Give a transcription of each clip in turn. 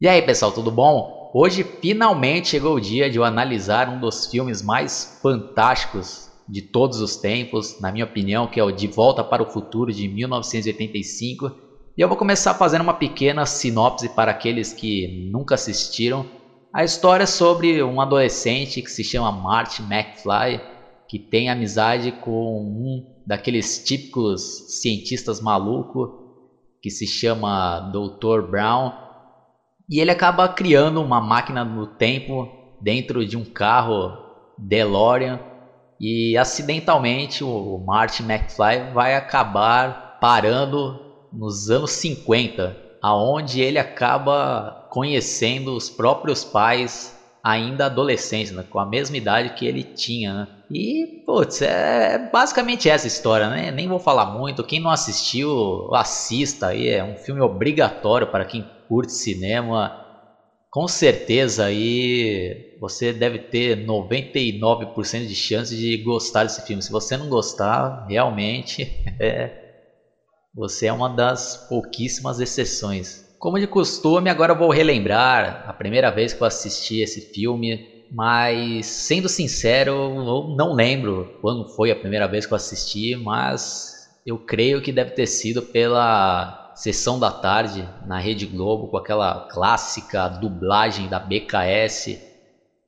E aí pessoal, tudo bom? Hoje finalmente chegou o dia de eu analisar um dos filmes mais fantásticos de todos os tempos, na minha opinião, que é o De Volta para o Futuro de 1985. E eu vou começar fazendo uma pequena sinopse para aqueles que nunca assistiram. A história é sobre um adolescente que se chama Marty McFly, que tem amizade com um daqueles típicos cientistas malucos que se chama Dr. Brown e ele acaba criando uma máquina do tempo dentro de um carro DeLorean e acidentalmente o Martin McFly vai acabar parando nos anos 50, aonde ele acaba conhecendo os próprios pais ainda adolescentes, né, com a mesma idade que ele tinha. Né? E, putz, é basicamente essa história, né? Nem vou falar muito. Quem não assistiu, assista aí. É um filme obrigatório para quem curte cinema, com certeza aí você deve ter 99% de chance de gostar desse filme. Se você não gostar, realmente é, você é uma das pouquíssimas exceções. Como de costume, agora eu vou relembrar a primeira vez que eu assisti esse filme, mas sendo sincero, eu não lembro quando foi a primeira vez que eu assisti, mas eu creio que deve ter sido pela sessão da tarde na Rede Globo com aquela clássica dublagem da BKS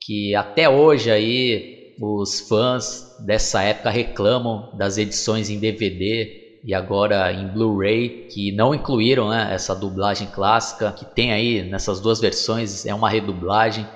que até hoje aí os fãs dessa época reclamam das edições em DVD e agora em Blu-ray que não incluíram né, essa dublagem clássica que tem aí nessas duas versões é uma redublagem.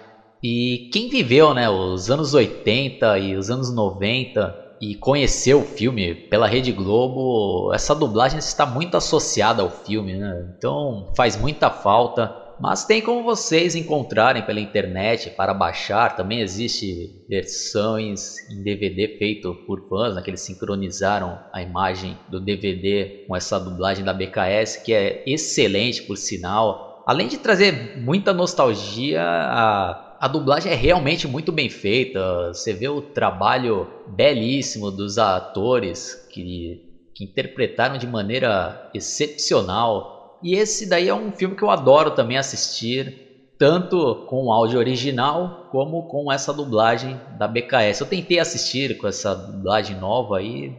E quem viveu né, os anos 80 e os anos 90 e conhecer o filme pela Rede Globo, essa dublagem está muito associada ao filme, né? Então faz muita falta. Mas tem como vocês encontrarem pela internet para baixar. Também existe versões em DVD feito por fãs, né, que eles sincronizaram a imagem do DVD com essa dublagem da BKS, que é excelente por sinal. Além de trazer muita nostalgia, a a dublagem é realmente muito bem feita. Você vê o trabalho belíssimo dos atores que, que interpretaram de maneira excepcional. E esse daí é um filme que eu adoro também assistir, tanto com o áudio original como com essa dublagem da BKS. Eu tentei assistir com essa dublagem nova e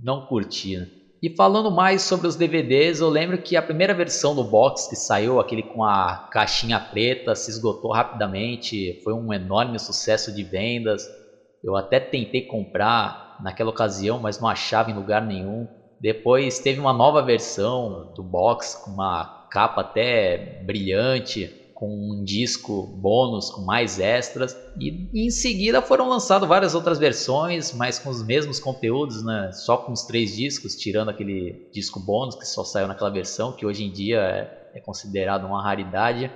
não curti. E falando mais sobre os DVDs, eu lembro que a primeira versão do box que saiu, aquele com a caixinha preta, se esgotou rapidamente, foi um enorme sucesso de vendas. Eu até tentei comprar naquela ocasião, mas não achava em lugar nenhum. Depois teve uma nova versão do box com uma capa até brilhante, com um disco bônus com mais extras e em seguida foram lançadas várias outras versões, mas com os mesmos conteúdos, né? Só com os três discos, tirando aquele disco bônus que só saiu naquela versão, que hoje em dia é, é considerado uma raridade.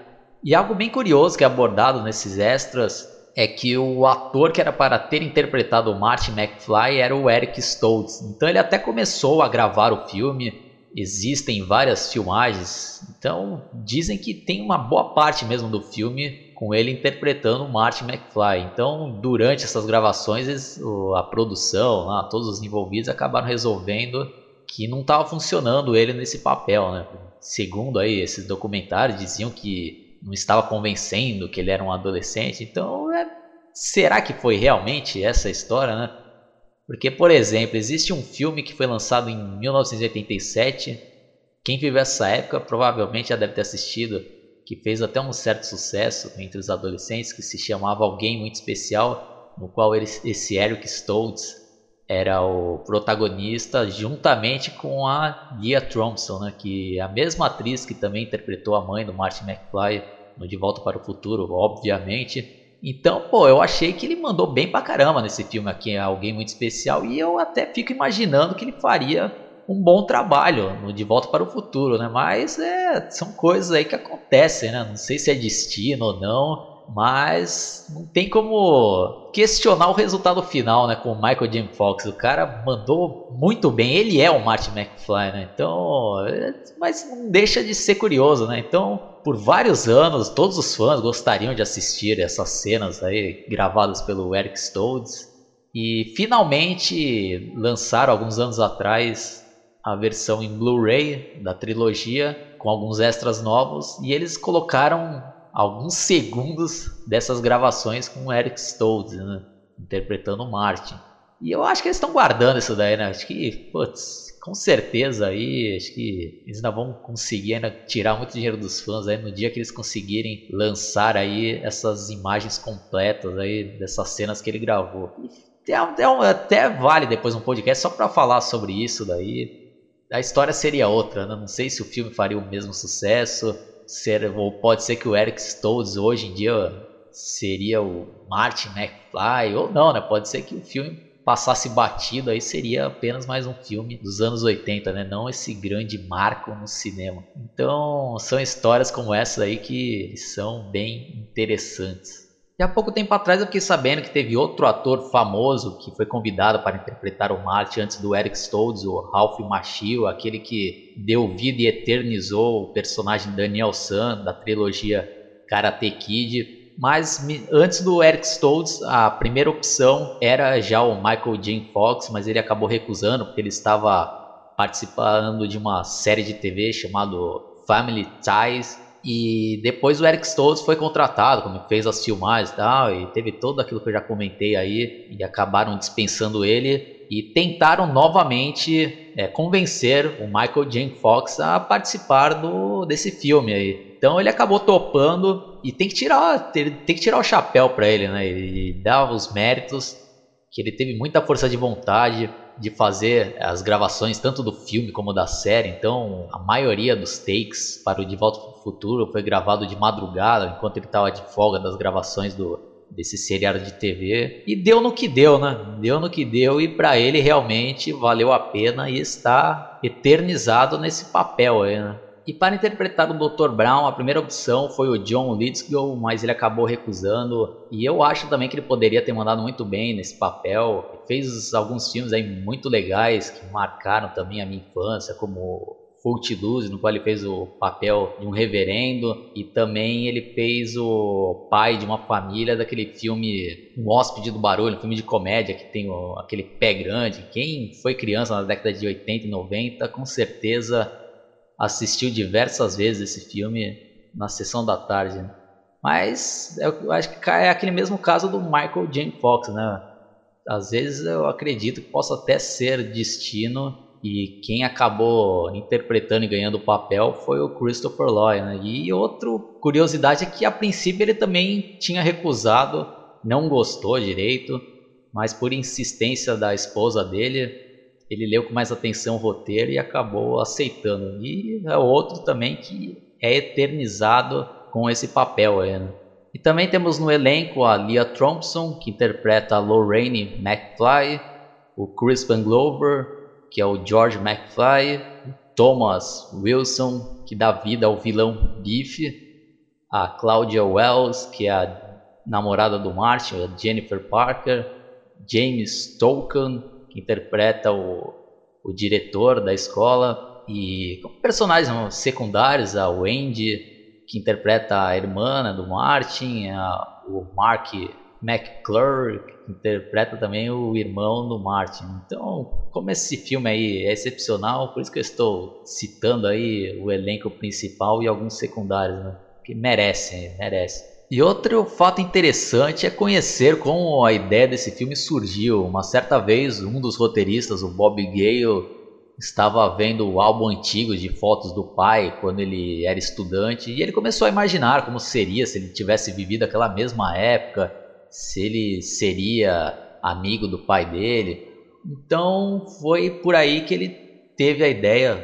E algo bem curioso que é abordado nesses extras é que o ator que era para ter interpretado o Martin McFly era o Eric Stoltz. Então ele até começou a gravar o filme existem várias filmagens, então dizem que tem uma boa parte mesmo do filme com ele interpretando o Martin McFly. Então, durante essas gravações, a produção, todos os envolvidos acabaram resolvendo que não estava funcionando ele nesse papel, né? Segundo aí esses documentários diziam que não estava convencendo que ele era um adolescente. Então, é... será que foi realmente essa história, né? Porque, por exemplo, existe um filme que foi lançado em 1987. Quem viveu essa época provavelmente já deve ter assistido, que fez até um certo sucesso entre os adolescentes, que se chamava Alguém Muito Especial, no qual esse Eric Stoltz era o protagonista, juntamente com a Leah Thompson, né, que é a mesma atriz que também interpretou a mãe do Martin McFly no De Volta para o Futuro, obviamente. Então, pô, eu achei que ele mandou bem pra caramba nesse filme aqui, é alguém muito especial, e eu até fico imaginando que ele faria um bom trabalho no De Volta para o Futuro, né? Mas é, são coisas aí que acontecem, né? Não sei se é destino ou não, mas não tem como questionar o resultado final, né? Com o Michael J. Fox. O cara mandou muito bem. Ele é o Martin McFly, né? Então, é, mas não deixa de ser curioso, né? Então, por vários anos, todos os fãs gostariam de assistir essas cenas aí gravadas pelo Eric Stoltz. E finalmente lançaram alguns anos atrás a versão em Blu-ray da trilogia com alguns extras novos e eles colocaram alguns segundos dessas gravações com o Eric Stoltz, né? interpretando o Martin. E eu acho que eles estão guardando isso daí, né? Acho que, putz, com certeza aí, acho que eles ainda vão conseguir ainda tirar muito dinheiro dos fãs aí no dia que eles conseguirem lançar aí essas imagens completas aí dessas cenas que ele gravou. Até, até vale depois um podcast só para falar sobre isso daí. A história seria outra, né? Não sei se o filme faria o mesmo sucesso, ser, ou pode ser que o Eric Stoltz hoje em dia seria o Martin McFly, ou não, né? Pode ser que o filme passasse batido, aí seria apenas mais um filme dos anos 80, né? Não esse grande marco no cinema. Então, são histórias como essa aí que são bem interessantes. E há pouco tempo atrás eu fiquei sabendo que teve outro ator famoso que foi convidado para interpretar o Marty antes do Eric Stoltz, o Ralph Macchio, aquele que deu vida e eternizou o personagem Daniel San da trilogia Karate Kid mas antes do Eric Stoltz, a primeira opção era já o Michael J. Fox, mas ele acabou recusando porque ele estava participando de uma série de TV chamado Family Ties. E depois o Eric Stoltz foi contratado, como fez as filmagens e tal, e teve todo aquilo que eu já comentei aí, e acabaram dispensando ele e tentaram novamente é, convencer o Michael J. Fox a participar do, desse filme aí. Então ele acabou topando e tem que tirar, tem, que tirar o chapéu para ele, né? E dar os méritos que ele teve muita força de vontade de fazer as gravações tanto do filme como da série. Então a maioria dos takes para o De Volta para o Futuro foi gravado de madrugada enquanto ele estava de folga das gravações do desse seriado de TV e deu no que deu, né? Deu no que deu e para ele realmente valeu a pena e está eternizado nesse papel aí, né? E para interpretar o Dr. Brown, a primeira opção foi o John Lithgow, mas ele acabou recusando. E eu acho também que ele poderia ter mandado muito bem nesse papel. Fez alguns filmes aí muito legais que marcaram também a minha infância, como Footloose, no qual ele fez o papel de um reverendo, e também ele fez o pai de uma família daquele filme Um Hóspede do Barulho, um filme de comédia que tem o, aquele pé grande. Quem foi criança na década de 80 e 90, com certeza assistiu diversas vezes esse filme na sessão da tarde. Né? Mas eu acho que é aquele mesmo caso do Michael J. Fox, né? Às vezes eu acredito que possa até ser destino e quem acabou interpretando e ganhando o papel foi o Christopher Lloyd. Né? E outra curiosidade é que a princípio ele também tinha recusado, não gostou direito, mas por insistência da esposa dele, ele leu com mais atenção o roteiro e acabou aceitando. E é outro também que é eternizado com esse papel aí. Né? E também temos no elenco a Leah Thompson, que interpreta a Lorraine McFly, o Crispin Glover, que é o George McFly, Thomas Wilson, que dá vida ao vilão Biff, a Claudia Wells, que é a namorada do Martin, a Jennifer Parker, James Tolkien, interpreta o, o diretor da escola, e personagens secundários, a Wendy, que interpreta a irmã do Martin, a, o Mark McClure, que interpreta também o irmão do Martin. Então, como esse filme aí é excepcional, por isso que eu estou citando aí o elenco principal e alguns secundários, né? que merecem, merecem. E outro fato interessante é conhecer como a ideia desse filme surgiu. Uma certa vez, um dos roteiristas, o Bob Gale, estava vendo o álbum antigo de fotos do pai quando ele era estudante e ele começou a imaginar como seria se ele tivesse vivido aquela mesma época se ele seria amigo do pai dele. Então foi por aí que ele teve a ideia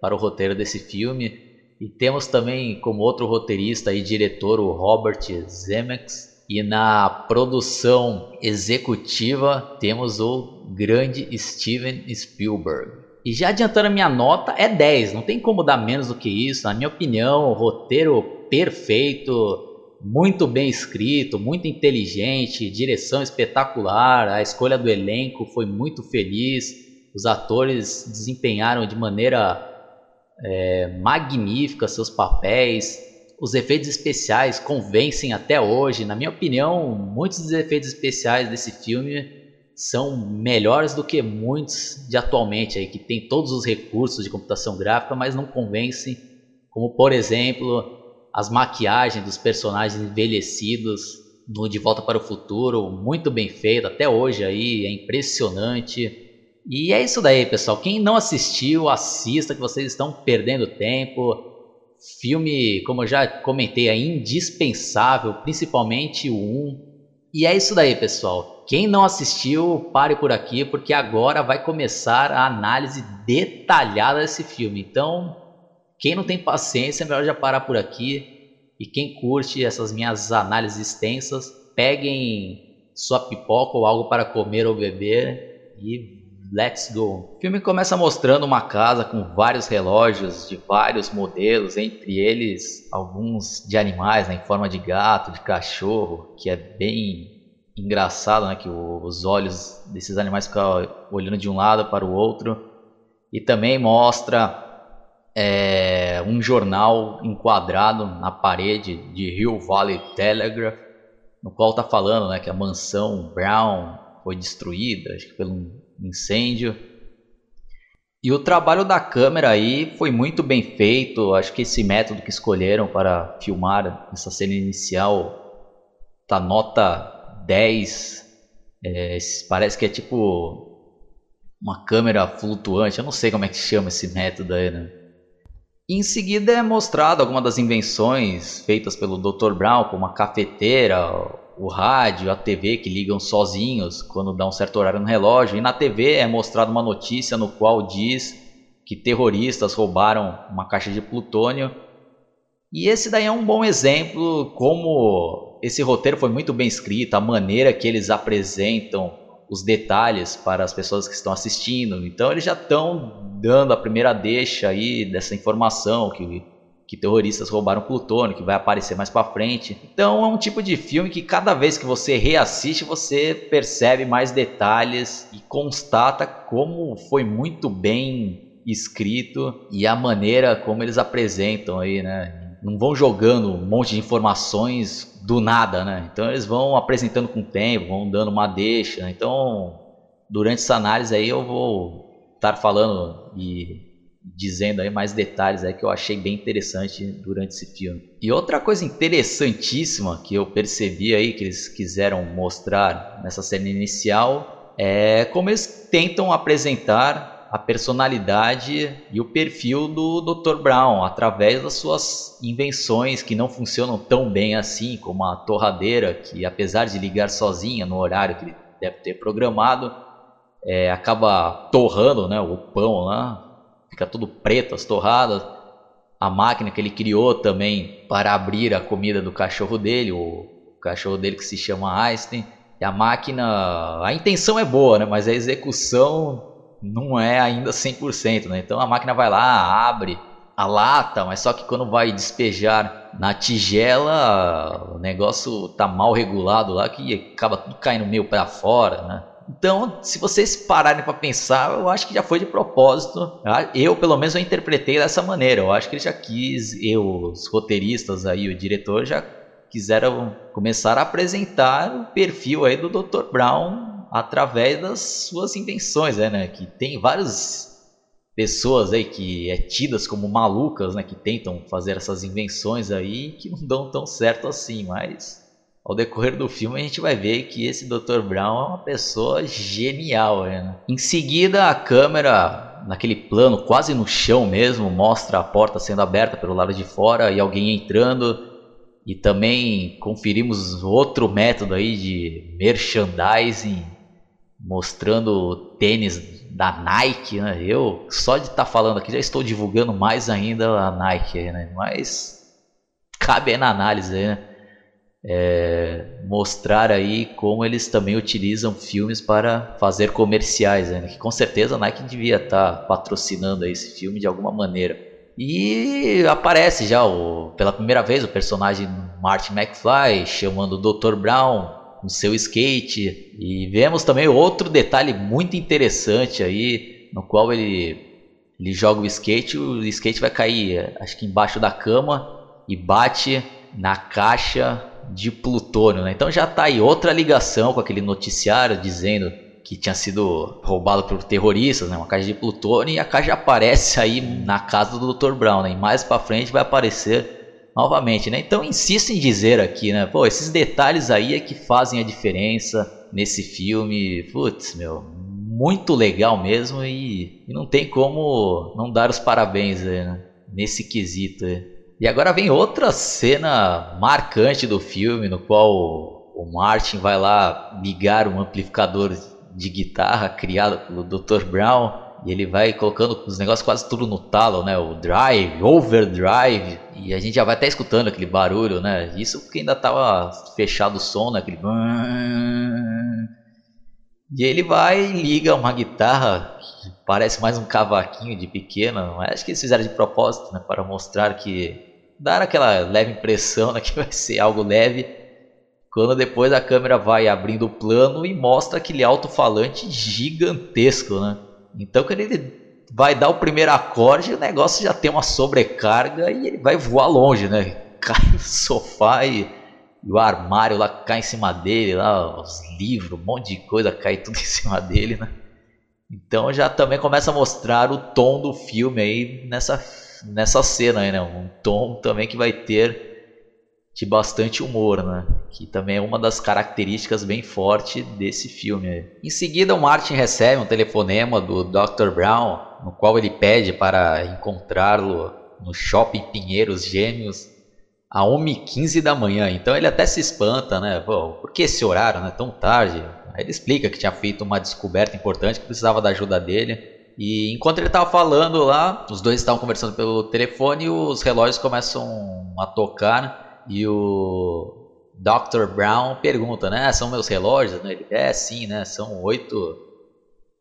para o roteiro desse filme. E temos também como outro roteirista e diretor o Robert Zemeckis. E na produção executiva temos o grande Steven Spielberg. E já adiantando a minha nota, é 10, não tem como dar menos do que isso. Na minha opinião, roteiro perfeito, muito bem escrito, muito inteligente, direção espetacular, a escolha do elenco foi muito feliz, os atores desempenharam de maneira é, magnífica seus papéis, os efeitos especiais convencem até hoje. Na minha opinião, muitos dos efeitos especiais desse filme são melhores do que muitos de atualmente aí que tem todos os recursos de computação gráfica, mas não convencem, como por exemplo as maquiagens dos personagens envelhecidos no De Volta para o Futuro, muito bem feito, até hoje aí, é impressionante. E é isso daí, pessoal. Quem não assistiu, assista que vocês estão perdendo tempo. Filme, como eu já comentei, é indispensável, principalmente o 1. E é isso daí, pessoal. Quem não assistiu, pare por aqui, porque agora vai começar a análise detalhada desse filme. Então, quem não tem paciência, é melhor já parar por aqui. E quem curte essas minhas análises extensas, peguem sua pipoca ou algo para comer ou beber e Let's go. O filme começa mostrando uma casa com vários relógios de vários modelos, entre eles alguns de animais né, em forma de gato, de cachorro, que é bem engraçado, né, que os olhos desses animais ficam olhando de um lado para o outro. E também mostra é, um jornal enquadrado na parede de Hill Valley Telegraph, no qual está falando né, que a mansão Brown foi destruída, acho que pelo incêndio. E o trabalho da câmera aí foi muito bem feito. Acho que esse método que escolheram para filmar essa cena inicial tá nota 10. É, parece que é tipo uma câmera flutuante. Eu não sei como é que chama esse método aí, né? Em seguida é mostrado algumas das invenções feitas pelo Dr. Brown, como a cafeteira, o rádio, a TV que ligam sozinhos quando dá um certo horário no relógio. E na TV é mostrada uma notícia no qual diz que terroristas roubaram uma caixa de plutônio. E esse daí é um bom exemplo como esse roteiro foi muito bem escrito, a maneira que eles apresentam os detalhes para as pessoas que estão assistindo. Então eles já estão dando a primeira deixa aí dessa informação que que terroristas roubaram plutônio, que vai aparecer mais para frente. Então é um tipo de filme que cada vez que você reassiste, você percebe mais detalhes e constata como foi muito bem escrito e a maneira como eles apresentam aí, né? Não vão jogando um monte de informações do nada, né? Então eles vão apresentando com o tempo, vão dando uma deixa. Então, durante essa análise aí eu vou estar falando e dizendo aí mais detalhes aí que eu achei bem interessante durante esse filme. E outra coisa interessantíssima que eu percebi aí que eles quiseram mostrar nessa cena inicial é como eles tentam apresentar a personalidade e o perfil do Dr. Brown através das suas invenções que não funcionam tão bem assim, como a torradeira, que apesar de ligar sozinha no horário que ele deve ter programado, é, acaba torrando né, o pão lá fica tudo preto, as torradas. A máquina que ele criou também para abrir a comida do cachorro dele, o cachorro dele que se chama Einstein. E a máquina, a intenção é boa, né? mas a execução não é ainda 100%. Né? Então a máquina vai lá, abre a lata, mas só que quando vai despejar na tigela, o negócio tá mal regulado lá que acaba tudo caindo meio para fora, né? Então, se vocês pararem para pensar, eu acho que já foi de propósito. Eu, pelo menos, eu interpretei dessa maneira. Eu acho que ele já quis, eu, os roteiristas aí, o diretor já quiseram começar a apresentar o perfil aí do Dr. Brown através das suas invenções, né, né? Que tem várias pessoas aí que é tidas como malucas, né, que tentam fazer essas invenções aí que não dão tão certo assim, mas ao decorrer do filme a gente vai ver que esse Dr. Brown é uma pessoa genial. Né? Em seguida, a câmera, naquele plano quase no chão mesmo, mostra a porta sendo aberta pelo lado de fora e alguém entrando. E também conferimos outro método aí de merchandising, mostrando tênis da Nike. Né? Eu, só de estar tá falando aqui, já estou divulgando mais ainda a Nike, né? mas cabe na análise, né? É, mostrar aí como eles também utilizam filmes para fazer comerciais, né? que com certeza a Nike devia estar tá patrocinando esse filme de alguma maneira. E aparece já o, pela primeira vez o personagem Martin McFly chamando o Dr. Brown no seu skate e vemos também outro detalhe muito interessante aí no qual ele ele joga o skate, o skate vai cair acho que embaixo da cama e bate na caixa de plutônio, né? Então já tá aí outra ligação com aquele noticiário dizendo que tinha sido roubado por terroristas, né? Uma caixa de plutônio e a caixa aparece aí na casa do Dr. Brown, né? E mais para frente vai aparecer novamente, né? Então insisto em dizer aqui, né? Pô, esses detalhes aí é que fazem a diferença nesse filme. Putz, meu, muito legal mesmo e, e não tem como não dar os parabéns né? nesse quesito. E agora vem outra cena marcante do filme, no qual o Martin vai lá ligar um amplificador de guitarra criado pelo Dr. Brown e ele vai colocando os negócios quase tudo no talo, né? O drive, overdrive, e a gente já vai até escutando aquele barulho, né? Isso porque ainda tava fechado o som, né? Aquele... E ele vai e liga uma guitarra que parece mais um cavaquinho de pequena, acho que eles fizeram de propósito, né? Para mostrar que... Dar aquela leve impressão né, que vai ser algo leve, quando depois a câmera vai abrindo o plano e mostra aquele alto-falante gigantesco, né? Então quando ele vai dar o primeiro acorde, o negócio já tem uma sobrecarga e ele vai voar longe, né? Cai no sofá e, e o armário lá cai em cima dele, lá os livros, um monte de coisa cai tudo em cima dele, né? Então já também começa a mostrar o tom do filme aí nessa, nessa cena aí, né? Um tom também que vai ter de bastante humor, né? Que também é uma das características bem fortes desse filme. Em seguida, o Martin recebe um telefonema do Dr. Brown, no qual ele pede para encontrá-lo no Shopping Pinheiros Gêmeos a 1h15 da manhã. Então ele até se espanta, né? Pô, por que esse horário, né? Tão tarde? Aí ele explica que tinha feito uma descoberta importante que precisava da ajuda dele. E enquanto ele estava falando lá, os dois estavam conversando pelo telefone e os relógios começam a tocar e o Dr. Brown pergunta, né? Ah, são meus relógios? Ele, é, sim, né? São oito,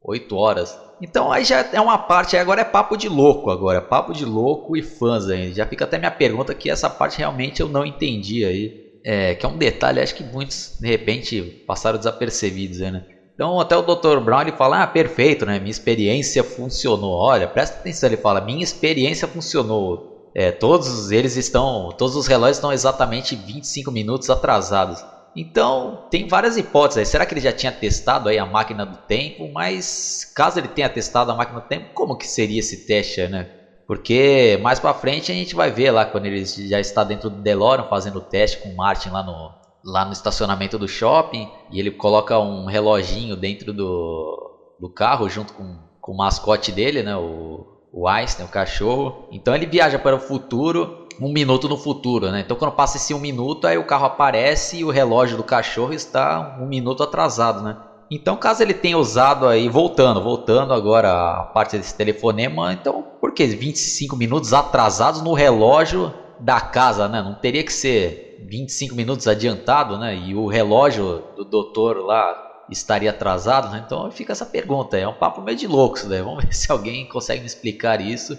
oito horas. Então aí já é uma parte, agora é papo de louco agora, papo de louco e fãs aí. Já fica até minha pergunta que essa parte realmente eu não entendi aí. É, que é um detalhe, acho que muitos de repente passaram desapercebidos né? Então até o Dr. Brown ele fala, ah, perfeito, né? Minha experiência funcionou. Olha, presta atenção, ele fala, minha experiência funcionou. É, todos eles estão, todos os relógios estão exatamente 25 minutos atrasados. Então, tem várias hipóteses. Será que ele já tinha testado aí a máquina do tempo? Mas caso ele tenha testado a máquina do tempo, como que seria esse teste, né? Porque mais para frente a gente vai ver lá quando ele já está dentro do DeLorean fazendo o teste com o Martin lá no, lá no estacionamento do shopping e ele coloca um reloginho dentro do, do carro junto com, com o mascote dele, né? O, o Einstein, o cachorro. Então ele viaja para o futuro, um minuto no futuro, né? Então quando passa esse um minuto, aí o carro aparece e o relógio do cachorro está um minuto atrasado, né? Então caso ele tenha usado aí, voltando, voltando agora a parte desse telefonema, então por que 25 minutos atrasados no relógio da casa, né? Não teria que ser 25 minutos adiantado, né? E o relógio do doutor lá estaria atrasado, né? Então fica essa pergunta, é um papo meio de loucos, né? Vamos ver se alguém consegue me explicar isso.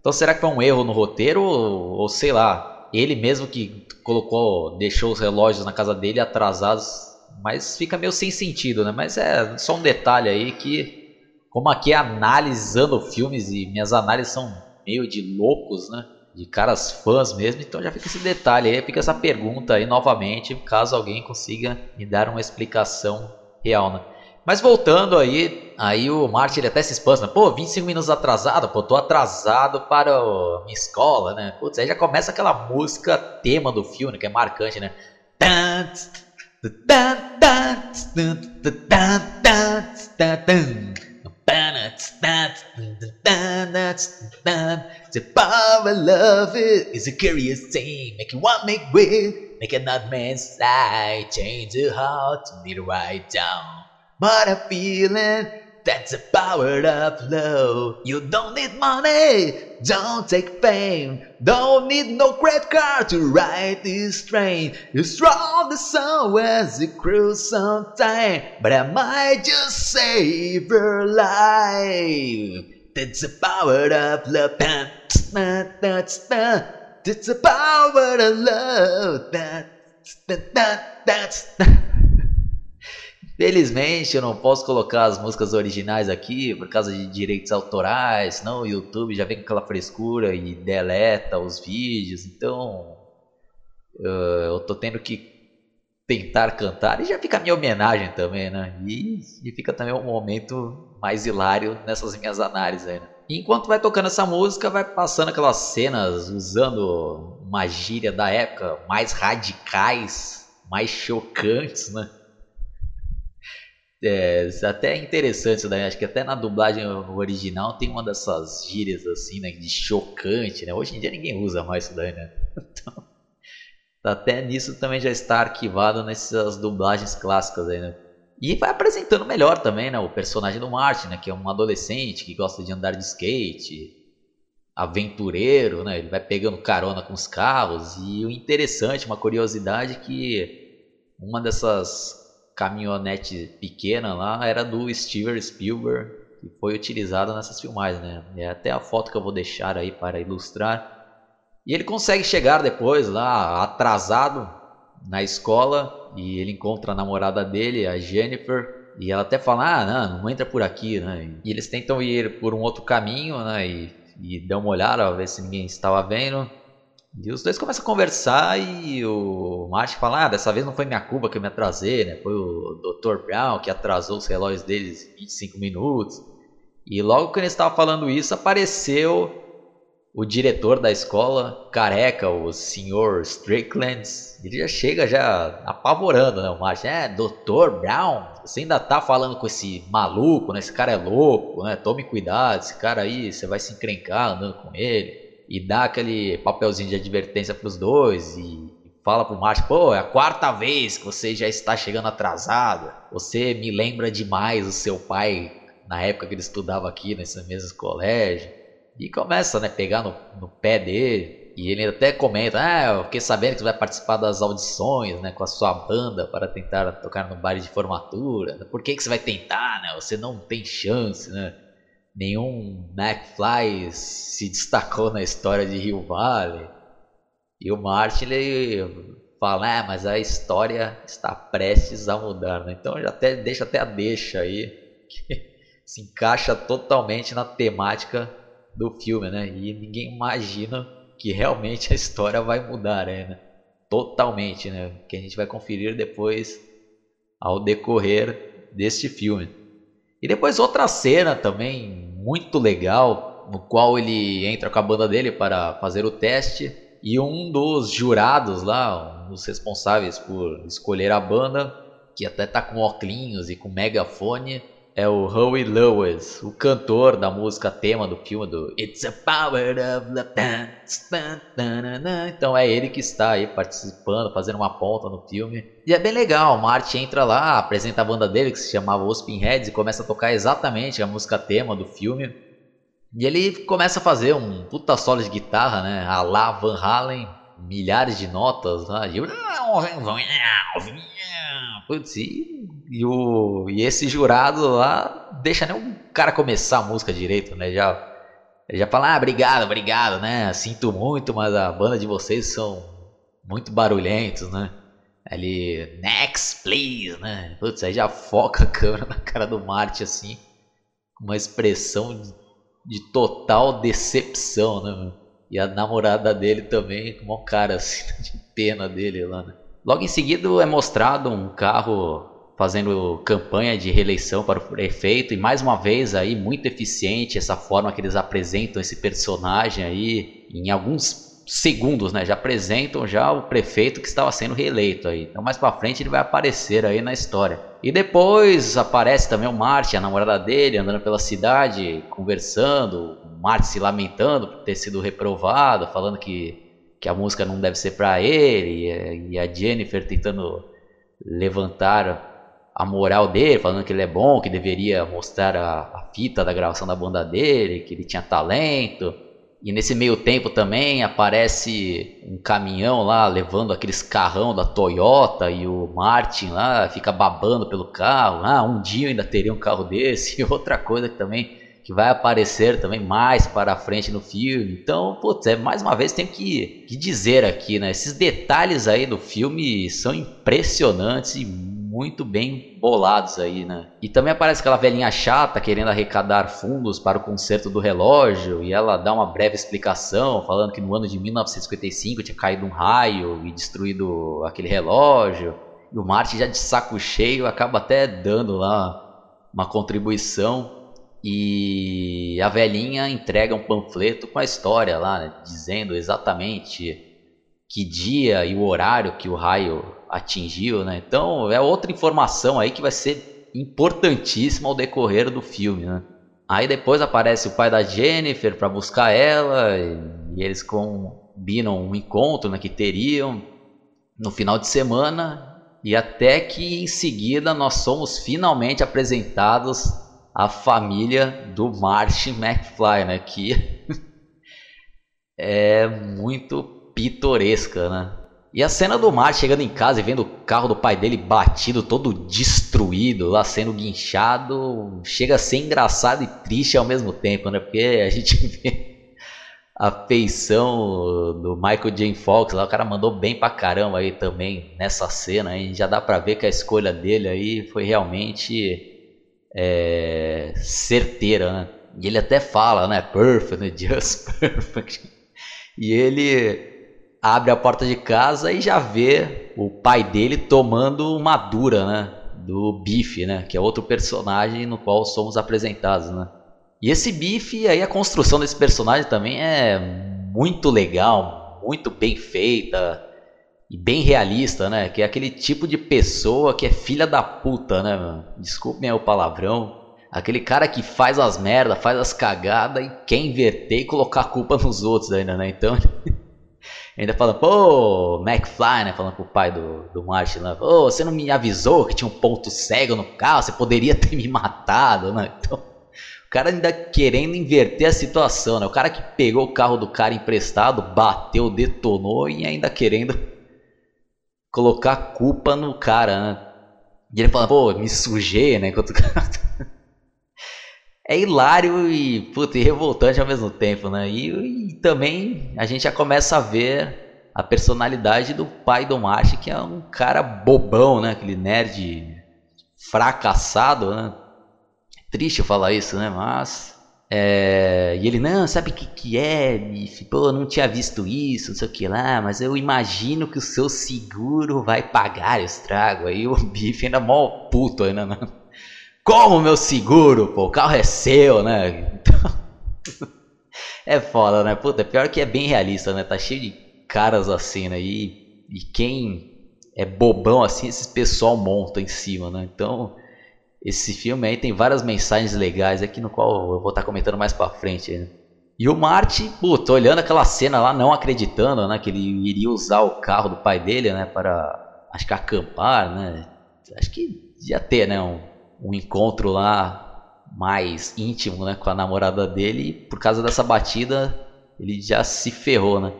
Então será que foi um erro no roteiro ou, ou sei lá, ele mesmo que colocou, deixou os relógios na casa dele atrasados, mas fica meio sem sentido, né? Mas é só um detalhe aí que como aqui é analisando filmes e minhas análises são meio de loucos, né? De caras fãs mesmo, então já fica esse detalhe aí, fica essa pergunta aí novamente, caso alguém consiga me dar uma explicação real, né? Mas voltando aí, aí o Martin ele até se espanta, né? pô, 25 minutos atrasado, pô, tô atrasado para a minha escola, né? Putz, aí já começa aquela música tema do filme, que é marcante, né? The power of love is a curious thing, make you want make way. Make another man's side, change the heart need to right down. But I'm feeling that's the power of love. You don't need money, don't take fame, don't need no credit card to ride this train. You stroll the sun as you cruise sometime, but I might just save your life. That's the power of love. It's a power of love. That's That, that, that's, Felizmente eu não posso colocar as músicas originais aqui por causa de direitos autorais, senão o YouTube já vem com aquela frescura e deleta os vídeos, então eu tô tendo que tentar cantar e já fica a minha homenagem também, né? E, e fica também um momento mais hilário nessas minhas análises aí, né? enquanto vai tocando essa música, vai passando aquelas cenas usando uma gíria da época mais radicais, mais chocantes, né? É, até interessante né? Acho que até na dublagem original tem uma dessas gírias assim, né? De chocante, né? Hoje em dia ninguém usa mais isso daí, né? Então, até nisso também já está arquivado nessas dublagens clássicas aí, né? E vai apresentando melhor também, né? O personagem do Martin, né? Que é um adolescente que gosta de andar de skate, aventureiro, né? Ele vai pegando carona com os carros. E o interessante, uma curiosidade, que uma dessas caminhonete pequena lá era do Steven Spielberg que foi utilizada nessas filmagens, né? É até a foto que eu vou deixar aí para ilustrar. E ele consegue chegar depois lá atrasado na escola e ele encontra a namorada dele, a Jennifer, e ela até fala: "Ah, não, não entra por aqui", né? E eles tentam ir por um outro caminho, né? E, e dão uma olhada, ver se ninguém estava vendo. E os dois começam a conversar e o Martin fala: Ah, dessa vez não foi minha culpa que eu me atrasei, né? Foi o Dr. Brown que atrasou os relógios deles 25 minutos. E logo que ele estava falando isso, apareceu o diretor da escola, careca, o Sr. Strickland. Ele já chega já apavorando, né? O Martin: É, Dr. Brown, você ainda tá falando com esse maluco, né? Esse cara é louco, né? Tome cuidado, esse cara aí, você vai se encrencar andando com ele e dá aquele papelzinho de advertência para os dois e fala pro Márcio, pô, é a quarta vez que você já está chegando atrasado. Você me lembra demais o seu pai na época que ele estudava aqui nesse mesmo colégio. E começa, né, pegar no, no pé dele. E ele até comenta, ah, eu fiquei sabendo que você vai participar das audições, né, com a sua banda para tentar tocar no baile de formatura. Por que, que você vai tentar, né? Você não tem chance, né? Nenhum McFly se destacou na história de Rio Valley. E o Martin ele fala, ah, mas a história está prestes a mudar, né? Então já até deixa até a deixa aí que se encaixa totalmente na temática do filme, né? E ninguém imagina que realmente a história vai mudar, né? Totalmente, né? Que a gente vai conferir depois ao decorrer deste filme. E depois outra cena também muito legal, no qual ele entra com a banda dele para fazer o teste e um dos jurados lá, um dos responsáveis por escolher a banda, que até tá com óculos e com megafone, é o Howie Lewis, o cantor da música tema do filme do It's a Power of the Dance. Então é ele que está aí participando, fazendo uma ponta no filme. E é bem legal, o Marty entra lá, apresenta a banda dele que se chamava Os Pinheads e começa a tocar exatamente a música tema do filme. E ele começa a fazer um puta solo de guitarra, né? A lá Van Halen, milhares de notas lá. E... Putz, e e, o, e esse jurado lá deixa nem o cara começar a música direito, né? Já, já fala, ah, obrigado, obrigado, né? Sinto muito, mas a banda de vocês são muito barulhentos, né? Ali, next, please, né? Putz, aí já foca a câmera na cara do Marte assim, com uma expressão de, de total decepção, né? E a namorada dele também, com uma cara assim, de pena dele lá, né? Logo em seguida é mostrado um carro fazendo campanha de reeleição para o prefeito e mais uma vez aí muito eficiente essa forma que eles apresentam esse personagem aí em alguns segundos, né? Já apresentam já o prefeito que estava sendo reeleito aí. Então mais para frente ele vai aparecer aí na história. E depois aparece também o Marty, a namorada dele, andando pela cidade, conversando, o Marty se lamentando por ter sido reprovado, falando que que a música não deve ser para ele, e a Jennifer tentando levantar a moral dele, falando que ele é bom, que deveria mostrar a, a, fita da gravação da banda dele, que ele tinha talento. E nesse meio tempo também aparece um caminhão lá levando aqueles carrão da Toyota e o Martin lá fica babando pelo carro. Ah, um dia eu ainda teria um carro desse. E outra coisa que também que vai aparecer também mais para frente no filme. Então, putz, é, mais uma vez tem que, que dizer aqui, né? Esses detalhes aí do filme são impressionantes e muito bem bolados aí, né? E também aparece aquela velhinha chata querendo arrecadar fundos para o conserto do relógio e ela dá uma breve explicação falando que no ano de 1955 tinha caído um raio e destruído aquele relógio. E o Marty já de saco cheio acaba até dando lá uma contribuição E a velhinha entrega um panfleto com a história lá, né, dizendo exatamente que dia e o horário que o raio atingiu, né? Então é outra informação aí que vai ser importantíssima ao decorrer do filme, né? Aí depois aparece o pai da Jennifer para buscar ela e eles combinam um encontro né, que teriam no final de semana e até que em seguida nós somos finalmente apresentados à família do Martin McFly, né? Que é muito pitoresca, né? E a cena do Mar chegando em casa e vendo o carro do pai dele batido, todo destruído, lá sendo guinchado, chega a ser engraçado e triste ao mesmo tempo, né? Porque a gente vê a feição do Michael J. Fox lá, o cara mandou bem pra caramba aí também nessa cena, aí já dá pra ver que a escolha dele aí foi realmente é, certeira, né? E ele até fala, né? Perfect, né? just perfect. E ele abre a porta de casa e já vê o pai dele tomando uma dura, né? Do Bife, né? Que é outro personagem no qual somos apresentados, né? E esse Bife, aí a construção desse personagem também é muito legal, muito bem feita e bem realista, né? Que é aquele tipo de pessoa que é filha da puta, né? Desculpem o palavrão. Aquele cara que faz as merdas, faz as cagadas e quer inverter e colocar a culpa nos outros ainda, né? Então Ainda fala, pô, McFly, né? Falando pro pai do, do Martin lá, pô, você não me avisou que tinha um ponto cego no carro, você poderia ter me matado, né? Então, o cara ainda querendo inverter a situação, né? O cara que pegou o carro do cara emprestado, bateu, detonou e ainda querendo colocar culpa no cara, né? E ele fala, pô, me sujei, né? Enquanto o cara é hilário e, puta, e revoltante ao mesmo tempo, né? E, e, também a gente já começa a ver a personalidade do pai do Marty, que é um cara bobão, né? Aquele nerd fracassado, né? Triste falar isso, né? Mas. É... E ele, não, sabe o que, que é, bife? Pô, não tinha visto isso, não sei o que lá, mas eu imagino que o seu seguro vai pagar o estrago. Aí o bife ainda mó puto ainda, né? Como meu seguro, pô? O carro é seu, né? Então, é foda, né? Puta, pior que é bem realista, né? Tá cheio de caras assim, né? E, e quem é bobão assim, esses pessoal monta em cima, né? Então, esse filme aí tem várias mensagens legais aqui no qual eu vou estar tá comentando mais pra frente. Né? E o Marty, puta, olhando aquela cena lá, não acreditando, né? Que ele iria usar o carro do pai dele, né? Para, acho que acampar, né? Acho que ia ter, né? Um, um encontro lá mais íntimo né, com a namorada dele. E por causa dessa batida, ele já se ferrou, né?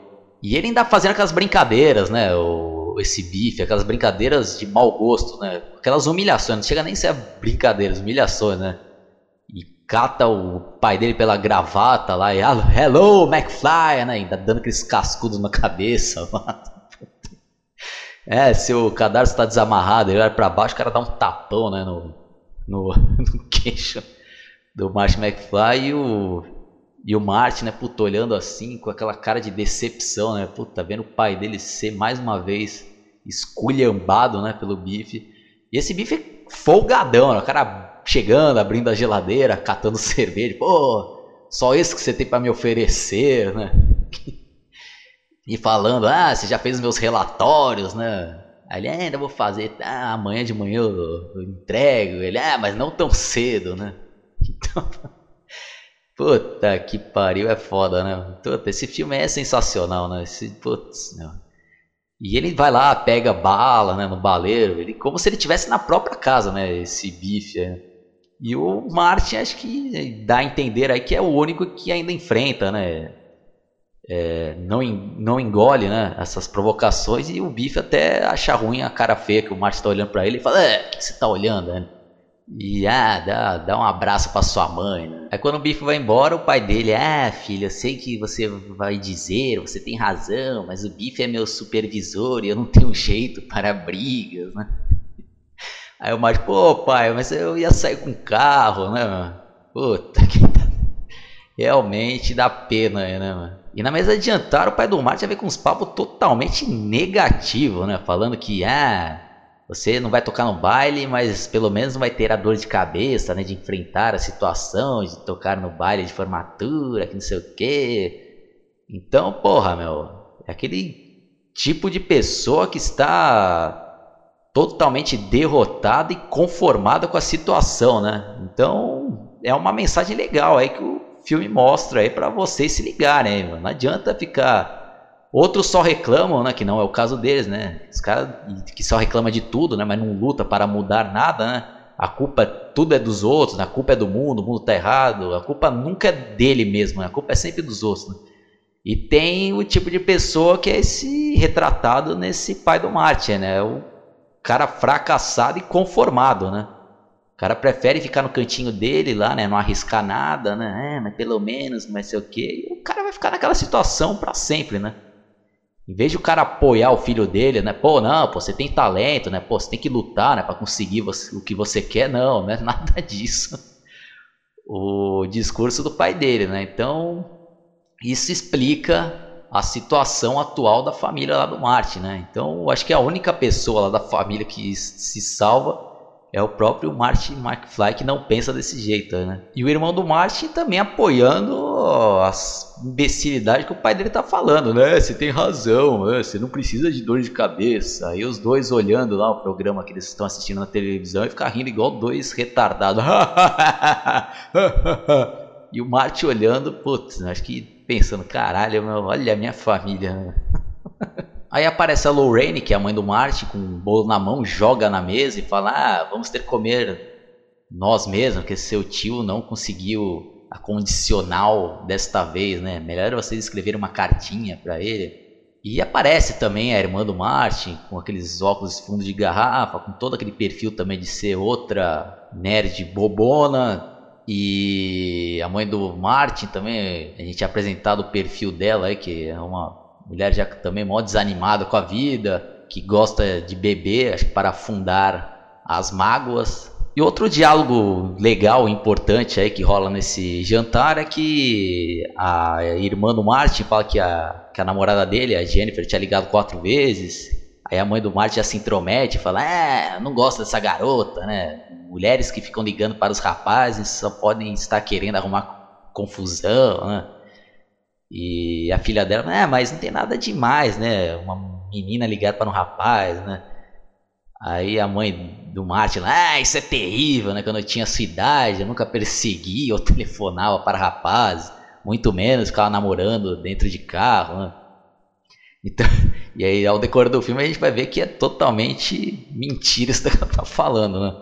E ele ainda fazendo aquelas brincadeiras, né? O, esse bife, aquelas brincadeiras de mau gosto, né? Aquelas humilhações, não chega nem a ser brincadeiras, humilhações, né? E cata o pai dele pela gravata lá e Hello, McFly, né? Ainda dando aqueles cascudos na cabeça. É, se o cadarço está desamarrado, ele olha para baixo, o cara dá um tapão, né? No, no, no queixo do Martin McFly e o, e o Martin, né, puto, olhando assim, com aquela cara de decepção, né, puta, vendo o pai dele ser mais uma vez esculhambado, né, pelo bife. E esse bife folgadão, né, o cara chegando, abrindo a geladeira, catando cerveja, pô, só isso que você tem para me oferecer, né? E falando, ah, você já fez os meus relatórios, né? Aí ele, é, ainda vou fazer, ah, amanhã de manhã eu, eu entrego. Ele, ah, mas não tão cedo, né? Então, puta que pariu, é foda, né? Puta, esse filme é sensacional, né? Esse, putz, meu. E ele vai lá, pega bala, né, no baleiro, ele como se ele tivesse na própria casa, né, esse bife. Né? E o Martin acho que dá a entender aí que é o único que ainda enfrenta, né, é, não, não engole né, essas provocações e o Bife até acha ruim a cara feia que o Márcio está olhando para ele e fala: É, o que você está olhando? Né? E ah, dá, dá um abraço para sua mãe. Né? Aí quando o Bife vai embora, o pai dele: Ah, filho, eu sei que você vai dizer, você tem razão, mas o Bife é meu supervisor e eu não tenho jeito para brigas. Né? Aí o Márcio: Pô, pai, mas eu ia sair com carro, né? Puta que. Realmente dá pena, né, mano? E na mesa de jantar, o pai do Marte já veio com uns papos totalmente negativos, né? Falando que, ah, Você não vai tocar no baile, mas pelo menos não vai ter a dor de cabeça, né? De enfrentar a situação, de tocar no baile de formatura, que não sei o quê. Então, porra, meu, é aquele tipo de pessoa que está totalmente derrotada e conformada com a situação, né? Então, é uma mensagem legal aí que o filme mostra aí para vocês se ligarem, Não adianta ficar Outros só reclamam, né? Que não é o caso deles, né? Os caras que só reclamam de tudo, né? Mas não luta para mudar nada, né? A culpa tudo é dos outros, né? a culpa é do mundo, o mundo tá errado. A culpa nunca é dele mesmo, né? a culpa é sempre dos outros. Né? E tem o tipo de pessoa que é esse retratado nesse pai do Martin, né? O cara fracassado e conformado, né? O cara prefere ficar no cantinho dele lá, né? Não arriscar nada, né? É, mas pelo menos, não ser o quê. E o cara vai ficar naquela situação para sempre, né? Em vez de o cara apoiar o filho dele, né? Pô, não, pô, você tem talento, né? Pô, você tem que lutar, né? Para conseguir você, o que você quer. Não, não é nada disso. O discurso do pai dele, né? Então, isso explica a situação atual da família lá do Marte, né? Então, acho que a única pessoa lá da família que se salva é o próprio Martin McFly que não pensa desse jeito, né? E o irmão do Martin também apoiando as imbecilidades que o pai dele tá falando, né? Você tem razão, né? você não precisa de dor de cabeça. Aí os dois olhando lá o programa que eles estão assistindo na televisão e ficar rindo igual dois retardados. e o Martin olhando, putz, acho que pensando, caralho, meu, olha a minha família. Né? Aí aparece a Lorraine, que é a mãe do Martin, com um bolo na mão, joga na mesa e fala: Ah, vamos ter que comer nós mesmos, porque seu tio não conseguiu a condicional desta vez, né? Melhor vocês escreverem uma cartinha para ele. E aparece também a irmã do Martin, com aqueles óculos de fundo de garrafa, com todo aquele perfil também de ser outra nerd bobona. E a mãe do Martin também, a gente é apresentado o perfil dela aí, que é uma mulher já também mó desanimada com a vida, que gosta de beber, acho que para afundar as mágoas. E outro diálogo legal, importante aí que rola nesse jantar é que a irmã do Martin fala que a, que a namorada dele, a Jennifer, tinha ligado quatro vezes. Aí a mãe do Martin já se intromete e fala: É, não gosto dessa garota, né? Mulheres que ficam ligando para os rapazes só podem estar querendo arrumar confusão, né? E a filha dela, é, mas não tem nada demais, né? Uma menina ligada para um rapaz, né? Aí a mãe do Martin, ah, isso é terrível, né? Quando eu tinha sua idade, eu nunca perseguia ou telefonava para rapazes, muito menos ficava namorando dentro de carro, né? Então, e aí ao decorrer do filme a gente vai ver que é totalmente mentira isso que ela tá falando, né?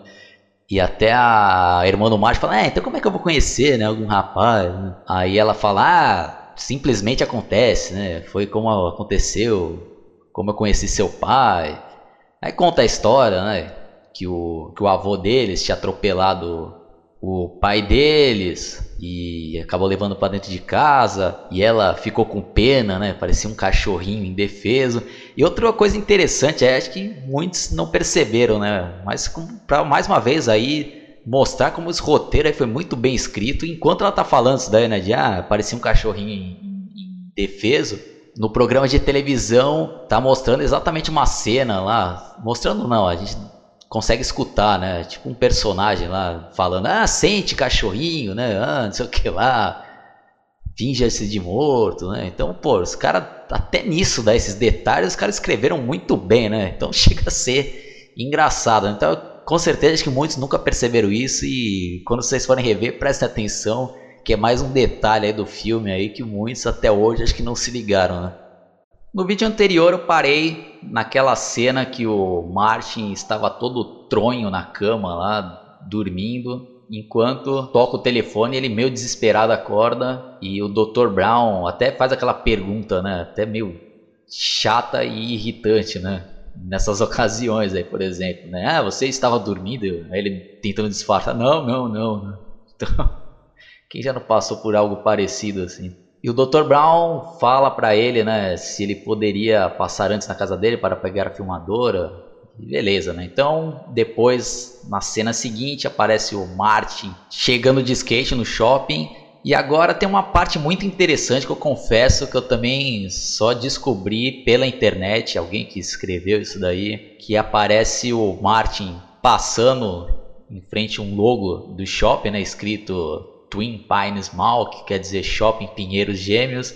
E até a irmã do Martin fala, é, então como é que eu vou conhecer, né, algum rapaz? Aí ela fala, ah, simplesmente acontece, né? Foi como aconteceu, como eu conheci seu pai. Aí conta a história, né? Que o, que o avô deles tinha atropelado o pai deles e acabou levando para dentro de casa e ela ficou com pena, né? Parecia um cachorrinho indefeso. E outra coisa interessante, é, acho que muitos não perceberam, né? Mas para mais uma vez aí mostrar como esse roteiro aí foi muito bem escrito. Enquanto ela tá falando isso daí, né? De ah, parecia um cachorrinho indefeso. No programa de televisão tá mostrando exatamente uma cena lá. Mostrando não, a gente consegue escutar, né? Tipo um personagem lá falando, ah, sente cachorrinho, né? Ah, não sei o que lá. Finja-se de morto, né? Então, pô, os caras, até nisso, né, esses detalhes, os caras escreveram muito bem, né? Então chega a ser engraçado. Então com certeza que muitos nunca perceberam isso e quando vocês forem rever, prestem atenção que é mais um detalhe aí do filme aí que muitos até hoje acho que não se ligaram, né? No vídeo anterior eu parei naquela cena que o Martin estava todo tronho na cama lá, dormindo, enquanto toca o telefone, ele meio desesperado acorda e o Dr. Brown até faz aquela pergunta, né? Até meio chata e irritante, né? Nessas ocasiões aí, por exemplo, né? Ah, você estava dormindo? Aí ele tentando disfarçar. Não, não, não. Então, quem já não passou por algo parecido assim? E o Dr. Brown fala para ele, né, se ele poderia passar antes na casa dele para pegar a filmadora. beleza, né? Então, depois, na cena seguinte, aparece o Martin chegando de skate no shopping E agora tem uma parte muito interessante que eu confesso que eu também só descobri pela internet, alguém que escreveu isso daí, que aparece o Martin passando em frente a um logo do shopping, né, escrito Twin Pines Mall, que quer dizer Shopping Pinheiros Gêmeos.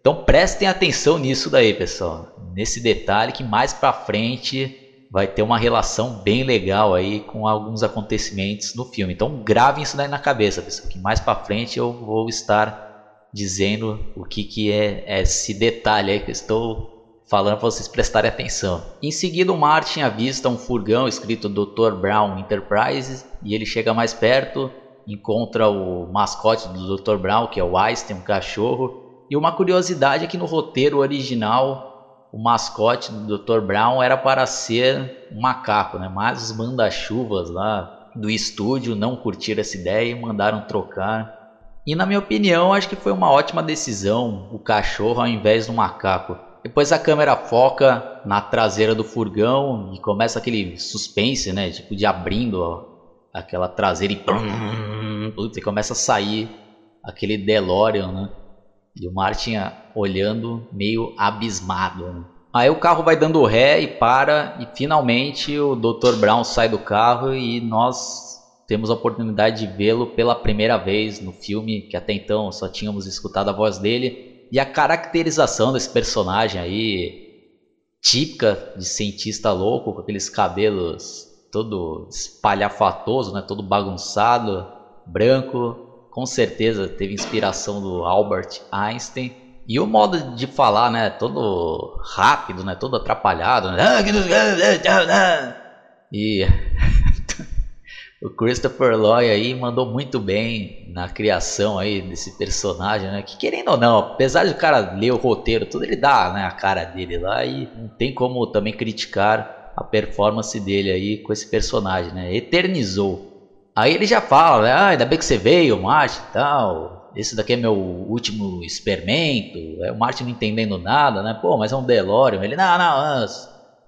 Então prestem atenção nisso daí, pessoal. Nesse detalhe que mais para frente vai ter uma relação bem legal aí com alguns acontecimentos no filme. Então gravem isso daí na cabeça, pessoal, que mais para frente eu vou estar dizendo o que, que é esse detalhe aí que eu estou falando para vocês prestarem atenção. Em seguida, o Martin avista um furgão escrito Dr. Brown Enterprises e ele chega mais perto, encontra o mascote do Dr. Brown, que é o Einstein, um cachorro. E uma curiosidade é que no roteiro original o mascote do Dr. Brown era para ser um macaco, né? Mas os manda-chuvas lá do estúdio não curtiram essa ideia e mandaram trocar. E na minha opinião, acho que foi uma ótima decisão o cachorro ao invés do macaco. Depois a câmera foca na traseira do furgão e começa aquele suspense, né? Tipo de abrindo ó, aquela traseira e, e começa a sair aquele DeLorean, né? E o Martin olhando meio abismado. Né? Aí o carro vai dando ré e para, e finalmente o Dr. Brown sai do carro e nós temos a oportunidade de vê-lo pela primeira vez no filme, que até então só tínhamos escutado a voz dele. E a caracterização desse personagem aí, típica de cientista louco, com aqueles cabelos todo espalhafatoso, né, todo bagunçado, branco, com certeza teve inspiração do Albert Einstein. E o modo de falar, né, todo rápido, né, todo atrapalhado, né? E o Christopher Lloyd aí mandou muito bem na criação aí desse personagem, né? Que querendo ou não, apesar de o cara ler o roteiro, tudo ele dá, né, a cara dele lá e não tem como também criticar a performance dele aí com esse personagem, né? Eternizou Aí ele já fala, né? Ah, ainda bem que você veio, Martin e tal. Esse daqui é meu último experimento. É o Martin não entendendo nada, né? Pô, mas é um DeLorean. Ele, não, não,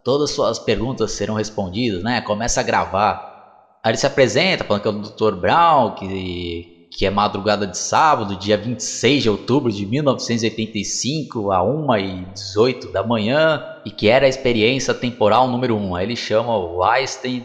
todas as suas perguntas serão respondidas, né? Começa a gravar. Aí ele se apresenta, falando que é o Dr. Brown, que, que é madrugada de sábado, dia 26 de outubro de 1985, a 1h18 da manhã, e que era a experiência temporal número 1. Aí ele chama o Einstein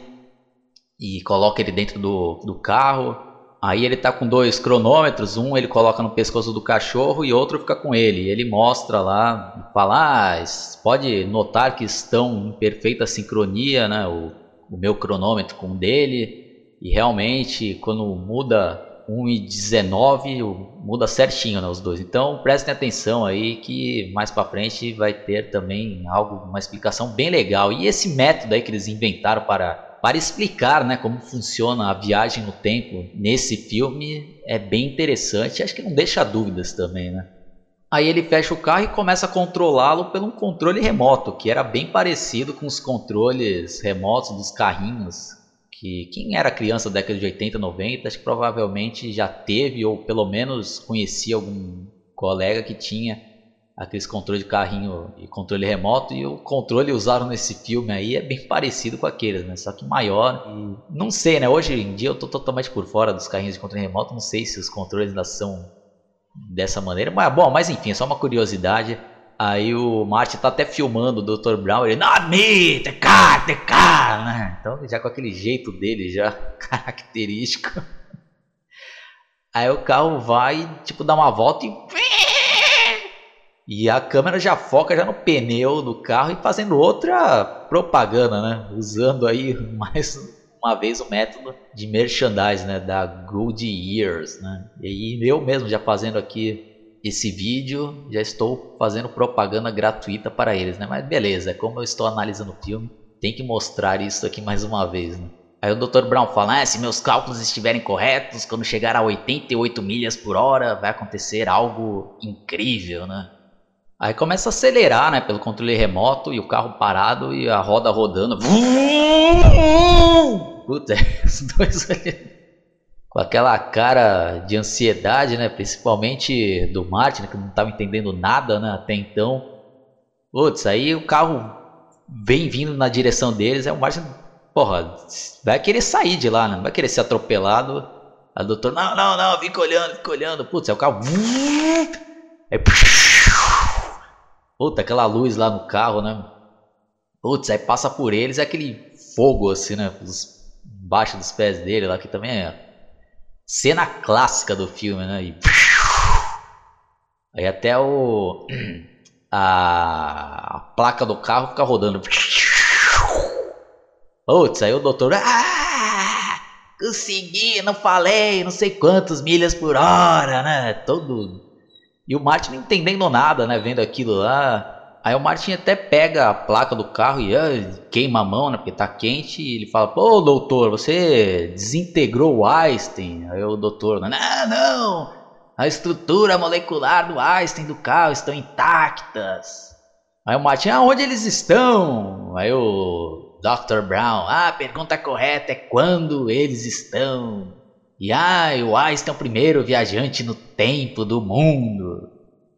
e coloca ele dentro do, do carro. Aí ele tá com dois cronômetros, um ele coloca no pescoço do cachorro e outro fica com ele. Ele mostra lá, fala, ah, pode notar que estão em perfeita sincronia, né? O, o meu cronômetro com o dele. E realmente, quando muda 1 e 19, muda certinho né, os dois. Então prestem atenção aí que mais para frente vai ter também algo, uma explicação bem legal. E esse método aí que eles inventaram para para explicar né, como funciona a viagem no tempo nesse filme é bem interessante. Acho que não deixa dúvidas também, né? Aí ele fecha o carro e começa a controlá-lo pelo um controle remoto, que era bem parecido com os controles remotos dos carrinhos. Que quem era criança da década de 80, 90, acho que provavelmente já teve ou pelo menos conhecia algum colega que tinha aqueles controles de carrinho e controle remoto e o controle usado nesse filme aí é bem parecido com aqueles, né? Só que maior. E não sei, né? Hoje em dia eu tô totalmente por fora dos carrinhos de controle remoto, não sei se os controles ainda são dessa maneira, mas bom, mas enfim, é só uma curiosidade. Aí o Marty tá até filmando o Dr. Brown, ele, not me, the car, né? Então já com aquele jeito dele já característico. Aí o carro vai, tipo, dar uma volta e e a câmera já foca já no pneu do carro e fazendo outra propaganda, né? Usando aí mais uma vez o método de merchandising, né? Da Good Years, né? E eu mesmo já fazendo aqui esse vídeo, já estou fazendo propaganda gratuita para eles, né? Mas beleza, como eu estou analisando o filme, tem que mostrar isso aqui mais uma vez, né? Aí o Dr. Brown fala: ah, se meus cálculos estiverem corretos, quando chegar a 88 milhas por hora, vai acontecer algo incrível, né? Aí começa a acelerar, né, pelo controle remoto e o carro parado e a roda rodando. Puta, os dois com aquela cara de ansiedade, né, principalmente do Martin, que não estava entendendo nada, né, até então. Putz, aí o carro vem vindo na direção deles, é o Martin, porra, vai querer sair de lá, né, vai querer ser atropelado Aí o doutor, não, não, não, fica olhando, fica olhando. Putz, aí o carro. Aí, puta, aquela luz lá no carro, né? Putz, aí passa por eles é aquele fogo assim, né? Embaixo dos pés dele lá, que também é cena clássica do filme, né? E... Aí até o. A, a placa do carro fica rodando. Putz, aí o doutor. Ah! Consegui, não falei, não sei quantas milhas por hora, né? Todo. E o Martin não entendendo nada, né? Vendo aquilo lá. Aí o Martin até pega a placa do carro e ah, queima a mão, né? Porque tá quente. E ele fala: Pô, doutor, você desintegrou o Einstein. Aí o doutor: Não, não. A estrutura molecular do Einstein do carro estão intactas. Aí o Martin: Aonde eles estão? Aí o Dr. Brown: Ah, a pergunta correta é quando eles estão. E ah, o Einstein é o primeiro viajante no tempo do mundo.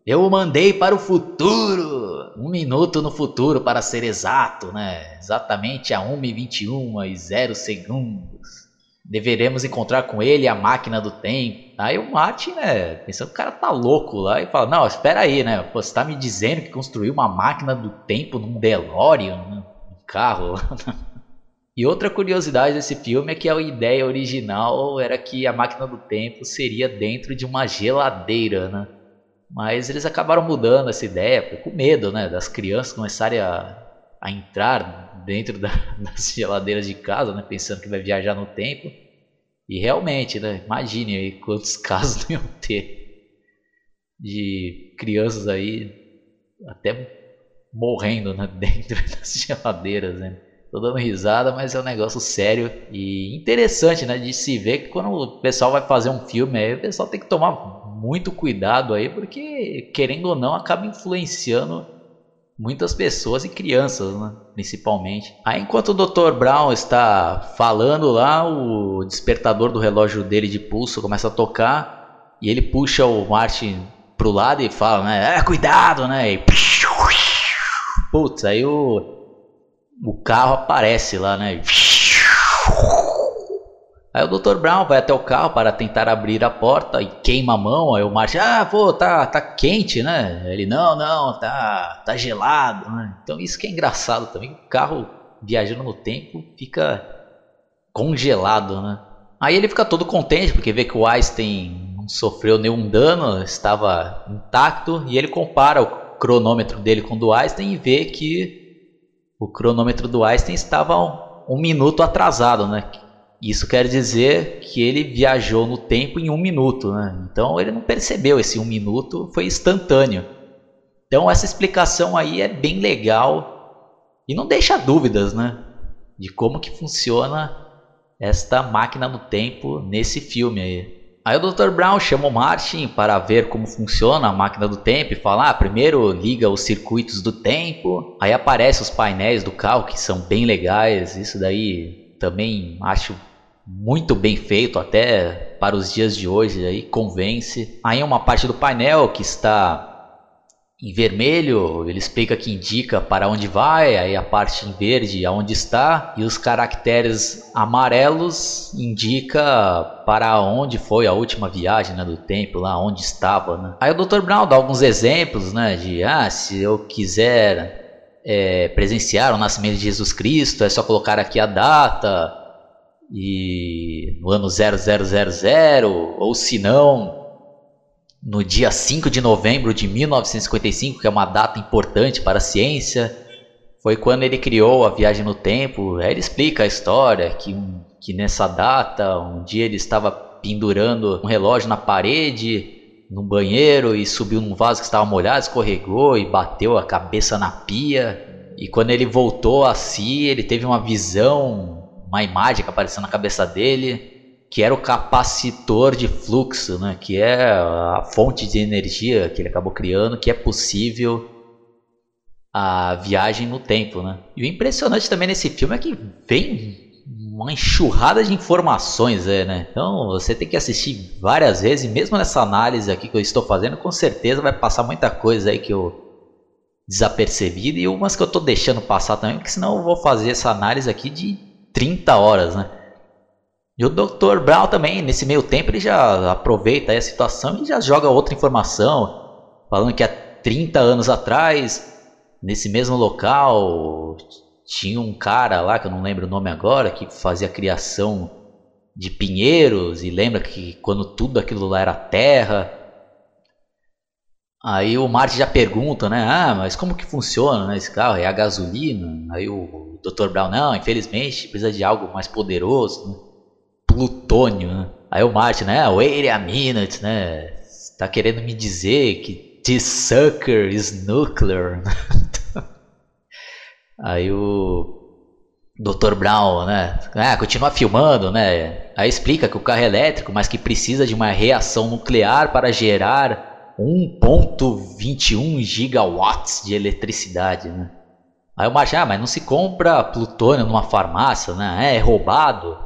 Eu o mandei para o futuro, um minuto no futuro para ser exato, né? Exatamente a 1h21 e 0 segundos. Deveremos encontrar com ele a máquina do tempo. Aí o Martin, né, pensando que o cara tá louco lá e fala: Não, espera aí, né? Pô, você tá me dizendo que construiu uma máquina do tempo num DeLorean, né? um carro E outra curiosidade desse filme é que a ideia original era que a máquina do tempo seria dentro de uma geladeira, né? Mas eles acabaram mudando essa ideia, com medo né, das crianças começarem a, a entrar dentro da, das geladeiras de casa, né, pensando que vai viajar no tempo. E realmente, né, imagine aí quantos casos não iam ter de crianças aí até morrendo né, dentro das geladeiras. Né. Tô dando risada, mas é um negócio sério e interessante né, de se ver que quando o pessoal vai fazer um filme, aí, o pessoal tem que tomar muito cuidado aí, porque querendo ou não acaba influenciando muitas pessoas e crianças, né? principalmente. Aí enquanto o Dr. Brown está falando lá, o despertador do relógio dele de pulso começa a tocar e ele puxa o Martin pro lado e fala, né, é, cuidado, né? E putz, aí o o carro aparece lá, né? Aí o Dr. Brown vai até o carro para tentar abrir a porta e queima a mão. Aí o Martin, ah, pô, tá, tá quente, né? Ele, não, não, tá, tá gelado. Né? Então isso que é engraçado também. O carro viajando no tempo fica congelado, né? Aí ele fica todo contente porque vê que o Einstein não sofreu nenhum dano, estava intacto. E ele compara o cronômetro dele com o do Einstein e vê que o cronômetro do Einstein estava um, um minuto atrasado, né? Isso quer dizer que ele viajou no tempo em um minuto, né? Então ele não percebeu esse um minuto, foi instantâneo. Então essa explicação aí é bem legal e não deixa dúvidas, né? De como que funciona esta máquina do tempo nesse filme aí. Aí o Dr. Brown chama o Martin para ver como funciona a máquina do tempo e fala: ah, primeiro liga os circuitos do tempo. Aí aparece os painéis do carro que são bem legais. Isso daí também acho muito bem feito até para os dias de hoje aí convence. Aí uma parte do painel que está em vermelho, ele explica que indica para onde vai, aí a parte em verde aonde está e os caracteres amarelos indica para onde foi a última viagem né, do tempo, lá onde estava. Né? Aí o Dr. Brown dá alguns exemplos, né, de ah, se eu quiser é, presenciar o nascimento de Jesus Cristo, é só colocar aqui a data e no ano 0000, ou se não, no dia 5 de novembro de 1955, que é uma data importante para a ciência, foi quando ele criou a viagem no tempo. Aí ele explica a história que, que nessa data, um dia ele estava pendurando um relógio na parede, no banheiro, e subiu num vaso que estava molhado, escorregou e bateu a cabeça na pia. E quando ele voltou a si, ele teve uma visão uma imagem que apareceu na cabeça dele, que era o capacitor de fluxo, né? que é a fonte de energia que ele acabou criando, que é possível a viagem no tempo. Né? E o impressionante também nesse filme é que vem uma enxurrada de informações, é, né? Então você tem que assistir várias vezes, e mesmo nessa análise aqui que eu estou fazendo, com certeza vai passar muita coisa aí que eu desapercebido e umas que eu estou deixando passar também, porque senão eu vou fazer essa análise aqui de 30 horas, né? E o Dr. Brown também, nesse meio tempo, ele já aproveita a situação e já joga outra informação, falando que há 30 anos atrás, nesse mesmo local, tinha um cara lá, que eu não lembro o nome agora, que fazia criação de pinheiros, e lembra que quando tudo aquilo lá era terra. Aí o Marty já pergunta, né? Ah, mas como que funciona né, esse carro? É a gasolina? Aí o Dr. Brown, não, infelizmente precisa de algo mais poderoso. Né? Plutônio, né? Aí o Martin, né? Wait a minute, né? Tá querendo me dizer que this sucker is nuclear. Aí o Dr. Brown, né? Ah, continua filmando, né? Aí explica que o carro é elétrico, mas que precisa de uma reação nuclear para gerar 1.21 gigawatts de eletricidade, né? Aí o Martin, ah, mas não se compra plutônio numa farmácia, né? É, é roubado.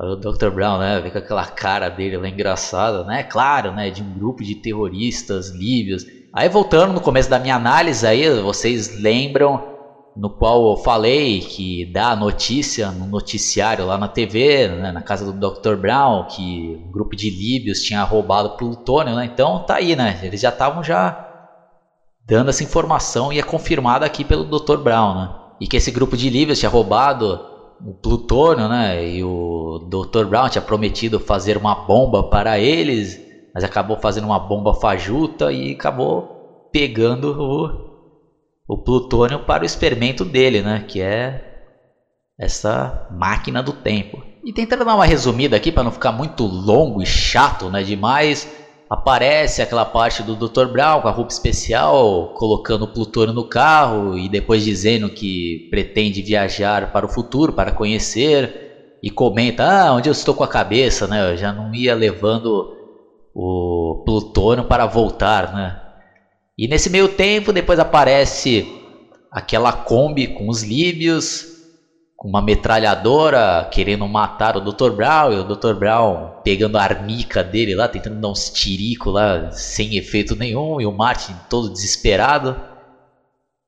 O Dr. Brown, né, vê com aquela cara dele lá engraçada, né? Claro, né, de um grupo de terroristas líbios. Aí voltando no começo da minha análise aí, vocês lembram no qual eu falei que dá a notícia no noticiário lá na TV, né, na casa do Dr. Brown, que um grupo de líbios tinha roubado plutônio, né? Então tá aí, né? Eles já estavam já dando essa informação e é confirmada aqui pelo Dr. Brown, né? E que esse grupo de líbios tinha roubado o plutônio, né? E o Dr. Brown tinha prometido fazer uma bomba para eles, mas acabou fazendo uma bomba fajuta e acabou pegando o, o plutônio para o experimento dele, né? Que é essa máquina do tempo. E tentando dar uma resumida aqui para não ficar muito longo e chato, né? Demais aparece aquela parte do Dr. Brown com a roupa especial, colocando o plutônio no carro e depois dizendo que pretende viajar para o futuro para conhecer e comenta: "Ah, onde eu estou com a cabeça, né? Eu já não ia levando o plutônio para voltar, né?" E nesse meio tempo, depois aparece aquela Kombi com os líbios com uma metralhadora querendo matar o Dr. Brown e o Dr. Brown pegando a arnica dele lá, tentando dar uns tiricos lá sem efeito nenhum e o Martin todo desesperado.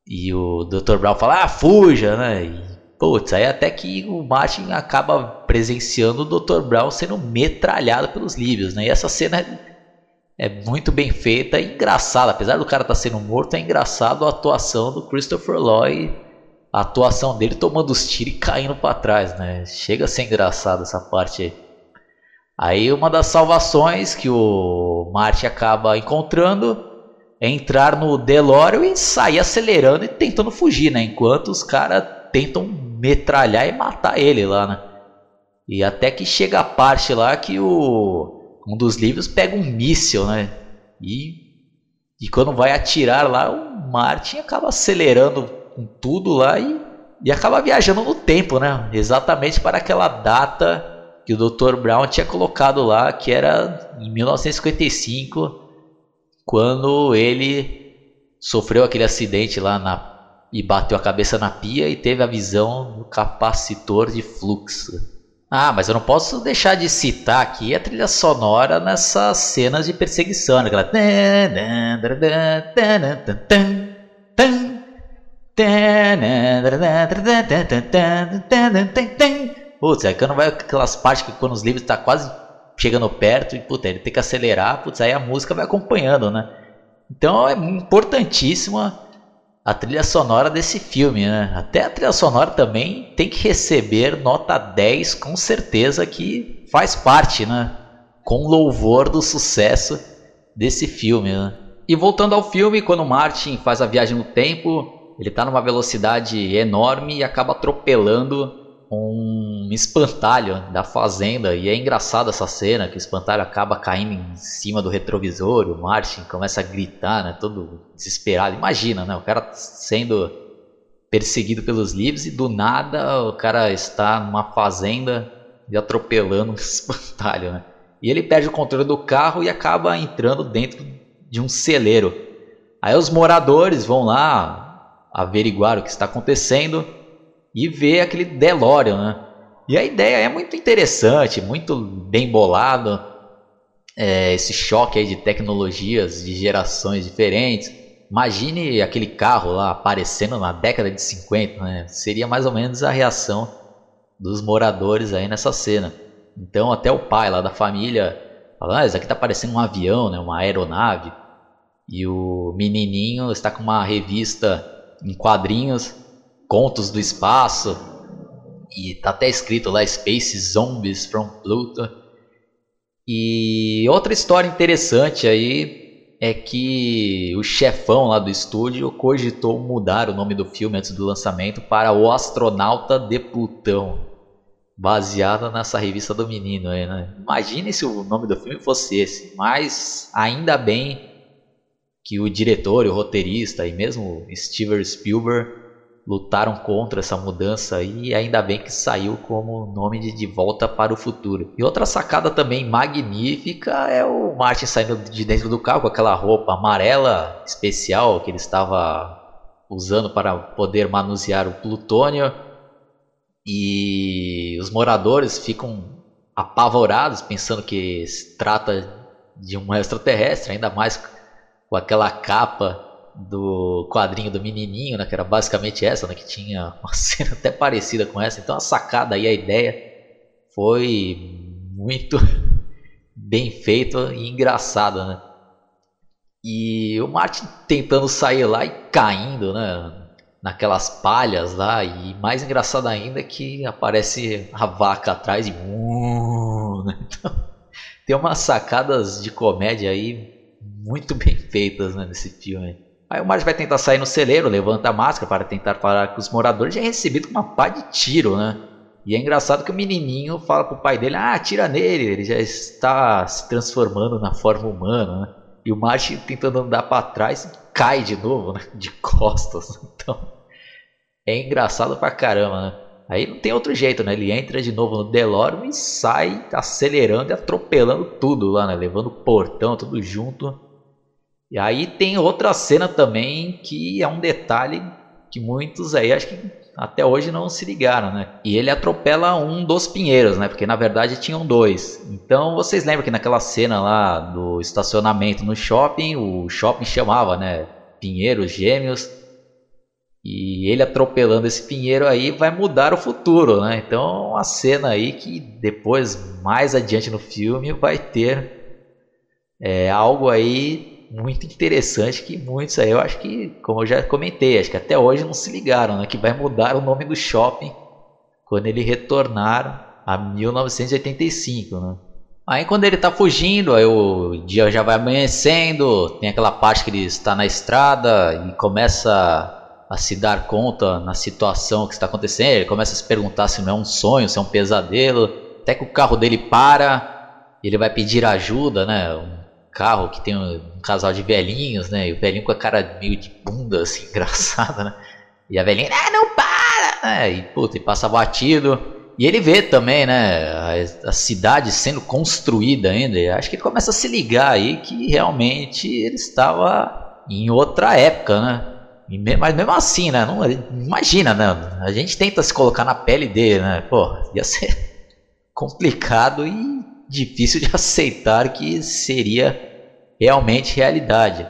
E o Dr. Brown fala: "Ah, fuja", né? E, putz, aí até que o Martin acaba presenciando o Dr. Brown sendo metralhado pelos líbios, né? E essa cena é muito bem feita e engraçada, apesar do cara estar tá sendo morto, é engraçado a atuação do Christopher Lloyd a atuação dele tomando os tiros e caindo para trás, né? Chega a ser engraçado essa parte aí. Aí uma das salvações que o Marty acaba encontrando é entrar no DeLorean e sair acelerando e tentando fugir, né? Enquanto os caras tentam metralhar e matar ele lá, né? E até que chega a parte lá que o um dos livros pega um míssil, né? E e quando vai atirar lá, o Martin acaba acelerando com tudo lá e, e acaba viajando no tempo, né? Exatamente para aquela data que o Dr. Brown tinha colocado lá, que era em 1955, quando ele sofreu aquele acidente lá na, e bateu a cabeça na pia e teve a visão do capacitor de fluxo. Ah, mas eu não posso deixar de citar aqui a trilha sonora nessas cenas de perseguição, né? aquela Putz, aí quando vai aquelas partes que quando os livros tá quase chegando perto e puta, ele tem que acelerar, putz, aí a música vai acompanhando, né? Então é importantíssima a trilha sonora desse filme, né? Até a trilha sonora também tem que receber nota 10, com certeza que faz parte, né? Com louvor do sucesso desse filme, né? E voltando ao filme, quando Martin faz a viagem no tempo, ele está numa velocidade enorme e acaba atropelando um espantalho da fazenda. E é engraçado essa cena que o espantalho acaba caindo em cima do retrovisor. O Martin começa a gritar, né, todo desesperado. Imagina, né, o cara sendo perseguido pelos livros e do nada o cara está numa fazenda e atropelando um espantalho. Né? E ele perde o controle do carro e acaba entrando dentro de um celeiro. Aí os moradores vão lá, averiguar o que está acontecendo e ver aquele DeLorean, né? E a ideia é muito interessante, muito bem bolado, é, esse choque aí de tecnologias de gerações diferentes. Imagine aquele carro lá aparecendo na década de 50, né? Seria mais ou menos a reação dos moradores aí nessa cena. Então até o pai lá da família fala, ah, isso aqui tá parecendo um avião, né? Uma aeronave. E o menininho está com uma revista em quadrinhos, contos do espaço, e tá até escrito lá Space Zombies from Pluto. E outra história interessante aí é que o chefão lá do estúdio cogitou mudar o nome do filme antes do lançamento para O Astronauta de Plutão, baseado nessa revista do menino aí, né? Imagine se o nome do filme fosse esse, mas ainda bem que o diretor, o roteirista e mesmo Steven Spielberg lutaram contra essa mudança e ainda bem que saiu como nome de De Volta para o Futuro. E outra sacada também magnífica é o Martin saindo de dentro do carro com aquela roupa amarela especial que ele estava usando para poder manusear o plutônio. E os moradores ficam apavorados pensando que se trata de um extraterrestre, ainda mais com aquela capa do quadrinho do menininho, né, que era basicamente essa, né, que tinha uma cena até parecida com essa. Então a sacada aí, a ideia foi muito bem feita e engraçada, né? E o Martin tentando sair lá e caindo, né? Naquelas palhas lá. E mais engraçado ainda é que aparece a vaca atrás e. Né? Então, tem umas sacadas de comédia aí muito bem feitas né, nesse filme. Aí o Marge vai tentar sair no celeiro, levanta a máscara para tentar falar com os moradores e é recebido com uma pá de tiro, né? E é engraçado que o menininho fala pro pai dele, ah, tira nele, ele já está se transformando na forma humana, né? E o Marge tentando andar para trás cai de novo, né? De costas. Então, é engraçado pra caramba, né? Aí não tem outro jeito, né? Ele entra de novo no DeLorean e sai acelerando e atropelando tudo lá, né? Levando o portão, tudo junto. E aí tem outra cena também que é um detalhe que muitos aí acho que até hoje não se ligaram, né? E ele atropela um dos pinheiros, né? Porque na verdade tinham dois. Então vocês lembram que naquela cena lá do estacionamento no shopping, o shopping chamava, né? Pinheiros Gêmeos. E ele atropelando esse pinheiro aí vai mudar o futuro, né? Então uma cena aí que depois, mais adiante no filme, vai ter é, algo aí muito interessante que muitos aí, eu acho que, como eu já comentei, acho que até hoje não se ligaram, né? Que vai mudar o nome do shopping quando ele retornar a 1985, né? Aí quando ele tá fugindo, aí o dia já vai amanhecendo, tem aquela parte que ele está na estrada e começa a se dar conta na situação que está acontecendo, ele começa a se perguntar se não é um sonho, se é um pesadelo, até que o carro dele para, ele vai pedir ajuda, né? carro que tem um, um, casal de velhinhos, né? E o velhinho com a cara meio de bunda, assim, engraçada, né? E a velhinha, ah, não para! Né? E, puta, e passa batido. E ele vê também, né, a, a, cidade sendo construída ainda. E acho que ele começa a se ligar aí que realmente ele estava em outra época, né? Mas mesmo assim, né? Não, imagina, né? A gente tenta se colocar na pele dele, né? Pô, ia ser complicado e difícil de aceitar que seria realmente realidade.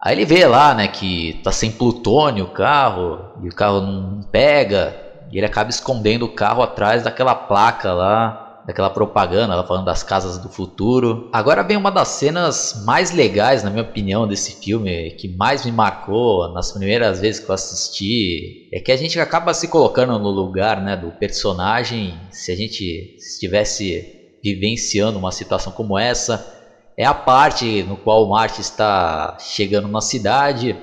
Aí ele vê lá, né, que tá sem plutônio o carro, e o carro não pega, e ele acaba escondendo o carro atrás daquela placa lá, daquela propaganda, lá falando das casas do futuro. Agora vem uma das cenas mais legais, na minha opinião, desse filme, que mais me marcou nas primeiras vezes que eu assisti, é que a gente acaba se colocando no lugar, né, do personagem, se a gente estivesse vivenciando uma situação como essa. É a parte no qual o Marte está chegando na cidade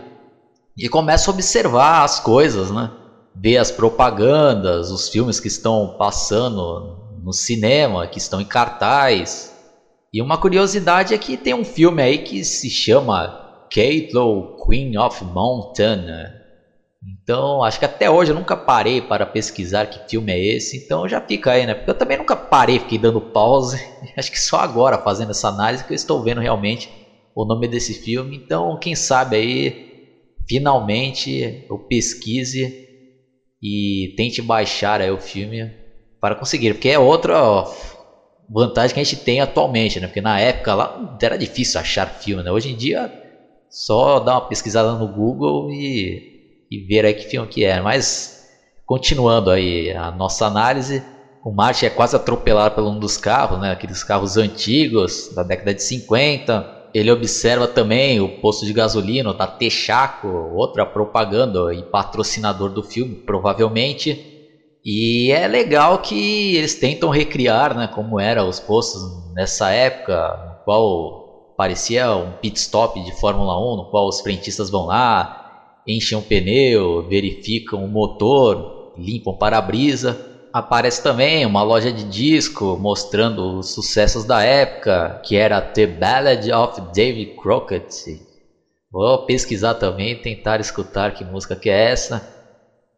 e começa a observar as coisas, né? Ver as propagandas, os filmes que estão passando no cinema, que estão em cartaz. E uma curiosidade é que tem um filme aí que se chama Caitlin Queen of Mountain, né? Então, acho que até hoje eu nunca parei para pesquisar que filme é esse, então já fica aí, né? Porque eu também nunca parei, fiquei dando pause. Acho que só agora, fazendo essa análise, que eu estou vendo realmente o nome desse filme. Então, quem sabe aí, finalmente eu pesquise e tente baixar aí o filme para conseguir, porque é outra vantagem que a gente tem atualmente, né? Porque na época lá era difícil achar filme, né? Hoje em dia só dá uma pesquisada no Google e e ver aí que filme que é. Mas continuando aí a nossa análise, O Marty é quase atropelado por um dos carros, né? Aqueles carros antigos da década de 50 ele observa também o posto de gasolina da Texaco, outra propaganda e patrocinador do filme, provavelmente. E é legal que eles tentam recriar, né, como eram os postos nessa época, no qual parecia um pit stop de Fórmula 1, no qual os frentistas vão lá, enchem o pneu, verificam o motor, limpam para-brisa aparece também uma loja de disco mostrando os sucessos da época, que era The Ballad of David Crockett. Vou pesquisar também, tentar escutar que música que é essa.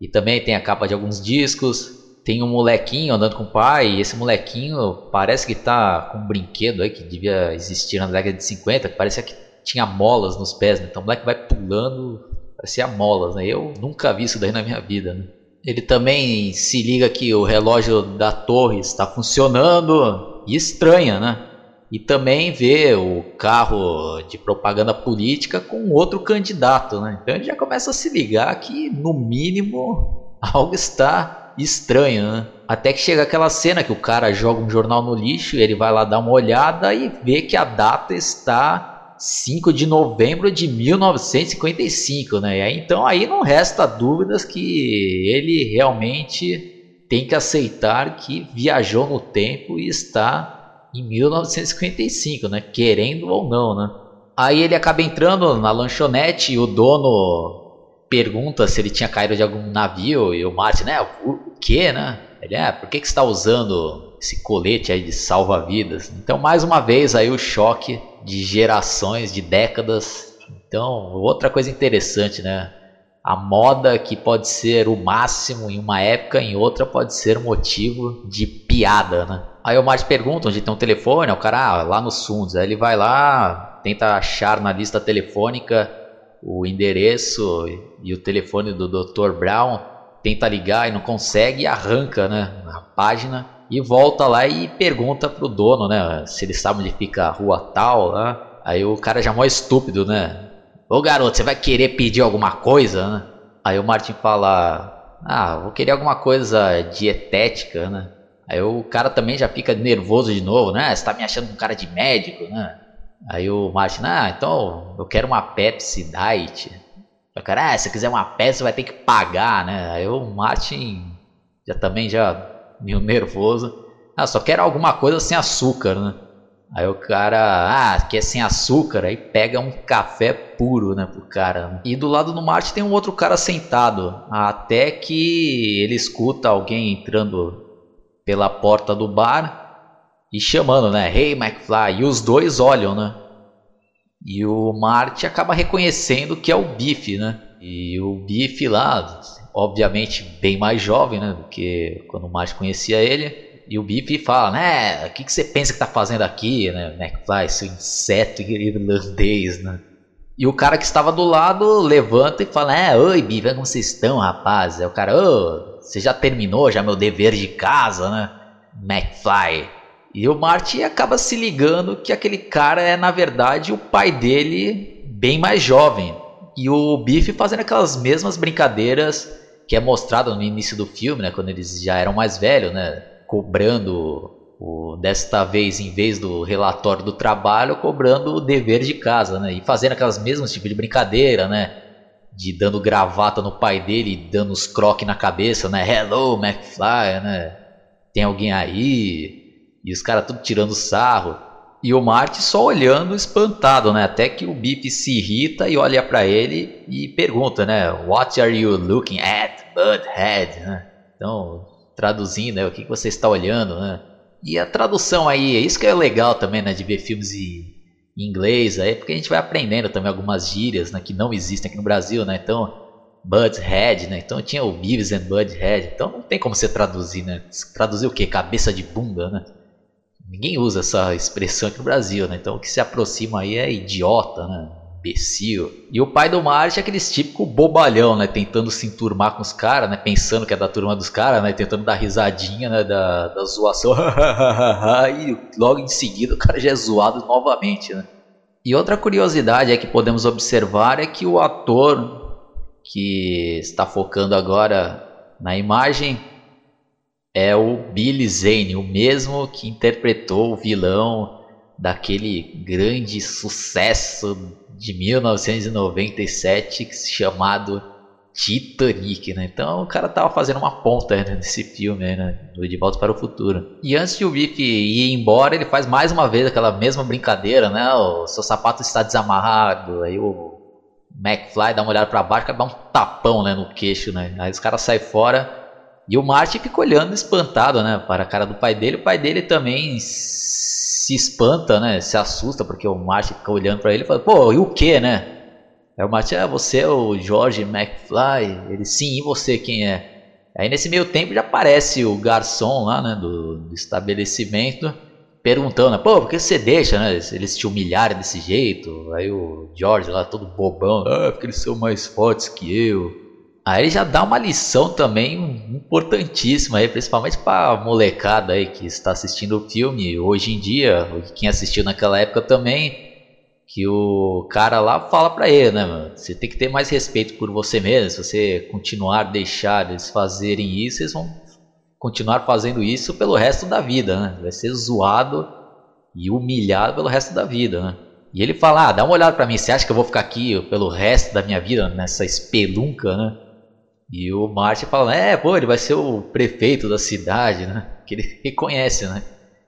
E também tem a capa de alguns discos. Tem um molequinho andando com o pai, e esse molequinho parece que tá com um brinquedo aí que devia existir na década de 50, que parecia que tinha molas nos pés, né? Então o moleque vai pulando, parecia molas, né? Eu nunca vi isso daí na minha vida, né? Ele também se liga que o relógio da torre está funcionando e estranha, né? E também vê o carro de propaganda política com outro candidato, né? Então ele já começa a se ligar que, no mínimo, algo está estranho, né? Até que chega aquela cena que o cara joga um jornal no lixo, ele vai lá dar uma olhada e vê que a data está 5 de novembro de 1955, né? Então aí não resta dúvidas que ele realmente tem que aceitar que viajou no tempo e está em 1955, né? Querendo ou não, né? Aí ele acaba entrando na lanchonete e o dono pergunta se ele tinha caído de algum navio e o Martin, né? O que, né? Ele, ah, por que, que você está usando esse colete aí de salva-vidas? Então, mais uma vez aí o choque de gerações, de décadas. Então, outra coisa interessante, né? A moda que pode ser o máximo em uma época, em outra pode ser motivo de piada, né? Aí o Marte pergunta onde tem um telefone, o cara, ah, lá nos fundos. Aí ele vai lá, tenta achar na lista telefônica o endereço e o telefone do Dr. Brown, tenta ligar e não consegue e arranca, né, a página e volta lá e pergunta pro dono, né, se ele sabe onde fica a rua tal, né? Aí o cara já é mó estúpido, né? Ô garoto, você vai querer pedir alguma coisa, né? Aí o Martin fala: Ah, vou querer alguma coisa dietética, né? Aí o cara também já fica nervoso de novo, né? Você tá me achando um cara de médico, né? Aí o Martin, ah, então eu quero uma Pepsi Diet. O cara, ah, se quiser uma Pepsi você vai ter que pagar, né? Aí o Martin já também já meio nervoso. Ah, só quero alguma coisa sem açúcar, né? Aí o cara, ah, quer sem açúcar, aí pega um café puro, né, pro cara. E do lado do Marte tem um outro cara sentado, até que ele escuta alguém entrando pela porta do bar e chamando, né, Hey McFly, e os dois olham, né? E o Marte acaba reconhecendo que é o Biff, né? E o Biff lá, obviamente bem mais jovem, né, do que quando o Marge conhecia ele. E o Biff fala, né, o que, que você pensa que tá fazendo aqui, né, McFly, seu inseto irlandês, né. E o cara que estava do lado levanta e fala, é, oi Biff, como vocês estão, rapaz? Aí o cara, ô, você já terminou já meu dever de casa, né, McFly? E o Marty acaba se ligando que aquele cara é, na verdade, o pai dele bem mais jovem. E o Biff fazendo aquelas mesmas brincadeiras que é mostrado no início do filme, né, quando eles já eram mais velhos, né, cobrando o, desta vez em vez do relatório do trabalho, cobrando o dever de casa, né, e fazendo aquelas mesmas tipos de brincadeira, né, de dando gravata no pai dele, dando os croques na cabeça, né, hello McFly, né, tem alguém aí, e os caras tudo tirando sarro. E o Marty só olhando espantado, né? Até que o Biff se irrita e olha para ele e pergunta, né? What are you looking at, Budhead? Né? Então, traduzindo, né? O que você está olhando, né? E a tradução aí, é isso que é legal também, né? De ver filmes em inglês, aí, porque a gente vai aprendendo também algumas gírias, né? Que não existem aqui no Brasil, né? Então, Budhead, né? Então tinha o Beavis and Budhead. Então não tem como você traduzir, né? Traduzir o que? Cabeça de bunda, né? Ninguém usa essa expressão aqui no Brasil, né? Então o que se aproxima aí é idiota, né? Imbecil. E o pai do Marte é aquele típico bobalhão, né? Tentando se enturmar com os caras, né? Pensando que é da turma dos caras, né? Tentando dar risadinha, né? Da, da zoação. e logo em seguida o cara já é zoado novamente, né? E outra curiosidade é que podemos observar é que o ator que está focando agora na imagem é o Billy Zane, o mesmo que interpretou o vilão daquele grande sucesso de 1997 chamado Titanic, né? Então o cara tava fazendo uma ponta né, nesse filme, né? Do De Volta para o Futuro. E antes de o Biff ir embora, ele faz mais uma vez aquela mesma brincadeira, né? O seu sapato está desamarrado, aí o McFly dá uma olhada para baixo, dá um tapão, né, no queixo, né? Aí os caras saem fora e o Marty fica olhando espantado, né, para a cara do pai dele. O pai dele também se espanta, né? Se assusta porque o Marty fica olhando para ele e fala: "Pô, e o que, né?" Aí o Martin, ah, você é o George McFly? Ele, sim, e você quem é? Aí nesse meio tempo já aparece o garçom lá, né, do, do estabelecimento, perguntando, pô, por que você deixa, né, eles te humilharem desse jeito? Aí o George lá todo bobão, ah, porque eles são mais fortes que eu. Aí já dá uma lição também importantíssima aí, principalmente para molecada aí que está assistindo o filme hoje em dia, quem assistiu naquela época também, que o cara lá fala para ele, né, mano? Você tem que ter mais respeito por você mesmo. Se você continuar deixar eles fazerem isso, eles vão continuar fazendo isso pelo resto da vida, né? Vai ser zoado e humilhado pelo resto da vida, né? E ele fala: ah, dá uma olhada para mim, você acha que eu vou ficar aqui pelo resto da minha vida nessa espelunca, né? E o Martin fala: é, pô, ele vai ser o prefeito da cidade, né? Que ele reconhece, né?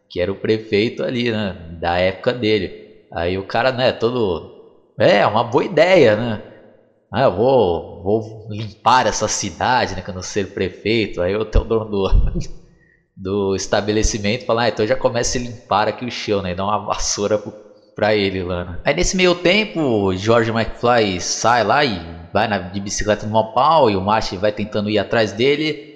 Que era o prefeito ali, né? Da época dele. Aí o cara, né, todo. É, uma boa ideia, né? Ah, eu vou, vou limpar essa cidade, né? Quando eu ser prefeito. Aí o teu dono do, do estabelecimento fala, ah, então já começa a limpar aqui o chão, né? E dá uma vassoura pro, pra ele lá, né? Aí nesse meio tempo, George McFly sai lá e vai na, de bicicleta no pau e o Marty vai tentando ir atrás dele.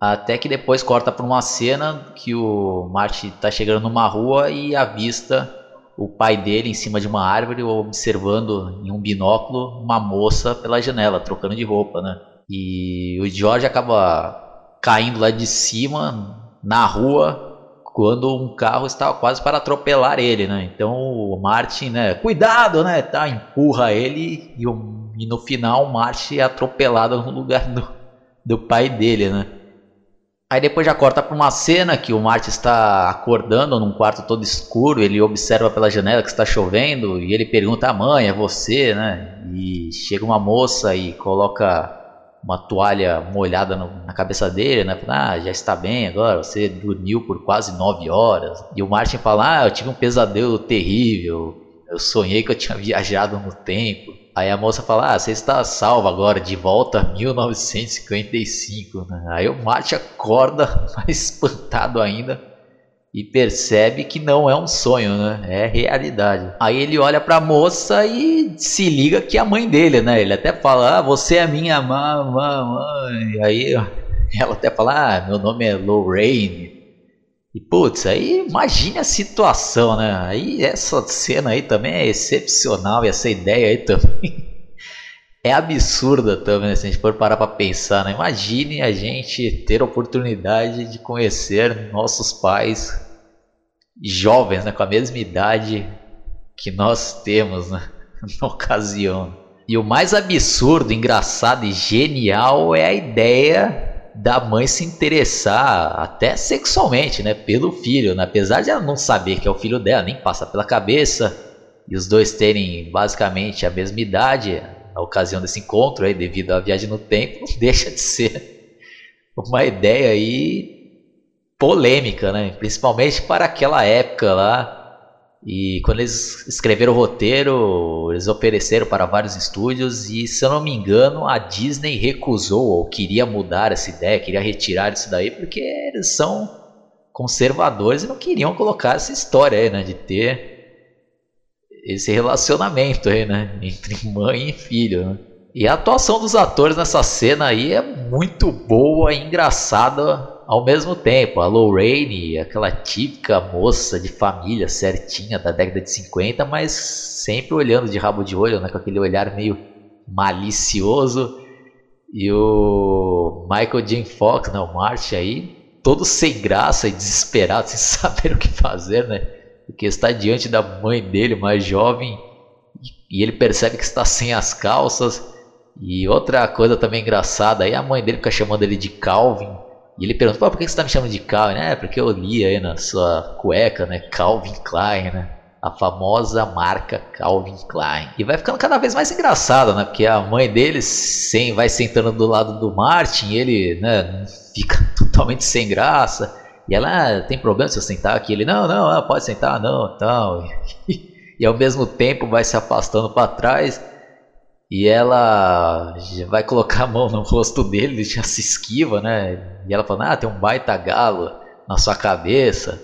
Até que depois corta pra uma cena que o Marty tá chegando numa rua e avista o pai dele em cima de uma árvore observando em um binóculo uma moça pela janela trocando de roupa, né? E o George acaba caindo lá de cima na rua quando um carro estava quase para atropelar ele, né? Então o Martin, né, cuidado, né, tá, empurra ele e, o, e no final o Martin é atropelado no lugar do, do pai dele, né? Aí depois já corta para uma cena que o Marty está acordando num quarto todo escuro, ele observa pela janela que está chovendo e ele pergunta à mãe, é você, né? E chega uma moça e coloca uma toalha molhada no, na cabeça dele, né? Ah, já está bem agora, você dormiu por quase nove horas. E o Martin fala, ah, eu tive um pesadelo terrível, eu sonhei que eu tinha viajado no tempo. Aí a moça fala: Ah, você está salvo agora, de volta a 1955. Né? Aí o Mate acorda, mais espantado ainda, e percebe que não é um sonho, né? É realidade. Aí ele olha para a moça e se liga que é a mãe dele, né? Ele até fala: Ah, você é minha mamãe. Aí ela até fala: Ah, meu nome é Lorraine. E putz, aí imagine a situação, né? Aí essa cena aí também é excepcional e essa ideia aí também é absurda também, né? se a gente for parar para pensar, né? Imagine a gente ter a oportunidade de conhecer nossos pais jovens, né? Com a mesma idade que nós temos, né? Na ocasião. E o mais absurdo, engraçado e genial é a ideia da mãe se interessar até sexualmente, né, pelo filho, né? apesar de ela não saber que é o filho dela, nem passa pela cabeça, e os dois terem basicamente a mesma idade na ocasião desse encontro aí, devido à viagem no tempo, não deixa de ser uma ideia aí polêmica, né? Principalmente para aquela época lá e quando eles escreveram o roteiro, eles ofereceram para vários estúdios e, se eu não me engano, a Disney recusou ou queria mudar essa ideia, queria retirar isso daí, porque eles são conservadores e não queriam colocar essa história aí, né, de ter esse relacionamento aí, né, entre mãe e filho, né? E a atuação dos atores nessa cena aí é muito boa e engraçada ao mesmo tempo, a Lorraine, aquela típica moça de família certinha da década de 50, mas sempre olhando de rabo de olho, né, com aquele olhar meio malicioso. E o Michael J. Fox, né, o Marty aí, todo sem graça e desesperado, sem saber o que fazer, né? Porque está diante da mãe dele, mais jovem, e ele percebe que está sem as calças. E outra coisa também engraçada aí, a mãe dele fica chamando ele de Calvin E ele pergunta, por que você está me chamando de Calvin? É, porque eu li aí na sua cueca, né? Calvin Klein, né? A famosa marca Calvin Klein. E vai ficando cada vez mais engraçado, né? Porque a mãe dele sem, vai sentando do lado do Martin ele né, fica totalmente sem graça. E ela, ah, tem problema se eu sentar aqui? Ele, não, não, não pode sentar, não, tal. e ao mesmo tempo vai se afastando para trás e ela vai colocar a mão no rosto dele, ele já se esquiva, né? E ela fala: Ah, tem um baita galo na sua cabeça.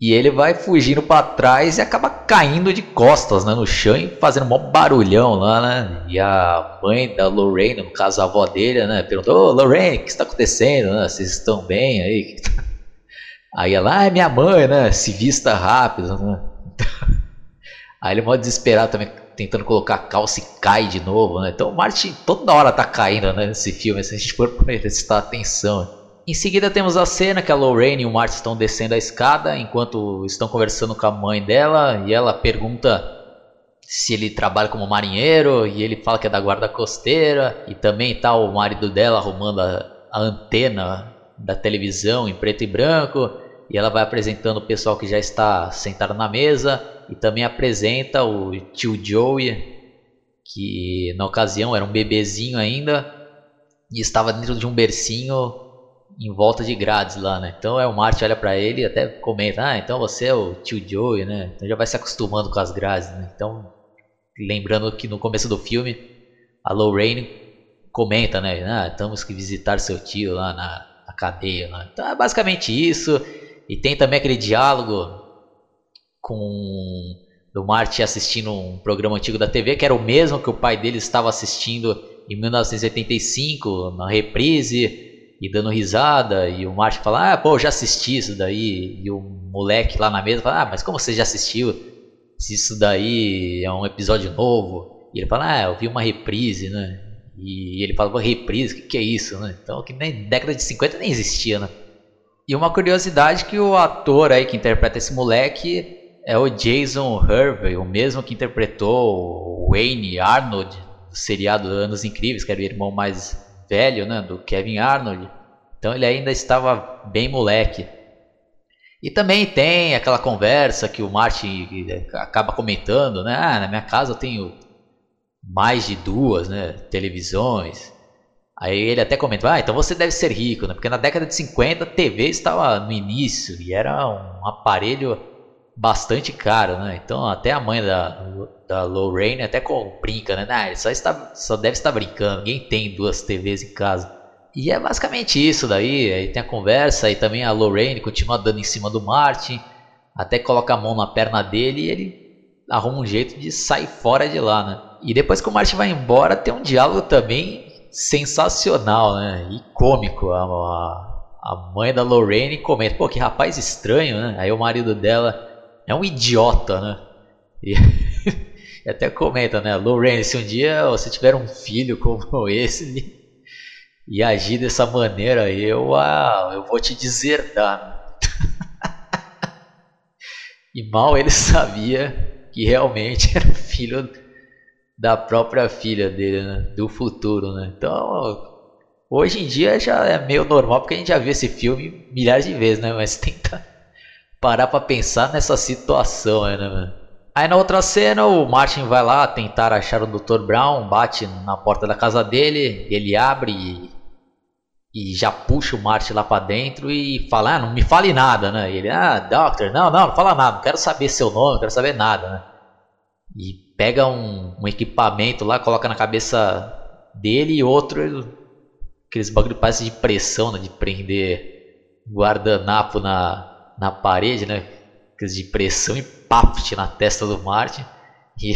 E ele vai fugindo para trás e acaba caindo de costas né, no chão e fazendo um barulhão lá, né? E a mãe da Lorraine, no caso a avó dele, né? Perguntou: Ô oh, Lorraine, o que está acontecendo? Né? Vocês estão bem aí? Aí ela, ah, é minha mãe, né? Se vista rápido, né? Aí ele mó desesperado também tentando colocar a calça e cai de novo, né? Então o Martin toda hora tá caindo né, nesse filme, se a gente for prestar atenção. Em seguida temos a cena que a Lorraine e o Martin estão descendo a escada enquanto estão conversando com a mãe dela e ela pergunta se ele trabalha como marinheiro e ele fala que é da guarda costeira e também tá o marido dela arrumando a, a antena da televisão em preto e branco e ela vai apresentando o pessoal que já está sentado na mesa e também apresenta o tio Joey, que na ocasião era um bebezinho ainda e estava dentro de um bercinho em volta de grades lá, né? Então é o Marty olha para ele e até comenta: "Ah, então você é o tio Joey, né? Então já vai se acostumando com as grades, né? Então, lembrando que no começo do filme a Lorraine comenta, né? Ah, temos que visitar seu tio lá na, na cadeia, né? Então é basicamente isso. E tem também aquele diálogo com do Marty assistindo um programa antigo da TV, que era o mesmo que o pai dele estava assistindo em 1985, na reprise, e dando risada, e o Marty fala, ah, pô, já assisti isso daí, e o moleque lá na mesa fala, ah, mas como você já assistiu? Se isso daí é um episódio novo? E ele fala, ah, eu vi uma reprise, né? E ele fala, reprise, o que, que é isso, né? Então, que nem década de 50 nem existia, né? E uma curiosidade que o ator aí que interpreta esse moleque é o Jason Hervey, o mesmo que interpretou o Wayne Arnold do seriado Anos Incríveis, que era o irmão mais velho né, do Kevin Arnold. Então ele ainda estava bem moleque. E também tem aquela conversa que o Martin acaba comentando, né? Ah, na minha casa eu tenho mais de duas né, televisões. Aí ele até comentou, ah, então você deve ser rico, né? Porque na década de 50 a TV estava no início e era um aparelho bastante caro, né? Então até a mãe da, da Lorraine até brinca, né? Ah, ele só, está, só deve estar brincando, ninguém tem duas TVs em casa. E é basicamente isso daí, aí tem a conversa e também a Lorraine continua dando em cima do Martin, até coloca a mão na perna dele e ele arruma um jeito de sair fora de lá, né? E depois que o Martin vai embora, tem um diálogo também sensacional, né? E cômico. A, a, mãe da Lorraine comenta: pô, que rapaz estranho, né? Aí o marido dela é um idiota, né? E, e até comenta, né? Lorraine, se um dia você tiver um filho como esse e agir dessa maneira, eu, ah, eu vou te deserdar. e mal ele sabia que realmente era filho da própria filha dele, né? do futuro, né? Então, hoje em dia já é meio normal porque a gente já viu esse filme milhares de vezes, né? Mas tenta parar para pensar nessa situação, né? Aí na outra cena, o Martin vai lá tentar achar o Dr. Brown, bate na porta da casa dele, ele abre e, e já puxa o Martin lá para dentro e fala: ah, não me fale nada, né? E ele, ah, Doctor, não, não, não fala nada, não quero saber seu nome, não quero saber nada, né? E pega um, um, equipamento lá, coloca na cabeça dele e outro, aqueles bagulho parece de pressão, né, de prender guardanapo na, na parede, né? Aqueles de pressão e paft na testa do Martin e,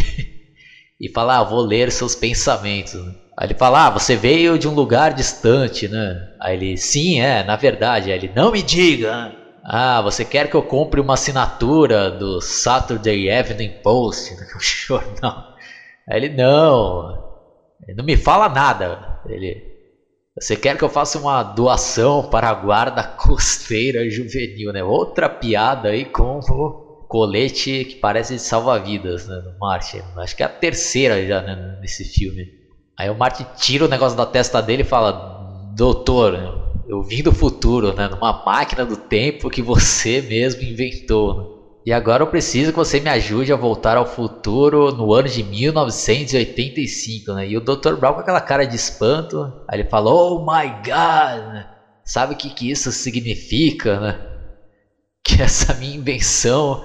e fala, ah, vou ler seus pensamentos. Aí ele fala, ah, você veio de um lugar distante, né? Aí ele, sim, é, na verdade. Aí ele, não me diga. Ah, você quer que eu compre uma assinatura do Saturday Evening Post, do jornal? Aí ele, não, ele não me fala nada. Ele, você quer que eu faça uma doação para a guarda costeira juvenil, né? Outra piada aí com o colete que parece de salva-vidas, né? No Martin. Acho que é a terceira já né, nesse filme. Aí o Martin tira o negócio da testa dele e fala, doutor, eu vim do futuro, né? Numa máquina do tempo que você mesmo inventou. Né? E agora eu preciso que você me ajude a voltar ao futuro no ano de 1985, né? E o Dr. Brown com aquela cara de espanto, aí ele falou, oh my god, sabe o que, que isso significa, né? Que essa minha invenção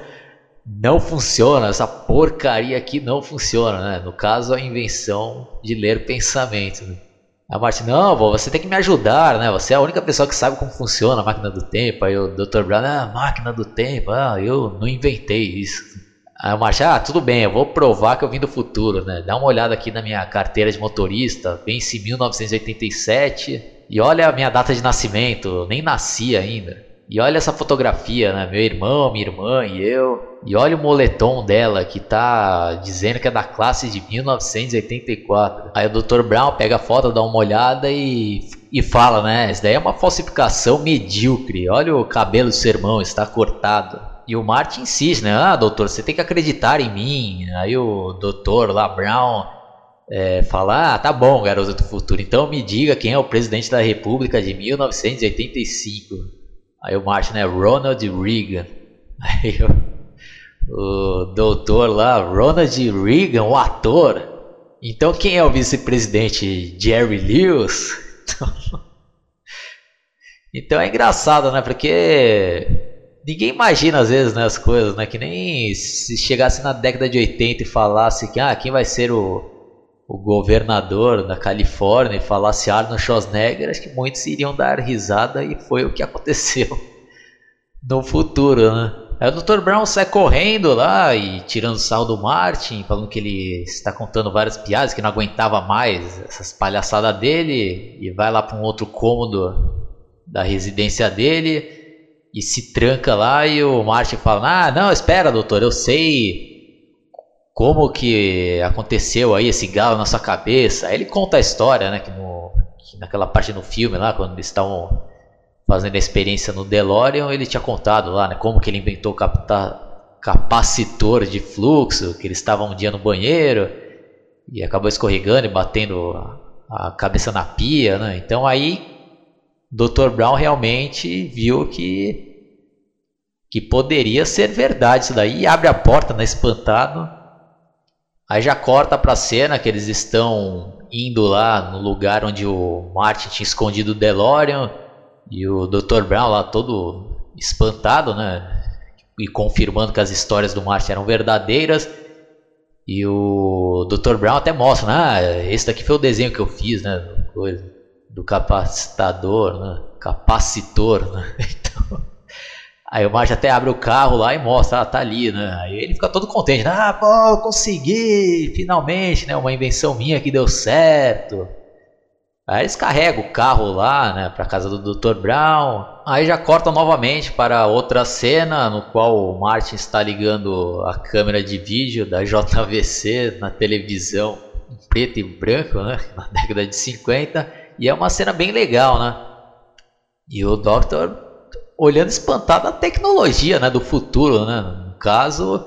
não funciona, essa porcaria aqui não funciona, né? No caso, a invenção de ler pensamento. Né? A Martin, não, você tem que me ajudar, né? Você é a única pessoa que sabe como funciona a máquina do tempo. Aí o Dr. Brown, ah, máquina do tempo, ah, eu não inventei isso. Aí a Martin, ah, tudo bem, eu vou provar que eu vim do futuro, né? Dá uma olhada aqui na minha carteira de motorista, vence 1987 e olha a minha data de nascimento, nem nasci ainda. E olha essa fotografia, né? Meu irmão, minha irmã e eu. E olha o moletom dela que tá dizendo que é da classe de 1984. Aí o Dr. Brown pega a foto, dá uma olhada e, e fala, né? Isso daí é uma falsificação medíocre. Olha o cabelo do seu irmão, está cortado. E o Martin insiste, né? Ah, doutor, você tem que acreditar em mim. Aí o doutor lá, Brown, é, fala: Ah, tá bom, garoto do futuro, então me diga quem é o presidente da República de 1985. Aí o Martin é Ronald Reagan. Aí o, o doutor lá, Ronald Reagan, o ator. Então quem é o vice-presidente? Jerry Lewis? Então, é engraçado, né? Porque ninguém imagina às vezes né, as coisas, né? Que nem se chegasse na década de 80 e falasse que ah, quem vai ser o, o governador da Califórnia e falasse Arnold Schwarzenegger, acho que muitos iriam dar risada e foi o que aconteceu no futuro, né? Aí o Dr. Brown sai correndo lá e tirando sal do Martin, falando que ele está contando várias piadas, que não aguentava mais essas palhaçadas dele, e vai lá para um outro cômodo da residência dele e se tranca lá e o Martin fala: "Ah, não, espera, doutor, eu sei como que aconteceu aí esse galo na sua cabeça. Aí ele conta a história, né? Que, no, que naquela parte no filme lá, quando eles estavam fazendo a experiência no DeLorean, ele tinha contado lá, né? Como que ele inventou o capacitor de fluxo, que ele estava um dia no banheiro e acabou escorregando e batendo a, a cabeça na pia, né? Então aí Dr. Brown realmente viu que que poderia ser verdade isso daí e abre a porta, né, espantado Aí já corta para a cena que eles estão indo lá no lugar onde o Martin tinha escondido o DeLorean e o Dr. Brown lá todo espantado, né? E confirmando que as histórias do Martin eram verdadeiras. E o Dr. Brown até mostra, né? Ah, esse daqui foi o desenho que eu fiz, né? Do capacitador, né? Capacitor, né? Então, Aí o Marge até abre o carro lá e mostra, ah, tá ali, né? Aí ele fica todo contente, ah, pô, consegui, finalmente, né? Uma invenção minha que deu certo. Aí eles carregam o carro lá, né, pra casa do Dr. Brown. Aí já corta novamente para outra cena no qual o Martin está ligando a câmera de vídeo da JVC na televisão em preto e branco, né, na década de 50. E é uma cena bem legal, né? E o Dr olhando espantado a tecnologia né, do futuro, né? No caso,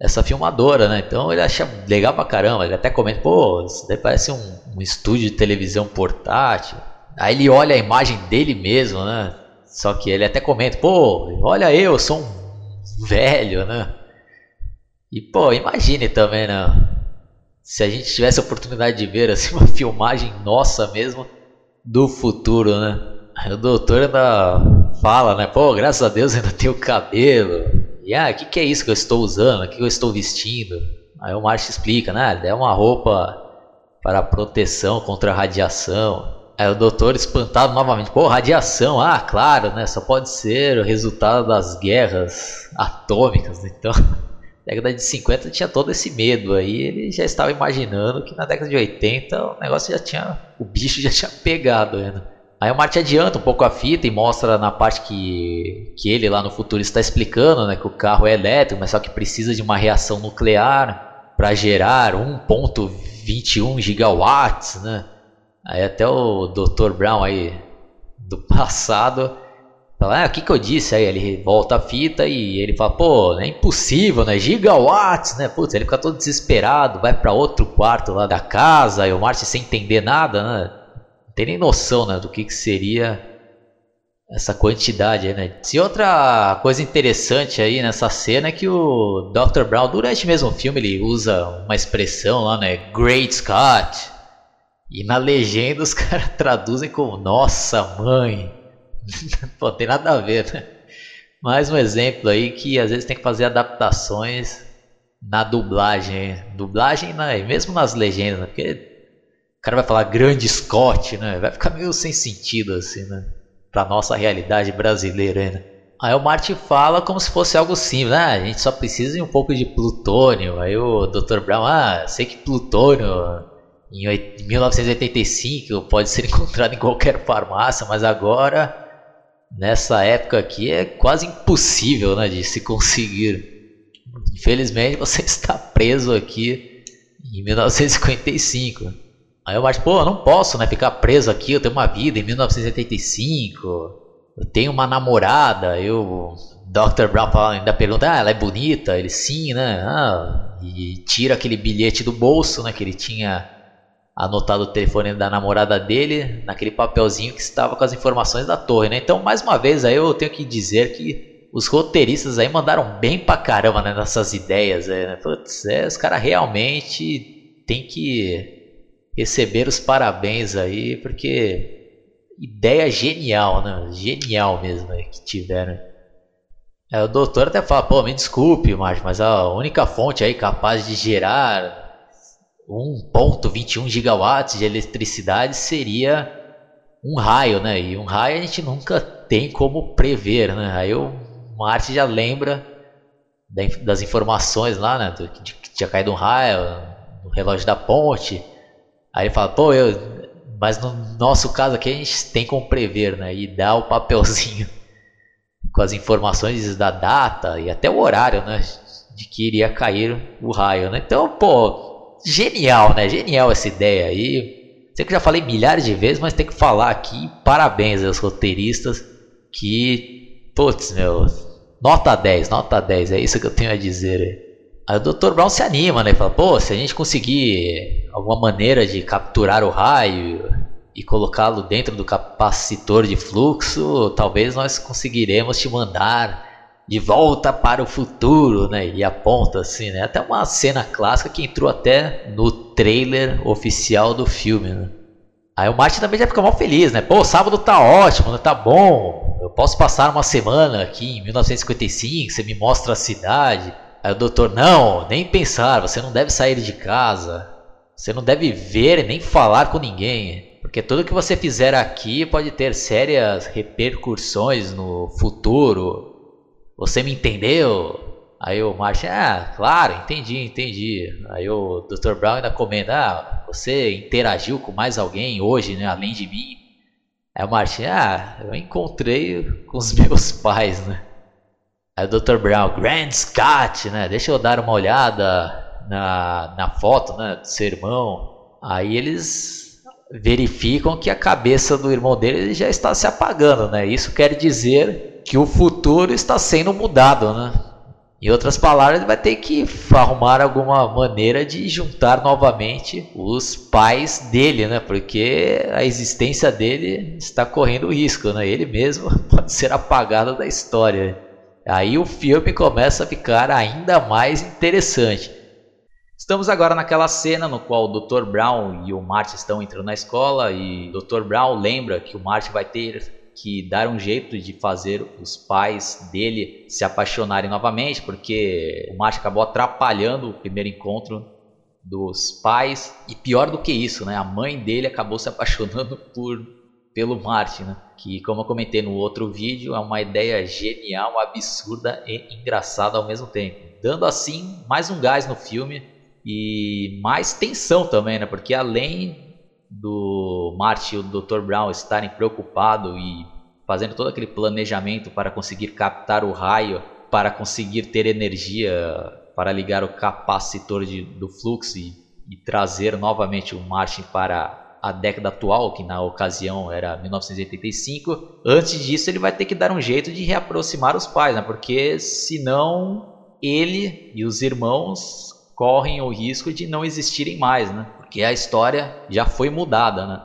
essa filmadora, né? Então ele acha legal pra caramba. Ele até comenta, pô, isso daí parece um, um estúdio de televisão portátil. Aí ele olha a imagem dele mesmo, né? Só que ele até comenta, pô, olha eu, sou um velho, né? E pô, imagine também, né? Se a gente tivesse a oportunidade de ver assim uma filmagem nossa mesmo do futuro, né? O doutor ainda fala, né? Pô, graças a Deus ainda tenho cabelo. E ah, o que, que é isso que eu estou usando? O que, que eu estou vestindo? Aí o Márcio explica, né? É uma roupa para proteção contra a radiação. Aí o doutor espantado novamente, pô, radiação, ah, claro, né? Só pode ser o resultado das guerras atômicas. Então, na década de 50 tinha todo esse medo aí. Ele já estava imaginando que na década de 80 o negócio já tinha. O bicho já tinha pegado ainda. Né? Aí o Martin adianta um pouco a fita e mostra na parte que, que ele lá no futuro está explicando né, que o carro é elétrico, mas só que precisa de uma reação nuclear para gerar 1.21 gigawatts, né? Aí até o Dr. Brown aí do passado fala, ah, o que que eu disse? Aí ele volta a fita e ele fala, pô, é impossível, né? Gigawatts, né? Putz, ele fica todo desesperado, vai para outro quarto lá da casa e o Martin sem entender nada, né? Tem nem noção né, do que, que seria essa quantidade né? Se outra coisa interessante aí nessa cena é que o Dr. Brown, durante mesmo o filme, ele usa uma expressão lá, né? Great Scott. E na legenda os caras traduzem como Nossa Mãe. Pô, tem nada a ver, né? Mais um exemplo aí que às vezes tem que fazer adaptações na dublagem. Dublagem, né? mesmo nas legendas, né? Porque cara vai falar grande Scott, né? Vai ficar meio sem sentido assim, né? Pra nossa realidade brasileira, né? Aí o Marty fala como se fosse algo simples, né? A gente só precisa de um pouco de plutônio. Aí o Dr. Brown, ah, sei que plutônio em 1985 pode ser encontrado em qualquer farmácia, mas agora nessa época aqui é quase impossível né, de se conseguir. Infelizmente você está preso aqui em 1955. Aí o Martin, pô, eu não posso né, ficar preso aqui, eu tenho uma vida em 1985, eu tenho uma namorada, eu. Dr. Brown ainda pergunta, ah, ela é bonita? Ele sim, né? Ah, e tira aquele bilhete do bolso, né? Que ele tinha anotado o telefone da namorada dele naquele papelzinho que estava com as informações da torre, né? Então, mais uma vez, aí eu tenho que dizer que os roteiristas aí mandaram bem pra caramba né, nessas ideias. Né? Putz, é, os caras realmente tem que receber os parabéns aí, porque ideia genial, né? Genial mesmo que tiveram. É, o doutor até fala, pô, me desculpe, Marcos, mas a única fonte aí capaz de gerar 1.21 gigawatts de eletricidade seria um raio, né? E um raio a gente nunca tem como prever, né? Aí o Marte já lembra das informações lá, né? De que tinha caído um raio no relógio da ponte. Aí ele fala, pô, eu... mas no nosso caso aqui a gente tem como prever, né? E dá o papelzinho com as informações da data e até o horário, né? De que iria cair o raio, né? Então, pô, genial, né? Genial essa ideia aí. Sei que já falei milhares de vezes, mas tem que falar aqui. Parabéns aos roteiristas que, putz, meu, nota 10, nota 10, é isso que eu tenho a dizer. Aí o Dr. Brown se anima, né? Fala, pô, se a gente conseguir alguma maneira de capturar o raio e colocá-lo dentro do capacitor de fluxo, talvez nós conseguiremos te mandar de volta para o futuro, né? E aponta assim, né? Até uma cena clássica que entrou até no trailer oficial do filme, né? Aí o Martin também já fica mal feliz, né? Pô, sábado tá ótimo, né? tá bom. Eu posso passar uma semana aqui em 1955, você me mostra a cidade. Aí o doutor, não, nem pensar, você não deve sair de casa. Você não deve ver nem falar com ninguém. Porque tudo que você fizer aqui pode ter sérias repercussões no futuro. Você me entendeu? Aí o Martin, ah, claro, entendi, entendi. Aí o Dr. Brown ainda comenta, ah, você interagiu com mais alguém hoje, né, além de mim? Aí o Martin, ah, eu encontrei com os meus pais, né? Aí o Dr. Brown, Grand Scott, né? Deixa eu dar uma olhada na, na foto, né, do seu irmão. Aí eles verificam que a cabeça do irmão dele já está se apagando, né? Isso quer dizer que o futuro está sendo mudado, né? Em outras palavras, ele vai ter que arrumar alguma maneira de juntar novamente os pais dele, né? Porque a existência dele está correndo risco, né? Ele mesmo pode ser apagado da história. Aí o filme começa a ficar ainda mais interessante. Estamos agora naquela cena no qual o Dr. Brown e o Marty estão entrando na escola e o Dr. Brown lembra que o Marty vai ter que dar um jeito de fazer os pais dele se apaixonarem novamente, porque o Martin acabou atrapalhando o primeiro encontro dos pais e pior do que isso, né? A mãe dele acabou se apaixonando por pelo Martin, né? Que como eu comentei no outro vídeo, é uma ideia genial, absurda e engraçada ao mesmo tempo, dando assim mais um gás no filme e mais tensão também, né? Porque além do Marty e o Dr. Brown estarem preocupados e fazendo todo aquele planejamento para conseguir captar o raio, para conseguir ter energia para ligar o capacitor de, do fluxo e, e trazer novamente o Martin para a década atual, que na ocasião era 1985. Antes disso, ele vai ter que dar um jeito de reaproximar os pais, né? porque senão ele e os irmãos correm o risco de não existirem mais, né? porque a história já foi mudada, né?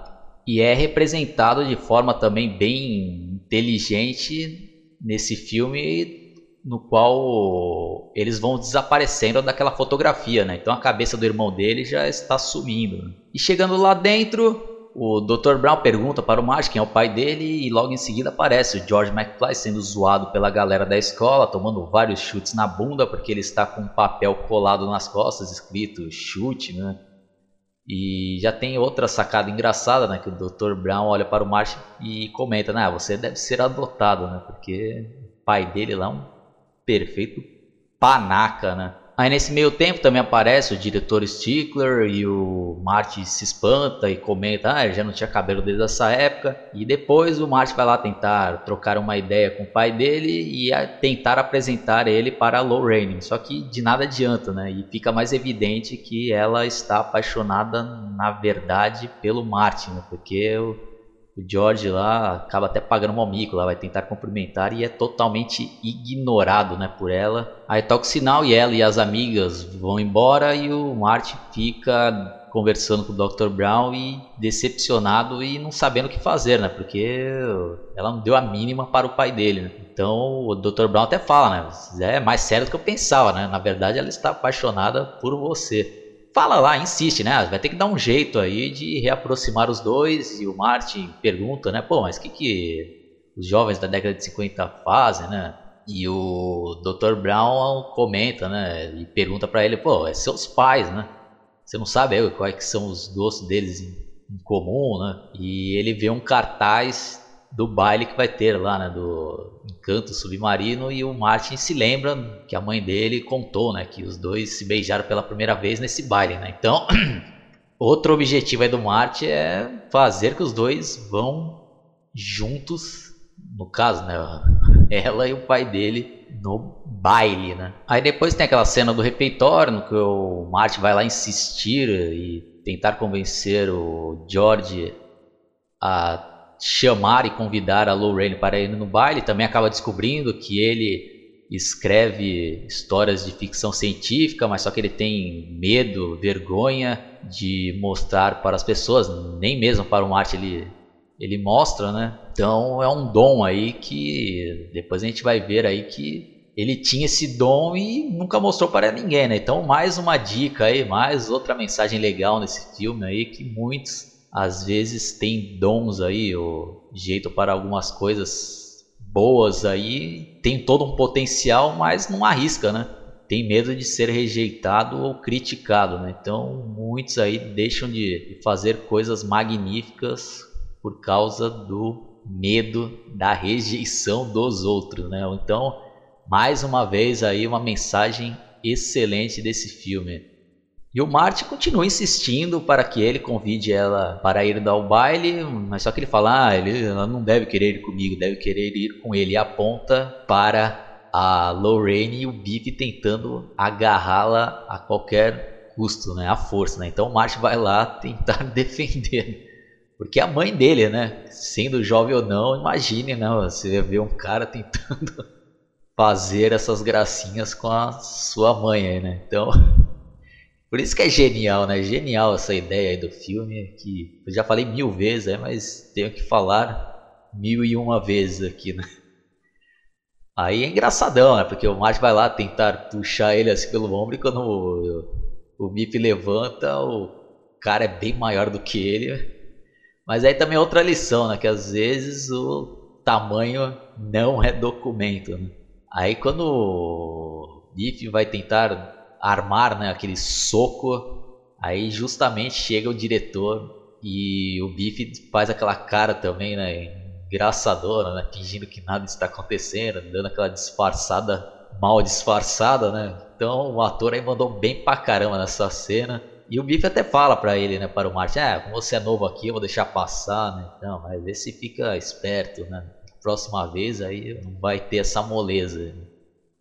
E é representado de forma também bem inteligente nesse filme no qual eles vão desaparecendo daquela fotografia, né? Então a cabeça do irmão dele já está sumindo. E chegando lá dentro, o Dr. Brown pergunta para o Marge quem é o pai dele e logo em seguida aparece o George McFly sendo zoado pela galera da escola, tomando vários chutes na bunda porque ele está com um papel colado nas costas escrito chute, né? E já tem outra sacada engraçada, né? Que o Dr. Brown olha para o Marge e comenta, né? Ah, você deve ser adotado, né? Porque o pai dele lá é um perfeito panaca, né? Aí nesse meio tempo também aparece o diretor Stickler e o Marty se espanta e comenta, ah, ele já não tinha cabelo desde essa época. E depois o Marty vai lá tentar trocar uma ideia com o pai dele e tentar apresentar ele para Lorraine. Só que de nada adianta, né? E fica mais evidente que ela está apaixonada na verdade pelo Marty, né? Porque o George lá acaba até pagando um mico, lá vai tentar cumprimentar e é totalmente ignorado, né, por ela. Aí toca o sinal e ela e as amigas vão embora e o Marty fica conversando com o Dr. Brown e decepcionado e não sabendo o que fazer, né? Porque ela não deu a mínima para o pai dele, né? Então o Dr. Brown até fala, né? É mais sério do que eu pensava, né? Na verdade ela está apaixonada por você fala lá, insiste, né? Vai ter que dar um jeito aí de reaproximar os dois. E o Martin pergunta, né? Pô, mas o que, que os jovens da década de 50 fazem, né? E o Dr. Brown comenta, né? E pergunta para ele, pô, é seus pais, né? Você não sabe aí quais são os gostos deles em, em comum, né? E ele vê um cartaz do baile que vai ter lá, né, do Encanto Submarino e o Martin se lembra que a mãe dele contou, né, que os dois se beijaram pela primeira vez nesse baile, né? Então, outro objetivo aí do Martin é fazer que os dois vão juntos, no caso, né, ela e o pai dele no baile, né? Aí depois tem aquela cena do refeitório no que o Martin vai lá insistir e tentar convencer o George a chamar e convidar a Lorraine para ir no baile, também acaba descobrindo que ele escreve histórias de ficção científica, mas só que ele tem medo, vergonha de mostrar para as pessoas, nem mesmo para o Marte ele, ele mostra, né? Então é um dom aí que depois a gente vai ver aí que ele tinha esse dom e nunca mostrou para ninguém, né? Então mais uma dica aí, mais outra mensagem legal nesse filme aí que muitos às vezes tem dons aí, ou jeito para algumas coisas boas aí, tem todo um potencial, mas não arrisca, né? Tem medo de ser rejeitado ou criticado, né? Então muitos aí deixam de fazer coisas magníficas por causa do medo da rejeição dos outros, né? Então, mais uma vez aí uma mensagem excelente desse filme. E o Marty continua insistindo para que ele convide ela para ir ao baile, mas só que ele fala, ah, ele, ela não deve querer ir comigo, deve querer ir com ele. E aponta para a Lorraine e o Biff tentando agarrá-la a qualquer custo, né, à força. Né? Então o Marty vai lá tentar defender. Porque a mãe dele, né, sendo jovem ou não, imagine, né, você ver um cara tentando fazer essas gracinhas com a sua mãe, né? Então por isso que é genial, né? Genial essa ideia aí do filme, que eu já falei mil vezes, é, mas tenho que falar mil e uma vezes aqui, né? Aí é engraçadão, né? Porque o Marty vai lá tentar puxar ele assim pelo ombro e quando o, o Mip levanta, o cara é bem maior do que ele. Mas aí também é outra lição, né? Que às vezes o tamanho não é documento, né? Aí quando o Mip vai tentar armar né, aquele soco. Aí justamente chega o diretor e o Biff faz aquela cara também, né? Engraçadora, né? Fingindo que nada está acontecendo, dando aquela disfarçada, mal disfarçada, né? Então o ator aí mandou bem pra caramba nessa cena. E o Biff até fala para ele, né, para o Martin, ah, como você é novo aqui, eu vou deixar passar, né? Não, mas esse fica esperto, né? Próxima vez aí não vai ter essa moleza.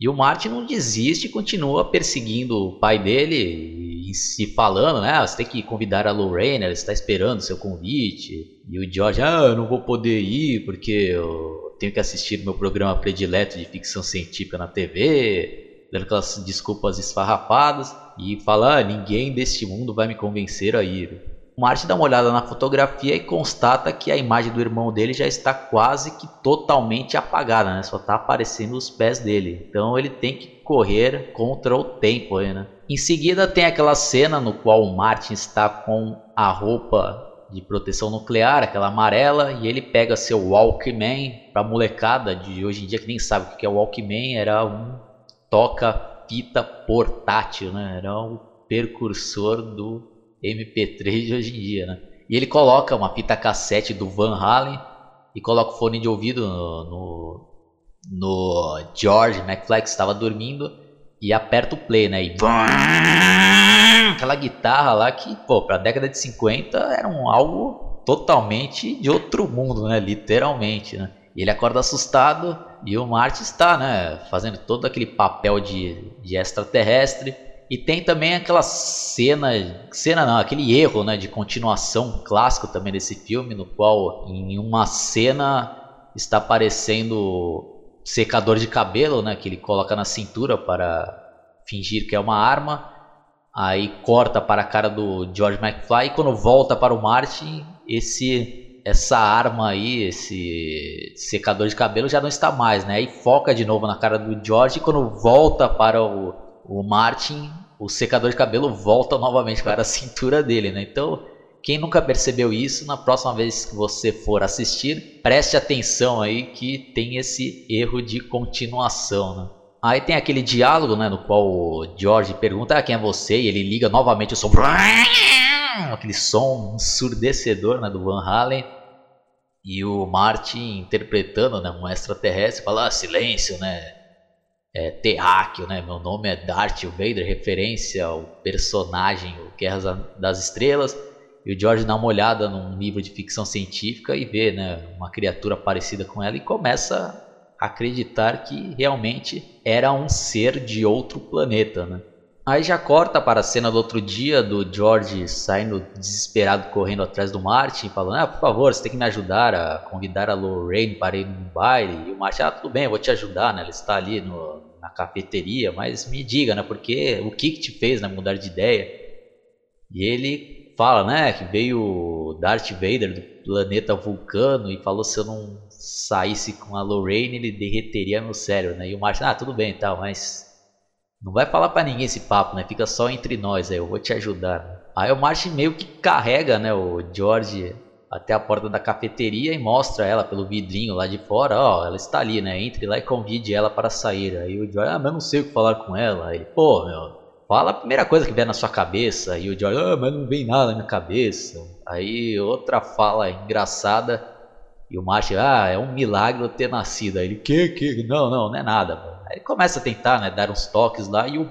E o Martin não desiste e continua perseguindo o pai dele e se falando, né? Ah, você tem que convidar a Lorraine, ela está esperando seu convite. E o George, ah, eu não vou poder ir porque eu tenho que assistir meu programa predileto de ficção científica na TV, dando aquelas desculpas esfarrapadas e fala, ah, ninguém deste mundo vai me convencer a ir. Martin dá uma olhada na fotografia e constata que a imagem do irmão dele já está quase que totalmente apagada, né? Só está aparecendo os pés dele. Então ele tem que correr contra o tempo aí, né? Em seguida tem aquela cena no qual o Martin está com a roupa de proteção nuclear, aquela amarela, e ele pega seu Walkman para molecada de hoje em dia que nem sabe o que é o Walkman, era um toca-fita portátil, né? Era o precursor do MP3 de hoje em dia, né? E ele coloca uma fita cassete do Van Halen e coloca o fone de ouvido no, no, no George McFly que estava dormindo e aperta o play, né? E aquela guitarra lá que, pô, pra década de 50 era um algo totalmente de outro mundo, né? Literalmente, né? E ele acorda assustado e o Marty está, né? Fazendo todo aquele papel de, de extraterrestre e tem também aquela cena, cena não, aquele erro, né, de continuação clássico também desse filme, no qual em uma cena está aparecendo secador de cabelo, né, que ele coloca na cintura para fingir que é uma arma. Aí corta para a cara do George McFly e quando volta para o Martin, esse essa arma aí, esse secador de cabelo já não está mais, né? Aí foca de novo na cara do George e quando volta para o, o Martin, o secador de cabelo volta novamente para a cintura dele, né? Então, quem nunca percebeu isso, na próxima vez que você for assistir, preste atenção aí que tem esse erro de continuação, né? Aí tem aquele diálogo, né, no qual o George pergunta ah, quem é você e ele liga novamente o som, aquele som ensurdecedor, né, do Van Halen. E o Martin interpretando, né, um extraterrestre, fala ah, silêncio, né, é, terráqueo, né? Meu nome é Darth Vader, referência ao personagem o Guerras das Estrelas. E o George dá uma olhada num livro de ficção científica e vê, né, uma criatura parecida com ela e começa a acreditar que realmente era um ser de outro planeta, né? Aí já corta para a cena do outro dia do George saindo desesperado correndo atrás do Martin, falando: "Ah, por favor, você tem que me ajudar a convidar a Lorraine para ir num baile". E o Martin: "Ah, tudo bem, eu vou te ajudar, né? Ela está ali no, na cafeteria, mas me diga, né? Porque o que que te fez, né, mudar de ideia?". E ele fala, né, que veio Darth Vader do planeta Vulcano e falou se eu não saísse com a Lorraine, ele derreteria meu cérebro, né? E o Martin: "Ah, tudo bem, tal, mas não vai falar para ninguém esse papo, né? Fica só entre nós aí, eu vou te ajudar. Aí o Martin meio que carrega, né, o George até a porta da cafeteria e mostra ela pelo vidrinho lá de fora, ó, ela está ali, né? Entre lá e convide ela para sair. Aí o George, ah, mas não sei o que falar com ela. Aí ele, pô, meu, fala a primeira coisa que vier na sua cabeça. E o George, ah, mas não vem nada na minha cabeça. Aí outra fala engraçada e o Martin, ah, é um milagre eu ter nascido. Aí ele, que, que? Não, não, não é nada. Ele começa a tentar, né, dar uns toques lá e o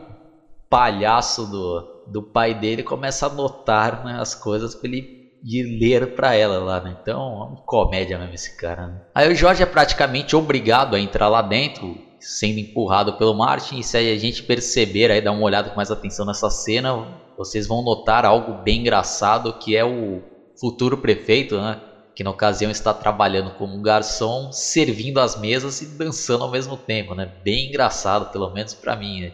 palhaço do, do pai dele começa a notar né, as coisas para ele ir ler para ela lá, né? Então, é uma comédia mesmo esse cara. Né? Aí o Jorge é praticamente obrigado a entrar lá dentro, sendo empurrado pelo Martin. E se a gente perceber aí, dar uma olhada com mais atenção nessa cena, vocês vão notar algo bem engraçado que é o futuro prefeito, né? Que na ocasião está trabalhando como garçom, servindo as mesas e dançando ao mesmo tempo, né? Bem engraçado, pelo menos para mim. Né?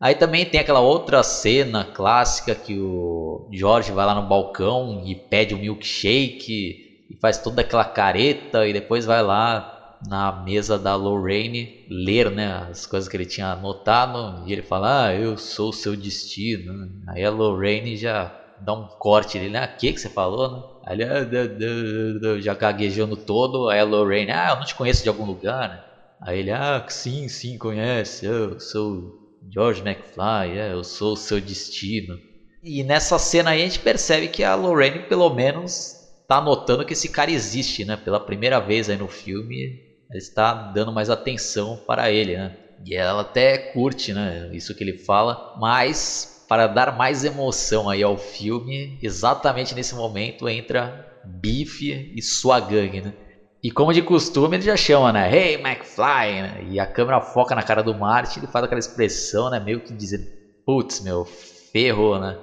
Aí também tem aquela outra cena clássica que o Jorge vai lá no balcão e pede um milkshake e faz toda aquela careta e depois vai lá na mesa da Lorraine ler né, as coisas que ele tinha anotado e ele fala, ah, eu sou o seu destino. Aí a Lorraine já dá um corte ali, né? Que, que você falou, né? Aí ele, já gaguejando todo, aí a Lorraine, ah, eu não te conheço de algum lugar, né? Aí ele, ah, sim, sim, conhece, eu sou George McFly, é, eu sou o seu destino. E nessa cena aí a gente percebe que a Lorraine pelo menos tá notando que esse cara existe, né? Pela primeira vez aí no filme, ela está dando mais atenção para ele, né? E ela até curte, né? Isso que ele fala, mas para dar mais emoção aí ao filme, exatamente nesse momento entra Biff e sua gangue, né? E como de costume ele já chama, né? Hey McFly, né? E a câmera foca na cara do Martin, ele faz aquela expressão, né? Meio que dizendo, putz, meu, ferrou, né?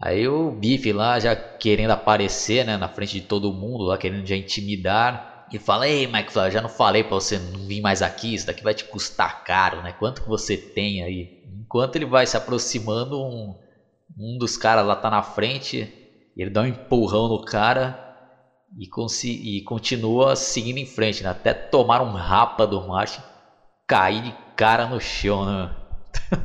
Aí o Biff lá já querendo aparecer, né? Na frente de todo mundo, lá querendo já intimidar. E fala, ei McFly, já não falei pra você não vir mais aqui, isso daqui vai te custar caro, né? Quanto que você tem aí? Enquanto ele vai se aproximando, um, um dos caras lá tá na frente Ele dá um empurrão no cara e, e continua seguindo em frente, né? Até tomar um rapa do Martin, cair de cara no chão, né?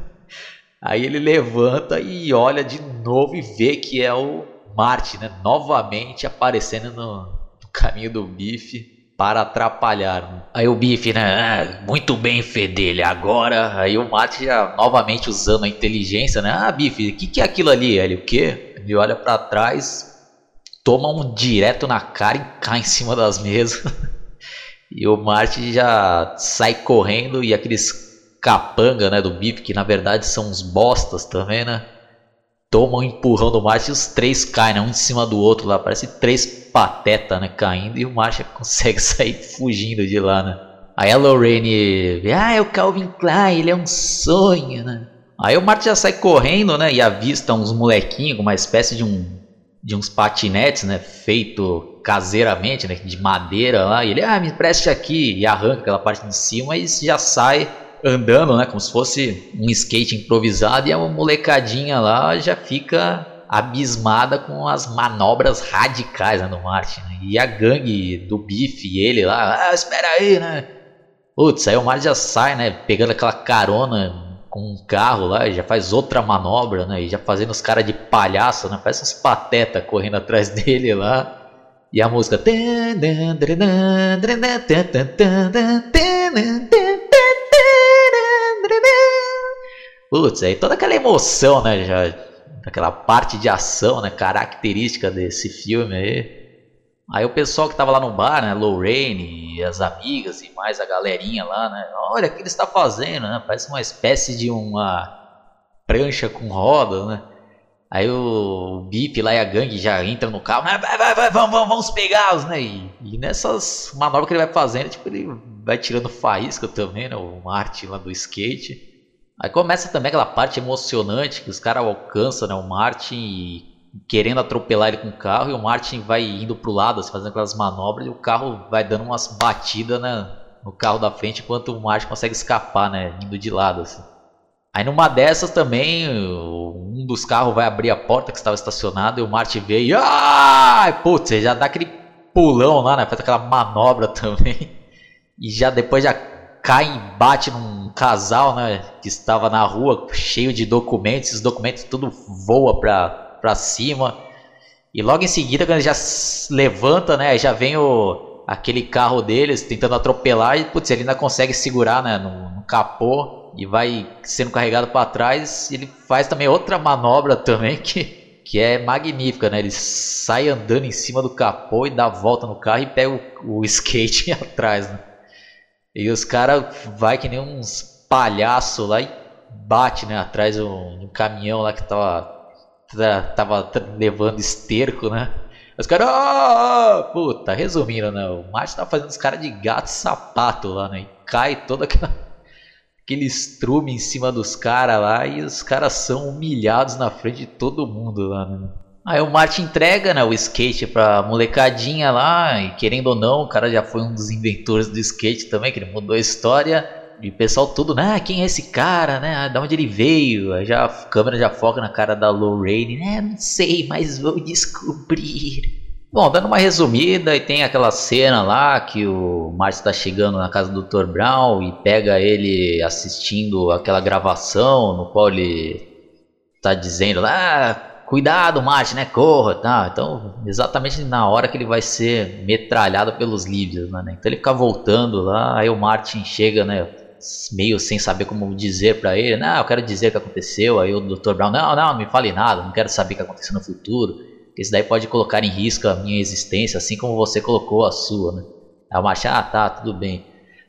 Aí ele levanta e olha de novo e vê que é o Martin, né? Novamente aparecendo no, no caminho do bife para atrapalhar. Aí o bife, né? Ah, muito bem, Fedelha. Agora, aí o Martin já novamente usando a inteligência, né? Ah, bife, o que, que é aquilo ali? Ele, o quê? Ele olha para trás, toma um direto na cara e cai em cima das mesas. e o Martin já sai correndo e aqueles capanga, né, do Bip, que na verdade são uns bostas também, né? Toma um empurrão do Martin e os três caem, né, um em cima do outro lá, parece três pateta, né, caindo e o Martin consegue sair fugindo de lá, né? Aí a Lorraine, ah, é o Calvin Klein, ele é um sonho, né? Aí o Martin já sai correndo, né, e avista uns molequinhos com uma espécie de um de uns patinetes, né, feito caseiramente, né, de madeira lá, e ele, ah, me preste aqui, e arranca aquela parte de cima e já sai andando, né, como se fosse um skate improvisado, e a molecadinha lá já fica abismada com as manobras radicais né, do Martin, né, e a gangue do Biff e ele lá, ah, espera aí, né, putz, aí o Martin já sai, né, pegando aquela carona com um carro lá já faz outra manobra, né? E já fazendo os caras de palhaço, né? Parece uns pateta correndo atrás dele lá. E a música. Putz, aí toda aquela emoção, né? Já, aquela parte de ação, né? Característica desse filme aí. Aí o pessoal que tava lá no bar, né, Lorraine e as amigas e mais a galerinha lá, né, olha o que ele está fazendo, né, parece uma espécie de uma prancha com roda, né. Aí o Bip lá e a gangue já entram no carro, vai, vai, vai, vamos, vamos, vamos pegá-los, né, e, e, nessas manobras que ele vai fazendo, tipo, ele vai tirando faísca também, né, o Martin lá do skate. Aí começa também aquela parte emocionante que os caras alcançam, né, o Martin e querendo atropelar ele com o carro e o Martin vai indo pro lado, assim, fazendo aquelas manobras e o carro vai dando umas batidas né, no carro da frente enquanto o Martin consegue escapar, né, indo de lado assim. Aí numa dessas também, um dos carros vai abrir a porta que estava estacionado e o Martin vê e ai, putz, já dá aquele pulão lá, né, faz aquela manobra também. E já depois já cai e bate num casal, né, que estava na rua cheio de documentos, esses documentos tudo voa para para cima. E logo em seguida, quando ele já levanta, né, já vem o, aquele carro deles tentando atropelar e putz, ele ainda consegue segurar né, no, no capô e vai sendo carregado para trás. Ele faz também outra manobra também que, que é magnífica, né? Ele sai andando em cima do capô e dá a volta no carro e pega o, o skate atrás, né? E os caras vai que nem uns palhaços lá e bate, né, atrás de um, um caminhão lá que tava tava levando esterco, né? Os caras, oh, puta, resumindo, né? O Márcio tá fazendo os caras de gato sapato lá, né? E cai todo aquela, aquele estrume em cima dos caras lá e os caras são humilhados na frente de todo mundo lá, né? Aí o Martin entrega né, o skate pra molecadinha lá, e querendo ou não, o cara já foi um dos inventores do skate também, que ele mudou a história. E o pessoal tudo, né? Quem é esse cara, né? Ah, da onde ele veio? Aí já, a câmera já foca na cara da Lorraine, né? Não sei, mas vou descobrir. Bom, dando uma resumida, e tem aquela cena lá que o Márcio está chegando na casa do Dr. Brown e pega ele assistindo aquela gravação no qual ele está dizendo ah, cuidado, Márcio, né? Corra, tá? Então, exatamente na hora que ele vai ser metralhado pelos líbios, né? Então ele fica voltando lá, aí o Martin chega, né? meio sem saber como dizer para ele, não, eu quero dizer o que aconteceu. Aí o Dr. Brown, não, não, não me fale nada, não quero saber o que aconteceu no futuro. Isso daí pode colocar em risco a minha existência, assim como você colocou a sua, né? Aí o Marcha, ah, tá, tudo bem.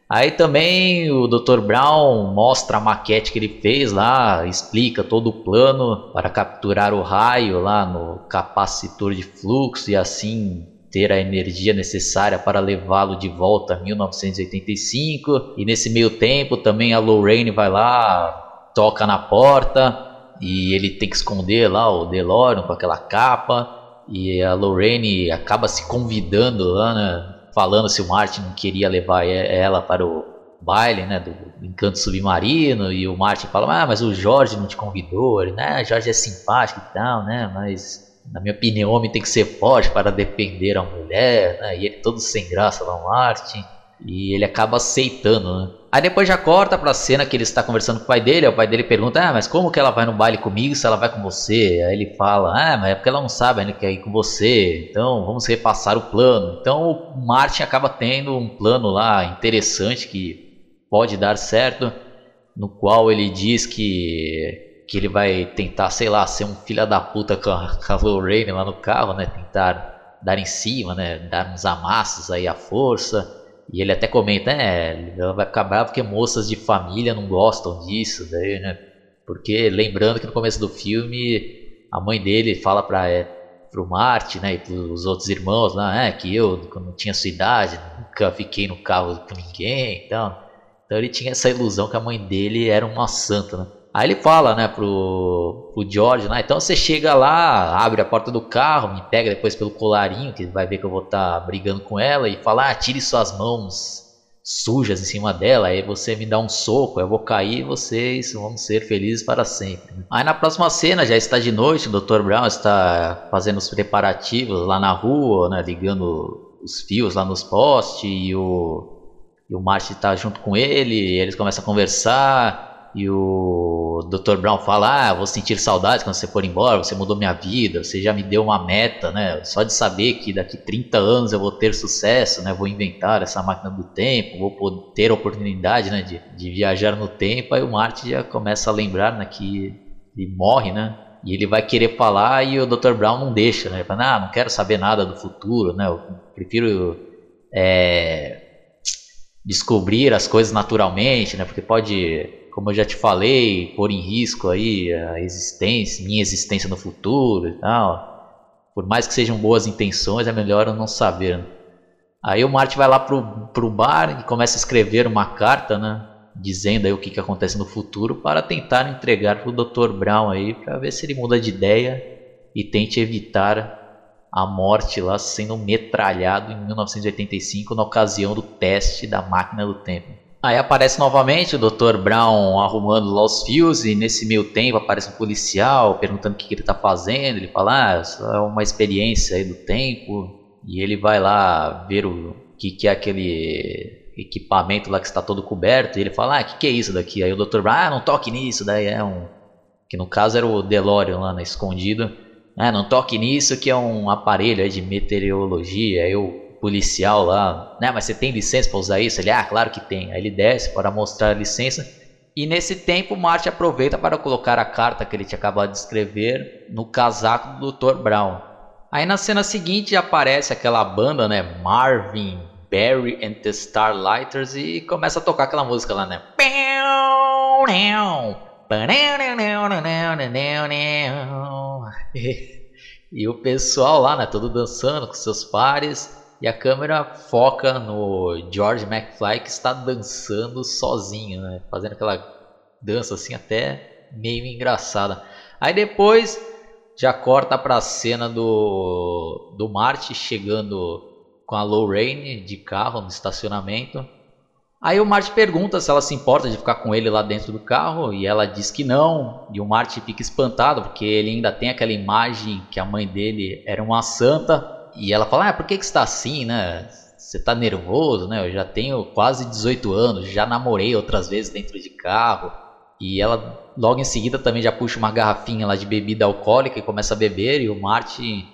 Aí também o Dr. Brown mostra a maquete que ele fez lá, explica todo o plano para capturar o raio lá no capacitor de fluxo e assim ter a energia necessária para levá-lo de volta a 1985. E nesse meio tempo também a Lorraine vai lá, toca na porta e ele tem que esconder lá o DeLorean com aquela capa. E a Lorraine acaba se convidando lá, né, falando se o Martin queria levar ela para o baile, né, do encanto submarino. E o Martin fala: Ah, mas o Jorge não te convidou. Ele, né, Jorge é simpático e tal, né, mas na minha opinião, homem tem que ser forte para defender a mulher, né? E ele todo sem graça lá, o Martin. E ele acaba aceitando, né? Aí depois já corta pra cena que ele está conversando com o pai dele. O pai dele pergunta: Ah, mas como que ela vai no baile comigo se ela vai com você? Aí ele fala: Ah, mas é porque ela não sabe ainda que é ir com você. Então vamos repassar o plano. Então o Martin acaba tendo um plano lá interessante que pode dar certo. No qual ele diz que, que ele vai tentar, sei lá, ser um filho da puta com a, com a Lorraine lá no carro, né? Tentar dar em cima, né? Dar uns amassos aí à força. E ele até comenta, é, ela vai ficar brava porque moças de família não gostam disso, daí, né? Porque lembrando que no começo do filme a mãe dele fala para é, pro Marte, né, e pros outros irmãos lá, é, que eu quando tinha sua idade nunca fiquei no carro com ninguém, então, então ele tinha essa ilusão que a mãe dele era uma santa, né? Aí ele fala, né, pro, pro George, né, então você chega lá, abre a porta do carro, me pega depois pelo colarinho, que vai ver que eu vou estar tá brigando com ela, e fala, ah, tire suas mãos sujas em cima dela, aí você me dá um soco, eu vou cair e vocês vão ser felizes para sempre. Aí na próxima cena, já está de noite, o Dr. Brown está fazendo os preparativos lá na rua, né, ligando os fios lá nos postes, e o, e o Marty está junto com ele, eles começam a conversar, e o Dr. Brown fala: Ah, vou sentir saudades quando você for embora, você mudou minha vida, você já me deu uma meta, né? Só de saber que daqui 30 anos eu vou ter sucesso, né? Vou inventar essa máquina do tempo, vou ter a oportunidade né? de, de viajar no tempo. Aí o Marty já começa a lembrar né? que ele morre, né? E ele vai querer falar e o Dr. Brown não deixa, né? Ele fala, ah, não quero saber nada do futuro, né? Eu prefiro é, descobrir as coisas naturalmente, né? Porque pode como eu já te falei, pôr em risco aí a existência, minha existência no futuro e tal. Por mais que sejam boas intenções, é melhor eu não saber. Né? Aí o Marty vai lá pro, pro bar e começa a escrever uma carta, né? Dizendo aí o que, que acontece no futuro para tentar entregar pro Dr. Brown aí para ver se ele muda de ideia e tente evitar a morte lá sendo metralhado em 1985 na ocasião do teste da máquina do tempo. Aí aparece novamente o Dr. Brown arrumando lá os fios e nesse meio tempo aparece um policial perguntando o que, ele está fazendo. Ele fala, ah, isso é uma experiência aí do tempo. E ele vai lá ver o que, que é aquele equipamento lá que está todo coberto. E ele fala, ah, o que, que é isso daqui? Aí o Dr. Brown, ah, não toque nisso, daí é um... Que no caso era o DeLorean lá, né, escondido. Ah, não toque nisso que é um aparelho de meteorologia. Aí o policial lá, né? Mas você tem licença para usar isso? Ele, ah, claro que tem. Aí ele desce para mostrar a licença. E nesse tempo, Marty aproveita para colocar a carta que ele tinha acabado de escrever no casaco do Dr. Brown. Aí na cena seguinte aparece aquela banda, né? Marvin, Barry and the Starlighters e começa a tocar aquela música lá, né? E o pessoal lá, né? Todo dançando com seus pares e a câmera foca no George McFly que está dançando sozinho, né? Fazendo aquela dança assim até meio engraçada. Aí depois já corta para a cena do do Marty chegando com a Lorraine de carro no estacionamento. Aí o Marty pergunta se ela se importa de ficar com ele lá dentro do carro e ela diz que não. E o Marty fica espantado porque ele ainda tem aquela imagem que a mãe dele era uma santa e ela fala: Ah, por que, que você está assim, né? Você está nervoso, né? Eu já tenho quase 18 anos, já namorei outras vezes dentro de carro. E ela logo em seguida também já puxa uma garrafinha lá de bebida alcoólica e começa a beber. E o Martin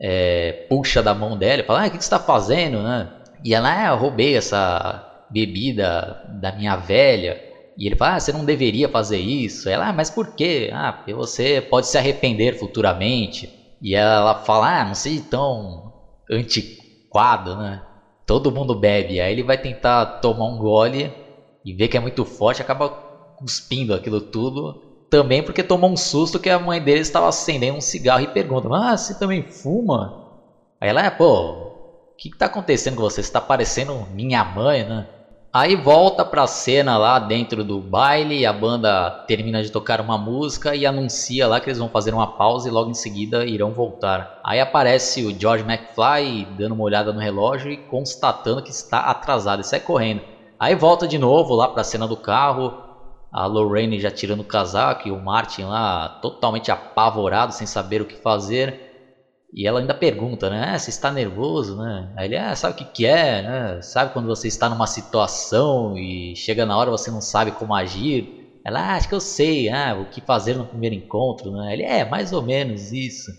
é, puxa da mão dela e fala: Ah, o que, que você está fazendo, né? E ela: Ah, eu roubei essa bebida da minha velha. E ele fala: ah, você não deveria fazer isso. Ela: ah, mas por quê? Ah, porque você pode se arrepender futuramente. E ela fala, ah, não sei tão antiquado, né? Todo mundo bebe. Aí ele vai tentar tomar um gole e vê que é muito forte, acaba cuspindo aquilo tudo. Também porque tomou um susto que a mãe dele estava acendendo um cigarro e pergunta, ah, você também fuma? Aí ela, é, pô, o que está acontecendo com você? Você está parecendo minha mãe, né? Aí volta pra cena lá dentro do baile, a banda termina de tocar uma música e anuncia lá que eles vão fazer uma pausa e logo em seguida irão voltar. Aí aparece o George McFly dando uma olhada no relógio e constatando que está atrasado e sai correndo. Aí volta de novo lá pra cena do carro, a Lorraine já tirando o casaco e o Martin lá totalmente apavorado, sem saber o que fazer. E ela ainda pergunta, né? Ah, você está nervoso, né? Aí ele, ah, sabe o que, que é, né? Sabe quando você está numa situação e chega na hora você não sabe como agir? Ela, ah, acho que eu sei, ah, o que fazer no primeiro encontro, né? Ele, é, mais ou menos isso.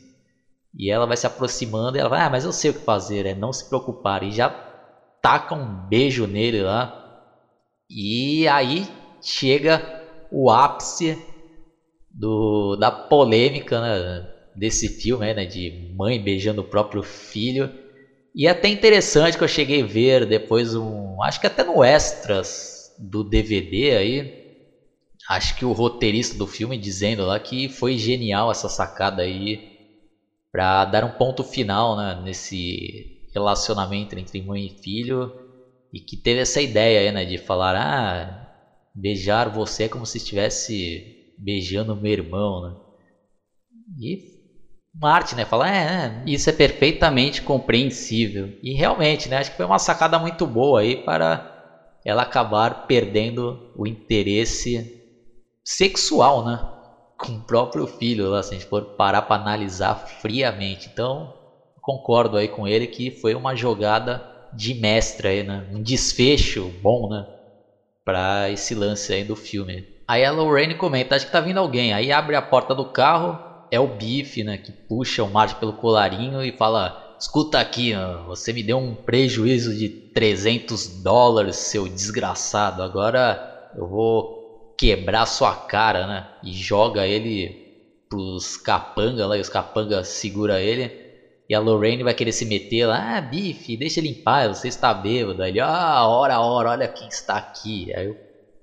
E ela vai se aproximando e ela vai, ah, mas eu sei o que fazer, é não se preocupar. E já taca um beijo nele lá. E aí chega o ápice do, da polêmica, né? Desse filme, né, de mãe beijando o próprio filho. E é até interessante que eu cheguei a ver depois um, acho que até no extras do DVD aí, acho que o roteirista do filme dizendo lá que foi genial essa sacada aí para dar um ponto final, né, nesse relacionamento entre mãe e filho e que teve essa ideia aí, né, de falar ah, beijar você é como se estivesse beijando meu irmão, né? E Marte, né? Fala, é, é, isso é perfeitamente compreensível. E realmente, né? Acho que foi uma sacada muito boa aí para ela acabar perdendo o interesse sexual, né? Com o próprio filho, lá, se a gente for parar para analisar friamente. Então, concordo aí com ele que foi uma jogada de mestre aí, né? Um desfecho bom, né? Para esse lance aí do filme. Aí a Lorraine comenta, acho que tá vindo alguém. Aí abre a porta do carro, é o Bife, né, que puxa o Marge pelo colarinho e fala: Escuta aqui, você me deu um prejuízo de 300 dólares, seu desgraçado. Agora eu vou quebrar sua cara, né? E joga ele pros capanga lá, e os capanga segura ele. E a Lorraine vai querer se meter lá, ah, Bife, deixa ele em paz, você está bêbado. Aí ele, ah, hora, hora, olha quem está aqui. Aí o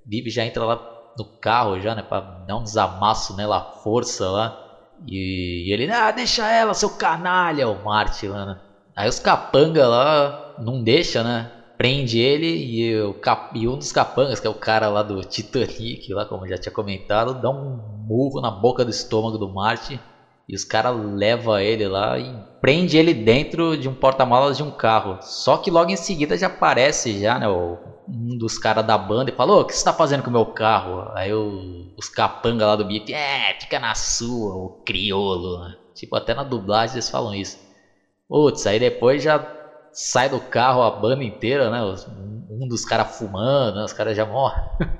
Bife já entra lá no carro já, né, pra dar um desamasso nela, força lá. E, e, ele, ah, deixa ela, seu canalha, o Martin lá, né? Aí os capanga lá não deixa, né? Prende ele e, o cap, e um dos capangas, que é o cara lá do Titanic, lá como já tinha comentado, dá um murro na boca do estômago do Martin. E os caras levam ele lá e prende ele dentro de um porta-malas de um carro. Só que logo em seguida já aparece já, né, o, um dos caras da banda e falou: O que você tá fazendo com o meu carro? Aí os capanga lá do beat, é, fica na sua, o criolo. Tipo, até na dublagem eles falam isso. Putz, aí depois já sai do carro a banda inteira, né? Um dos caras fumando, né? os caras já morrem.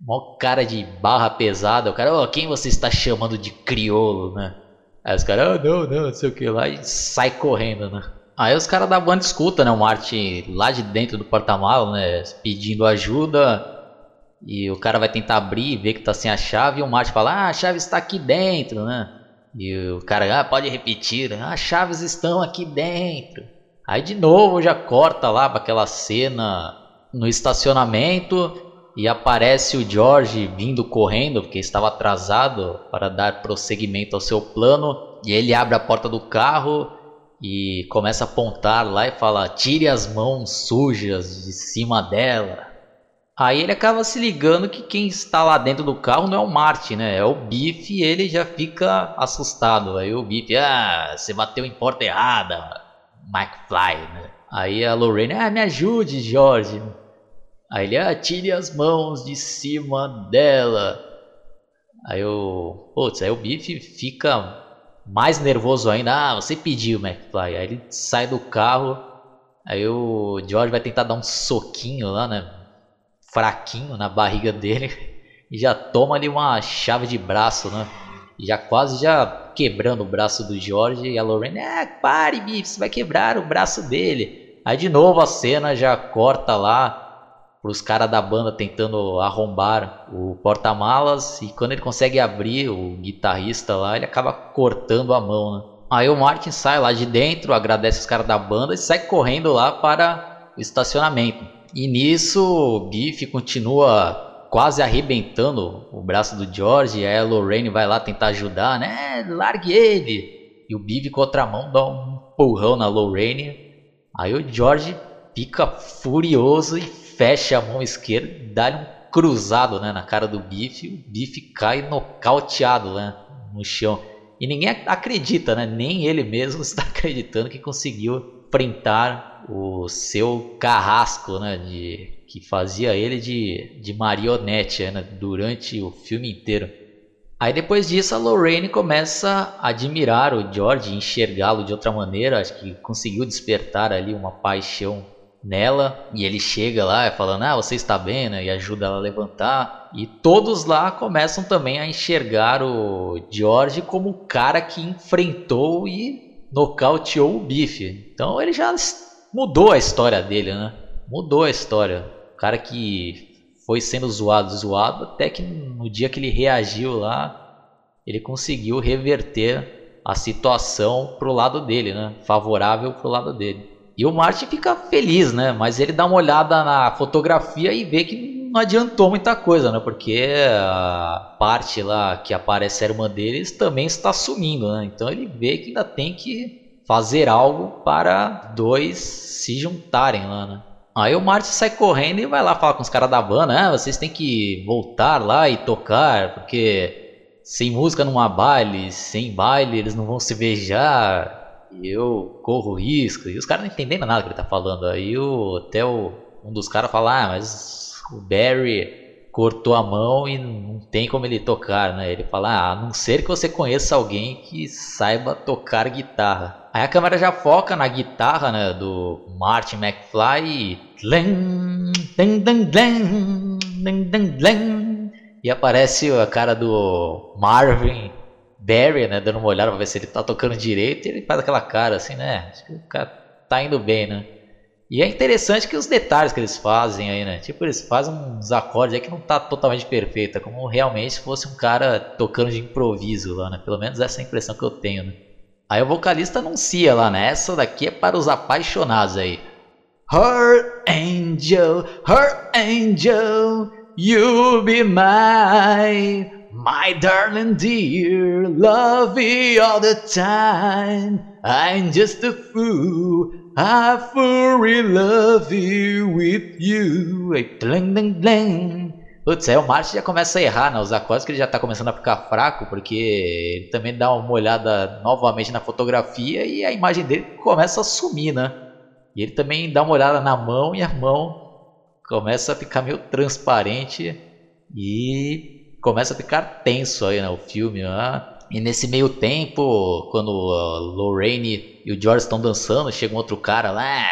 Mó cara de barra pesada. O cara, oh, quem você está chamando de criolo, né? Aí os caras, ah, não, não, não sei o que lá, e sai correndo, né? Aí os caras da banda escuta, né? O Martin lá de dentro do porta-malas, né? Pedindo ajuda. E o cara vai tentar abrir e ver que tá sem a chave. E o Martin fala: Ah, a chave está aqui dentro, né? E o cara, ah, pode repetir: Ah, as chaves estão aqui dentro. Aí de novo já corta lá para aquela cena no estacionamento. E aparece o George vindo correndo, porque estava atrasado para dar prosseguimento ao seu plano. E ele abre a porta do carro e começa a apontar lá e fala: tire as mãos sujas de cima dela. Aí ele acaba se ligando que quem está lá dentro do carro não é o Martin, né? É o Biff e ele já fica assustado. Aí o Biff, ah, você bateu em porta errada, McFly, né? Aí a Lorraine, ah, me ajude, George. Aí ele, ah, tire as mãos de cima dela. Aí o, putz, aí o Biff fica mais nervoso ainda. Ah, você pediu, McFly. Aí ele sai do carro. Aí o George vai tentar dar um soquinho lá, né? Fraquinho na barriga dele. E já toma ali uma chave de braço, né? Já quase já quebrando o braço do George. E a Lorraine, é, pare, Biff, você vai quebrar o braço dele. Aí de novo a cena já corta lá os caras da banda tentando arrombar o porta-malas e quando ele consegue abrir o guitarrista lá, ele acaba cortando a mão, né? Aí o Martin sai lá de dentro, agradece os caras da banda e sai correndo lá para o estacionamento. E nisso o Biff continua quase arrebentando o braço do George, e aí a Lorraine vai lá tentar ajudar, né? Largue ele! E o Biff com outra mão dá um empurrão na Lorraine. Aí o George fica furioso e fecha a mão esquerda, dá-lhe um cruzado né, na cara do Bife, o Bife cai nocauteado né, no chão. E ninguém acredita, né? nem ele mesmo está acreditando que conseguiu enfrentar o seu carrasco, né, de, que fazia ele de, de marionete né, durante o filme inteiro. Aí depois disso a Lorraine começa a admirar o George, enxergá-lo de outra maneira, acho que conseguiu despertar ali uma paixão nela e ele chega lá falando: "Ah, você está bem", né? e ajuda ela a levantar. E todos lá começam também a enxergar o George como o cara que enfrentou e nocauteou o Bife. Então ele já mudou a história dele, né? Mudou a história. O cara que foi sendo zoado, zoado, até que no dia que ele reagiu lá, ele conseguiu reverter a situação pro lado dele, né? Favorável pro lado dele. E o Martin fica feliz, né? Mas ele dá uma olhada na fotografia e vê que não adiantou muita coisa, né? Porque a parte lá que aparece a irmã deles também está sumindo, né? Então ele vê que ainda tem que fazer algo para dois se juntarem lá, né? Aí o Martin sai correndo e vai lá falar com os caras da banda, ah, vocês têm que voltar lá e tocar, porque sem música não há baile, sem baile eles não vão se beijar eu corro risco. E os caras não entendem nada que ele tá falando. Aí o, até o, um dos caras fala, ah, mas o Barry cortou a mão e não tem como ele tocar, né? Ele fala, ah, a não ser que você conheça alguém que saiba tocar guitarra. Aí a câmera já foca na guitarra, né, do Martin McFly e aparece a cara do Marvin Barry, né, dando uma olhada pra ver se ele tá tocando direito, e ele faz aquela cara assim, né? Acho que o cara tá indo bem, né? E é interessante que os detalhes que eles fazem aí, né? Tipo, eles fazem uns acordes aí que não tá totalmente perfeita, como realmente fosse um cara tocando de improviso lá, né? Pelo menos essa é a impressão que eu tenho, né? Aí o vocalista anuncia lá, né? Essa daqui é para os apaixonados aí. Her angel, her angel, you'll be mine. My darling dear, love you all the time. I'm just a fool, I fully love you with you. Aí, bling, bling, bling. Putz, aí o Martin já começa a errar né? acordes, que ele já tá começando a ficar fraco, porque ele também dá uma olhada novamente na fotografia e a imagem dele começa a sumir, né? E ele também dá uma olhada na mão e a mão começa a ficar meio transparente e começa a ficar tenso aí, né, o filme, né? E nesse meio tempo, quando a Lorraine e o George estão dançando, chega um outro cara lá,